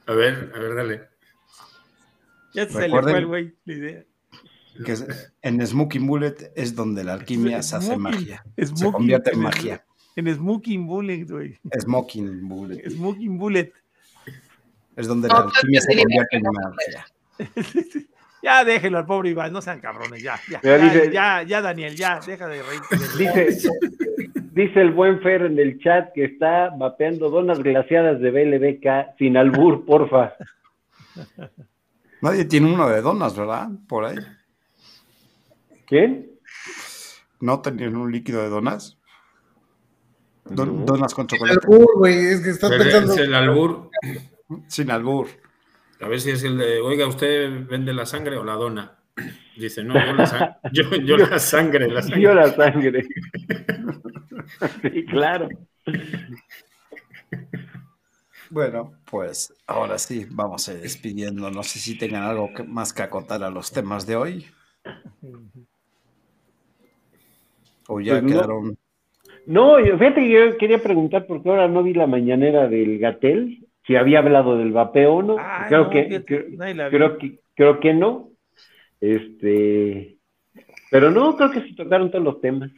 A ver, a ver, dale. Ya se le fue el güey la idea. Que en Smoking Bullet es donde la alquimia se hace magia. se convierte en magia. En Smoking Bullet, güey. Smoking Bullet. Smoking Bullet. Es donde la alquimia se convierte en magia. ya déjenlo al pobre Iván, no sean cabrones, ya, ya, ya, ya, ya, Daniel, ya, deja de reír. Dice, Dice el buen Fer en el chat que está vapeando donas glaciadas de BLBK sin albur, porfa. Nadie tiene uno de donas, ¿verdad? Por ahí. ¿Quién? ¿No tenían un líquido de donas? Donas con chocolate. El albur, güey, es que estás pensando. Es el albur. Sin albur. A ver si es el de, oiga, ¿usted vende la sangre o la dona? Dice, no, yo la, sangre, yo, la sangre, la sangre. Yo la sangre. sí, claro. Bueno, pues ahora sí, vamos a ir despidiendo. No sé si tengan algo más que acotar a los temas de hoy. O ya pues quedaron. No, fíjate que yo quería preguntar porque ahora no vi la mañanera del Gatel, si había hablado del vapeo o no. creo, que, creo, que, creo que no. Este, pero no, creo que se tocaron todos los temas.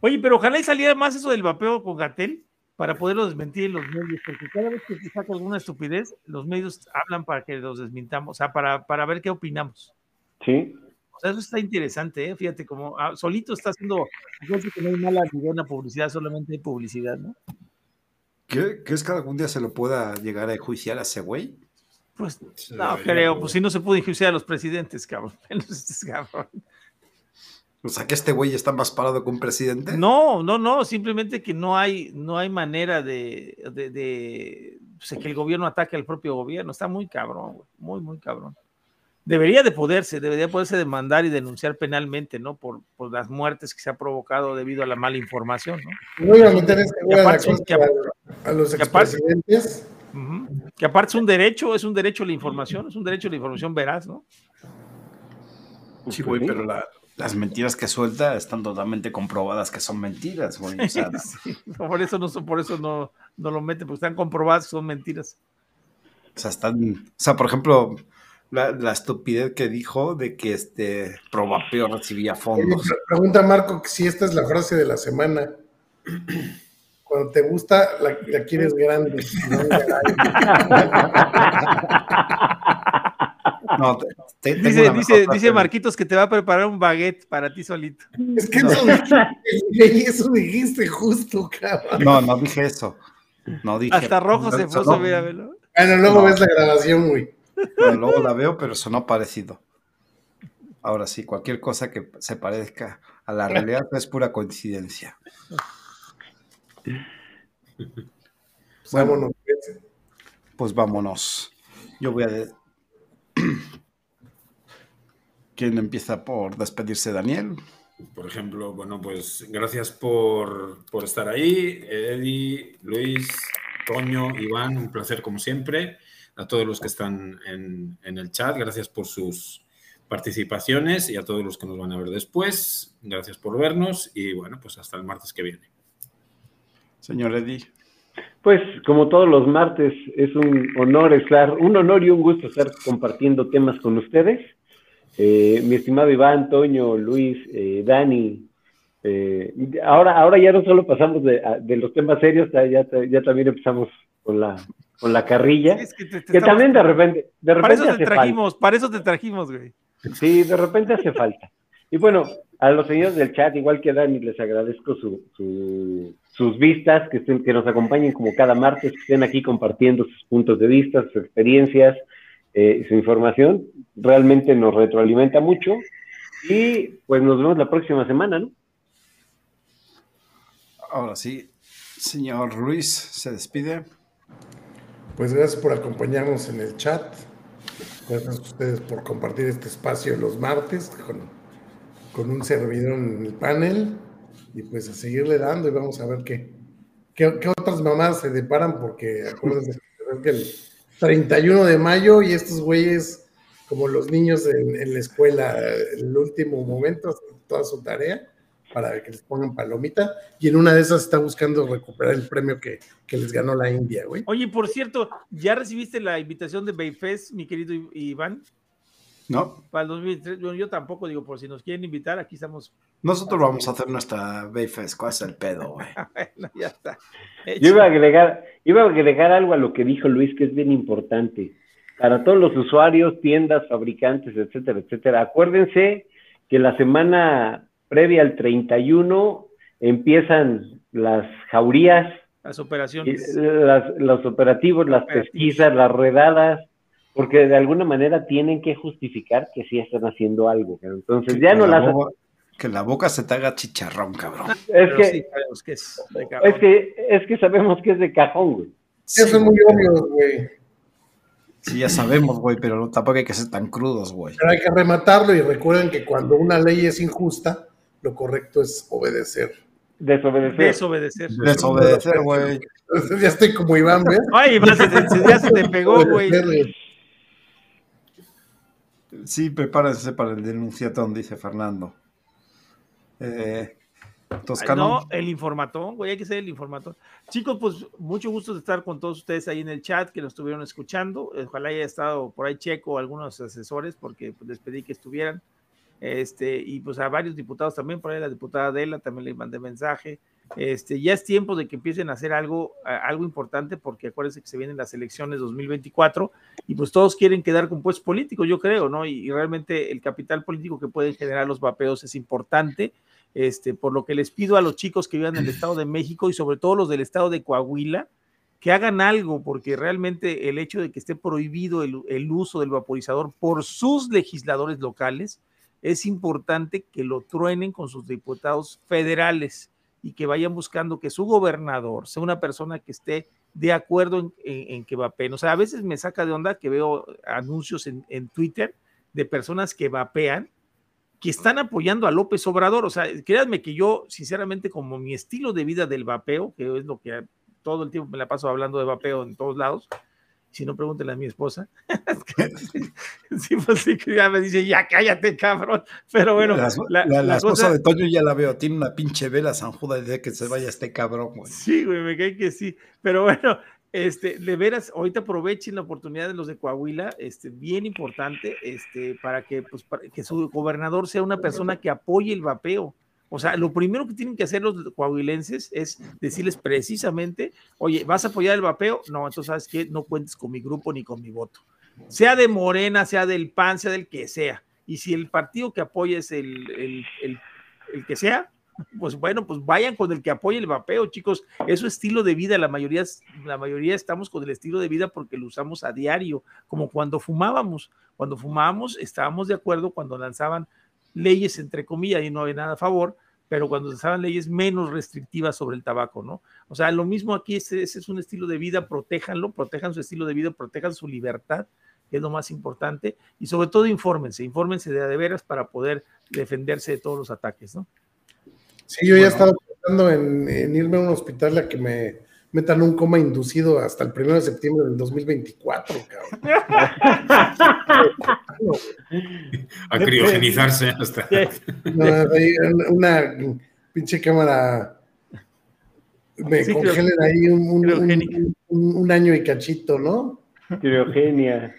Oye, pero ojalá y saliera más eso del vapeo con Gatel para poderlo desmentir en los medios, porque cada vez que se saca alguna estupidez, los medios hablan para que los desmintamos, o sea, para, para ver qué opinamos. Sí. O sea, eso está interesante, ¿eh? fíjate, como ah, solito está haciendo, fíjate que no hay mala ni buena publicidad, solamente hay publicidad, ¿no? ¿Crees que algún día se lo pueda llegar a enjuiciar a ese güey? Pues no creo, pues si no se puede enjuiciar a los presidentes, cabrón. O sea que este güey está más parado que un presidente. No, no, no, simplemente que no hay, no hay manera de, de, pues, que el gobierno ataque al propio gobierno. Está muy cabrón, güey. muy, muy cabrón. Debería de poderse, debería poderse demandar y denunciar penalmente, ¿no? Por, por las muertes que se ha provocado debido a la mala información, ¿no? Voy a meter este güey a, los expresidentes que aparte es un derecho, es un derecho a la información, es un derecho a la información veraz, ¿no? Sí, güey, pero las mentiras que suelta están totalmente comprobadas que son mentiras, güey. por eso no por eso no, no lo meten, porque están comprobadas que son mentiras. O sea, están, o sea, por ejemplo, la, la, estupidez que dijo de que este Probapeo recibía fondos. Pregunta Marco si esta es la frase de la semana. Cuando te gusta, la, quieres grande. No, dice, dice, dice Marquitos que te va a preparar un baguette para ti solito. Es que eso, dijiste, eso dijiste justo, cabrón. No, no dije eso. No dije. Hasta rojo se puso, mira, velo. Bueno, luego ves la grabación, güey. Luego la veo, pero sonó parecido. Ahora sí, cualquier cosa que se parezca a la realidad es pura coincidencia. vámonos. Pues vámonos. Yo voy a. ¿Quién empieza por despedirse, Daniel? Por ejemplo, bueno, pues gracias por, por estar ahí. Eddie, Luis, Toño, Iván, un placer como siempre. A todos los que están en, en el chat, gracias por sus participaciones y a todos los que nos van a ver después. Gracias por vernos y bueno, pues hasta el martes que viene. Señor Eddie. Pues como todos los martes, es un honor estar, un honor y un gusto estar compartiendo temas con ustedes. Eh, mi estimado Iván, Toño, Luis, eh, Dani, eh, ahora, ahora ya no solo pasamos de, los temas serios, ya, ya, también empezamos con la, con la carrilla, que, también de repente, de repente para eso te trajimos, para eso te trajimos, güey. Sí, de repente hace falta. Y bueno, a los señores del chat, igual que Dani, les agradezco su, sus vistas, que, estén, que nos acompañen como cada martes, que estén aquí compartiendo sus puntos de vista, sus experiencias, eh, su información. Realmente nos retroalimenta mucho. Y pues nos vemos la próxima semana, ¿no? Ahora sí, señor Luis, se despide. Pues gracias por acompañarnos en el chat. Gracias a ustedes por compartir este espacio los martes con, con un servidor en el panel y pues a seguirle dando y vamos a ver qué, qué, otras mamás se deparan, porque acuérdense que el 31 de mayo y estos güeyes, como los niños en, la escuela, el último momento, toda su tarea para que les pongan palomita, y en una de esas está buscando recuperar el premio que, que les ganó la India, güey. Oye, por cierto, ¿ya recibiste la invitación de Bayfest, mi querido Iván? No. Para el 2003, yo tampoco digo, por si nos quieren invitar, aquí estamos. Nosotros vamos a hacer nuestra Bayfest, ¿cuál es el pedo, güey? bueno, ya está. Yo iba a, agregar, iba a agregar algo a lo que dijo Luis, que es bien importante. Para todos los usuarios, tiendas, fabricantes, etcétera, etcétera, acuérdense que la semana previa al 31 empiezan las jaurías. Las operaciones. los operativos, las pesquisas, las redadas porque de alguna manera tienen que justificar que sí están haciendo algo. Entonces ya no las... que la boca se te haga chicharrón, cabrón. Es que, que es, es, que, es que sabemos que es de cajón, güey. Eso es muy obvio, güey. Sí, ya sabemos, güey, pero tampoco hay que ser tan crudos, güey. Pero hay que rematarlo y recuerden que cuando una ley es injusta, lo correcto es obedecer. Desobedecer. Desobedecer. Desobedecer, güey. Ya estoy como Iván, ¿ves? Ay, Iván, ya se te pegó, güey. Sí, prepárense para el denunciatón, dice Fernando. Eh, Toscano. No, el informatón, güey, hay que ser el informatón. Chicos, pues mucho gusto de estar con todos ustedes ahí en el chat que nos estuvieron escuchando. Ojalá haya estado por ahí Checo, algunos asesores, porque pues, les pedí que estuvieran. Este, y pues a varios diputados también, por ahí la diputada Adela también le mandé mensaje. Este, ya es tiempo de que empiecen a hacer algo, algo importante, porque acuérdense que se vienen las elecciones 2024 y pues todos quieren quedar con puestos políticos, yo creo, ¿no? Y, realmente el capital político que pueden generar los vapeos es importante. Este, por lo que les pido a los chicos que vivan en el Estado de México y sobre todo los del Estado de Coahuila, que hagan algo, porque realmente el hecho de que esté prohibido el, el uso del vaporizador por sus legisladores locales, es importante que lo truenen con sus diputados federales y que vayan buscando que su gobernador sea una persona que esté de acuerdo en, que vapeen. O sea, a veces me saca de onda que veo anuncios en, Twitter de personas que vapean, que están apoyando a López Obrador. O sea, créanme que yo, sinceramente, como mi estilo de vida del vapeo, que es lo que todo el tiempo me la paso hablando de vapeo en todos lados, si no, pregúntenle a mi esposa. sí, pues sí, que ya me dice, ya cállate, cabrón. Pero bueno. La, esposa de Toño ya la veo, tiene una pinche vela San Judas de que se vaya este cabrón, güey. Sí, güey, me cae que sí. Pero bueno, este, de veras, ahorita aprovechen la oportunidad de los de Coahuila, este, bien importante, este, para que, pues, para que su gobernador sea una persona que apoye el vapeo. O sea, lo primero que tienen que hacer los coahuilenses es decirles precisamente, oye, ¿vas a apoyar el vapeo? No, entonces, ¿sabes qué? No cuentes con mi grupo ni con mi voto. Sea de Morena, sea del PAN, sea del que sea. Y si el partido que apoya es el, el, que sea, pues bueno, pues vayan con el que apoye el vapeo, chicos. Es su estilo de vida. La mayoría, la mayoría estamos con el estilo de vida porque lo usamos a diario, como cuando fumábamos. Cuando fumábamos, estábamos de acuerdo cuando lanzaban leyes entre comillas y no hay nada a favor, pero cuando se estaban leyes menos restrictivas sobre el tabaco, ¿no? O sea, lo mismo aquí, ese, es un estilo de vida, protéjanlo, protejan su estilo de vida, protejan su libertad, que es lo más importante, y sobre todo infórmense, infórmense de, de veras para poder defenderse de todos los ataques, ¿no? Sí, yo ya estaba pensando en, en irme a un hospital a que me metan un coma inducido hasta el 1 de septiembre del 2024, cabrón. a criogenizarse hasta. una pinche cámara. Me congelen ahí un, un, año y cachito, ¿no? Criogenia.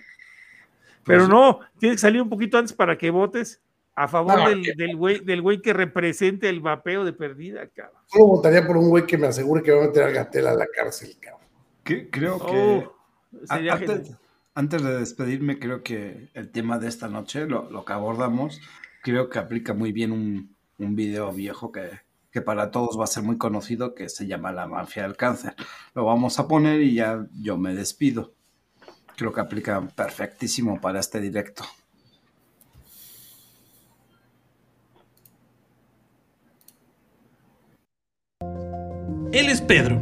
Pero no, tiene que salir un poquito antes para que votes a favor del, del, güey, del güey que represente el vapeo de perdida, cabrón. Solo votaría por un güey que me asegure que va a meter a Gatel a la cárcel, cabrón. creo que. antes, antes, de despedirme, creo que el tema de esta noche, lo, lo que abordamos, creo que aplica muy bien un, un video viejo que, que para todos va a ser muy conocido, que se llama La Mafia del Cáncer. Lo vamos a poner y ya yo me despido. Creo que aplica perfectísimo para este directo. Él es Pedro.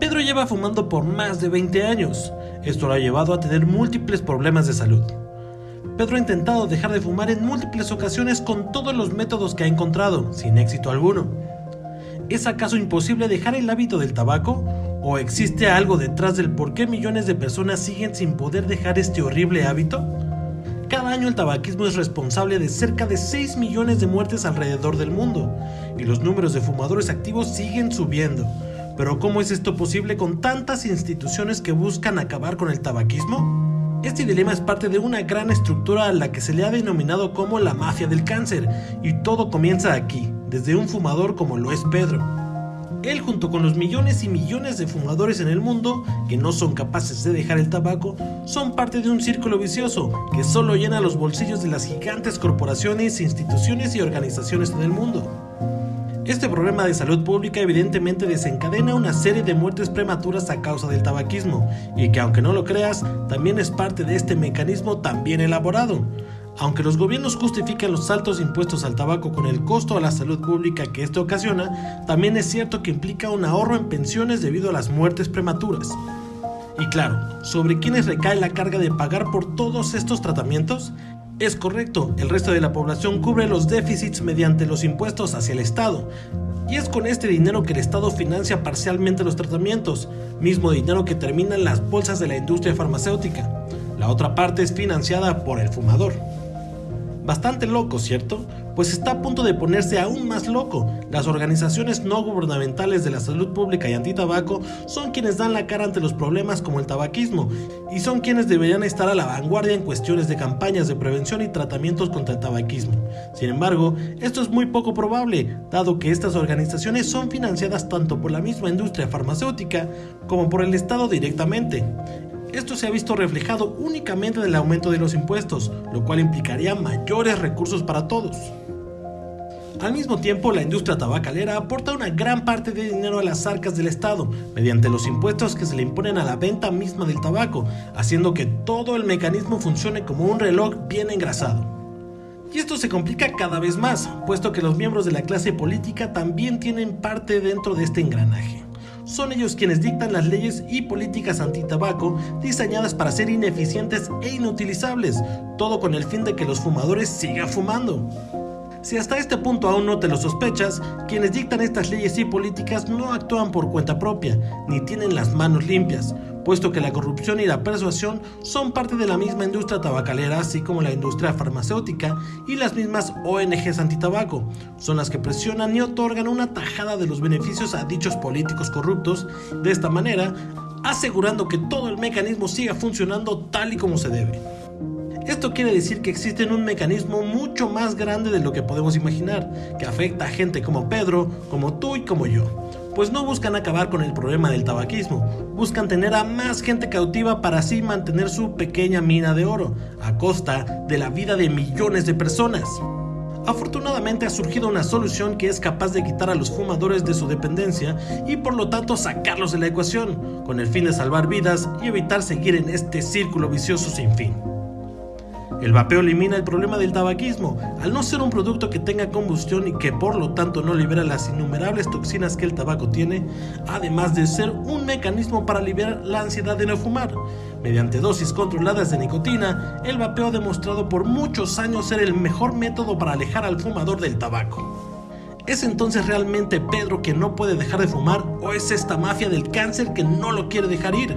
Pedro lleva fumando por más de 20 años. Esto lo ha llevado a tener múltiples problemas de salud. Pedro ha intentado dejar de fumar en múltiples ocasiones con todos los métodos que ha encontrado, sin éxito alguno. ¿Es acaso imposible dejar el hábito del tabaco? ¿O existe algo detrás del por qué millones de personas siguen sin poder dejar este horrible hábito? Cada año el tabaquismo es responsable de cerca de 6 millones de muertes alrededor del mundo, y los números de fumadores activos siguen subiendo. Pero ¿cómo es esto posible con tantas instituciones que buscan acabar con el tabaquismo? Este dilema es parte de una gran estructura a la que se le ha denominado como la mafia del cáncer, y todo comienza aquí, desde un fumador como lo es Pedro. Él junto con los millones y millones de fumadores en el mundo que no son capaces de dejar el tabaco, son parte de un círculo vicioso que solo llena los bolsillos de las gigantes corporaciones, instituciones y organizaciones en el mundo. Este problema de salud pública evidentemente desencadena una serie de muertes prematuras a causa del tabaquismo, y que aunque no lo creas, también es parte de este mecanismo tan bien elaborado. Aunque los gobiernos justifican los altos impuestos al tabaco con el costo a la salud pública que esto ocasiona, también es cierto que implica un ahorro en pensiones debido a las muertes prematuras. Y claro, ¿sobre quiénes recae la carga de pagar por todos estos tratamientos? Es correcto, el resto de la población cubre los déficits mediante los impuestos hacia el Estado. Y es con este dinero que el Estado financia parcialmente los tratamientos, mismo dinero que termina en las bolsas de la industria farmacéutica. La otra parte es financiada por el fumador. Bastante loco, ¿cierto? Pues está a punto de ponerse aún más loco. Las organizaciones no gubernamentales de la salud pública y antitabaco son quienes dan la cara ante los problemas como el tabaquismo y son quienes deberían estar a la vanguardia en cuestiones de campañas de prevención y tratamientos contra el tabaquismo. Sin embargo, esto es muy poco probable, dado que estas organizaciones son financiadas tanto por la misma industria farmacéutica como por el Estado directamente. Esto se ha visto reflejado únicamente en el aumento de los impuestos, lo cual implicaría mayores recursos para todos. Al mismo tiempo, la industria tabacalera aporta una gran parte de dinero a las arcas del Estado, mediante los impuestos que se le imponen a la venta misma del tabaco, haciendo que todo el mecanismo funcione como un reloj bien engrasado. Y esto se complica cada vez más, puesto que los miembros de la clase política también tienen parte dentro de este engranaje son ellos quienes dictan las leyes y políticas antitabaco diseñadas para ser ineficientes e inutilizables, todo con el fin de que los fumadores sigan fumando. Si hasta este punto aún no te lo sospechas, quienes dictan estas leyes y políticas no actúan por cuenta propia, ni tienen las manos limpias, puesto que la corrupción y la persuasión son parte de la misma industria tabacalera, así como la industria farmacéutica y las mismas ONGs antitabaco. Son las que presionan y otorgan una tajada de los beneficios a dichos políticos corruptos, de esta manera asegurando que todo el mecanismo siga funcionando tal y como se debe. Esto quiere decir que existe un mecanismo mucho más grande de lo que podemos imaginar, que afecta a gente como Pedro, como tú y como yo pues no buscan acabar con el problema del tabaquismo, buscan tener a más gente cautiva para así mantener su pequeña mina de oro, a costa de la vida de millones de personas. Afortunadamente ha surgido una solución que es capaz de quitar a los fumadores de su dependencia y por lo tanto sacarlos de la ecuación, con el fin de salvar vidas y evitar seguir en este círculo vicioso sin fin. El vapeo elimina el problema del tabaquismo, al no ser un producto que tenga combustión y que por lo tanto no libera las innumerables toxinas que el tabaco tiene, además de ser un mecanismo para liberar la ansiedad de no fumar. Mediante dosis controladas de nicotina, el vapeo ha demostrado por muchos años ser el mejor método para alejar al fumador del tabaco. ¿Es entonces realmente Pedro que no puede dejar de fumar o es esta mafia del cáncer que no lo quiere dejar ir?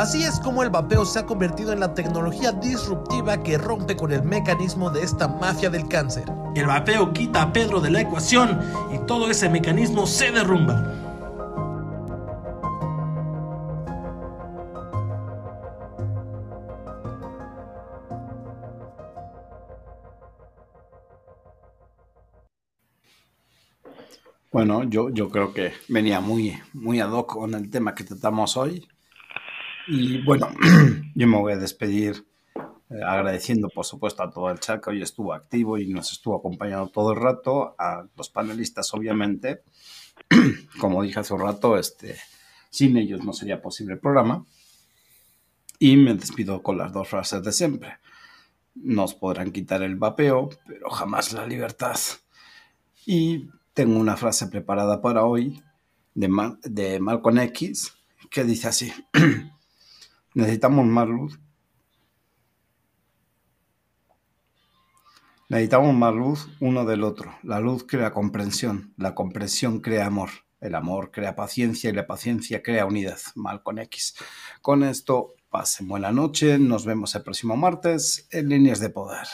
Así es como el vapeo se ha convertido en la tecnología disruptiva que rompe con el mecanismo de esta mafia del cáncer. El vapeo quita a Pedro de la ecuación y todo ese mecanismo se derrumba. Bueno, yo, yo creo que venía muy, muy ad hoc con el tema que tratamos hoy. Y bueno, yo me voy a despedir Eh, agradeciendo, por supuesto, a todo el chat que hoy estuvo activo y nos estuvo acompañando todo el rato, a los panelistas, obviamente. Como dije hace un rato, este, sin ellos no sería posible el programa. Y me despido con las dos frases de siempre. Nos podrán quitar el vapeo, pero jamás la libertad. Y tengo una frase preparada para hoy de, de Malcolm X que dice así. Necesitamos más luz. Necesitamos más luz uno del otro. La luz crea comprensión, la comprensión crea amor. El amor crea paciencia y la paciencia crea unidad. Malcolm X. Con esto Pasen buena noche, nos vemos el próximo martes en Líneas de Poder.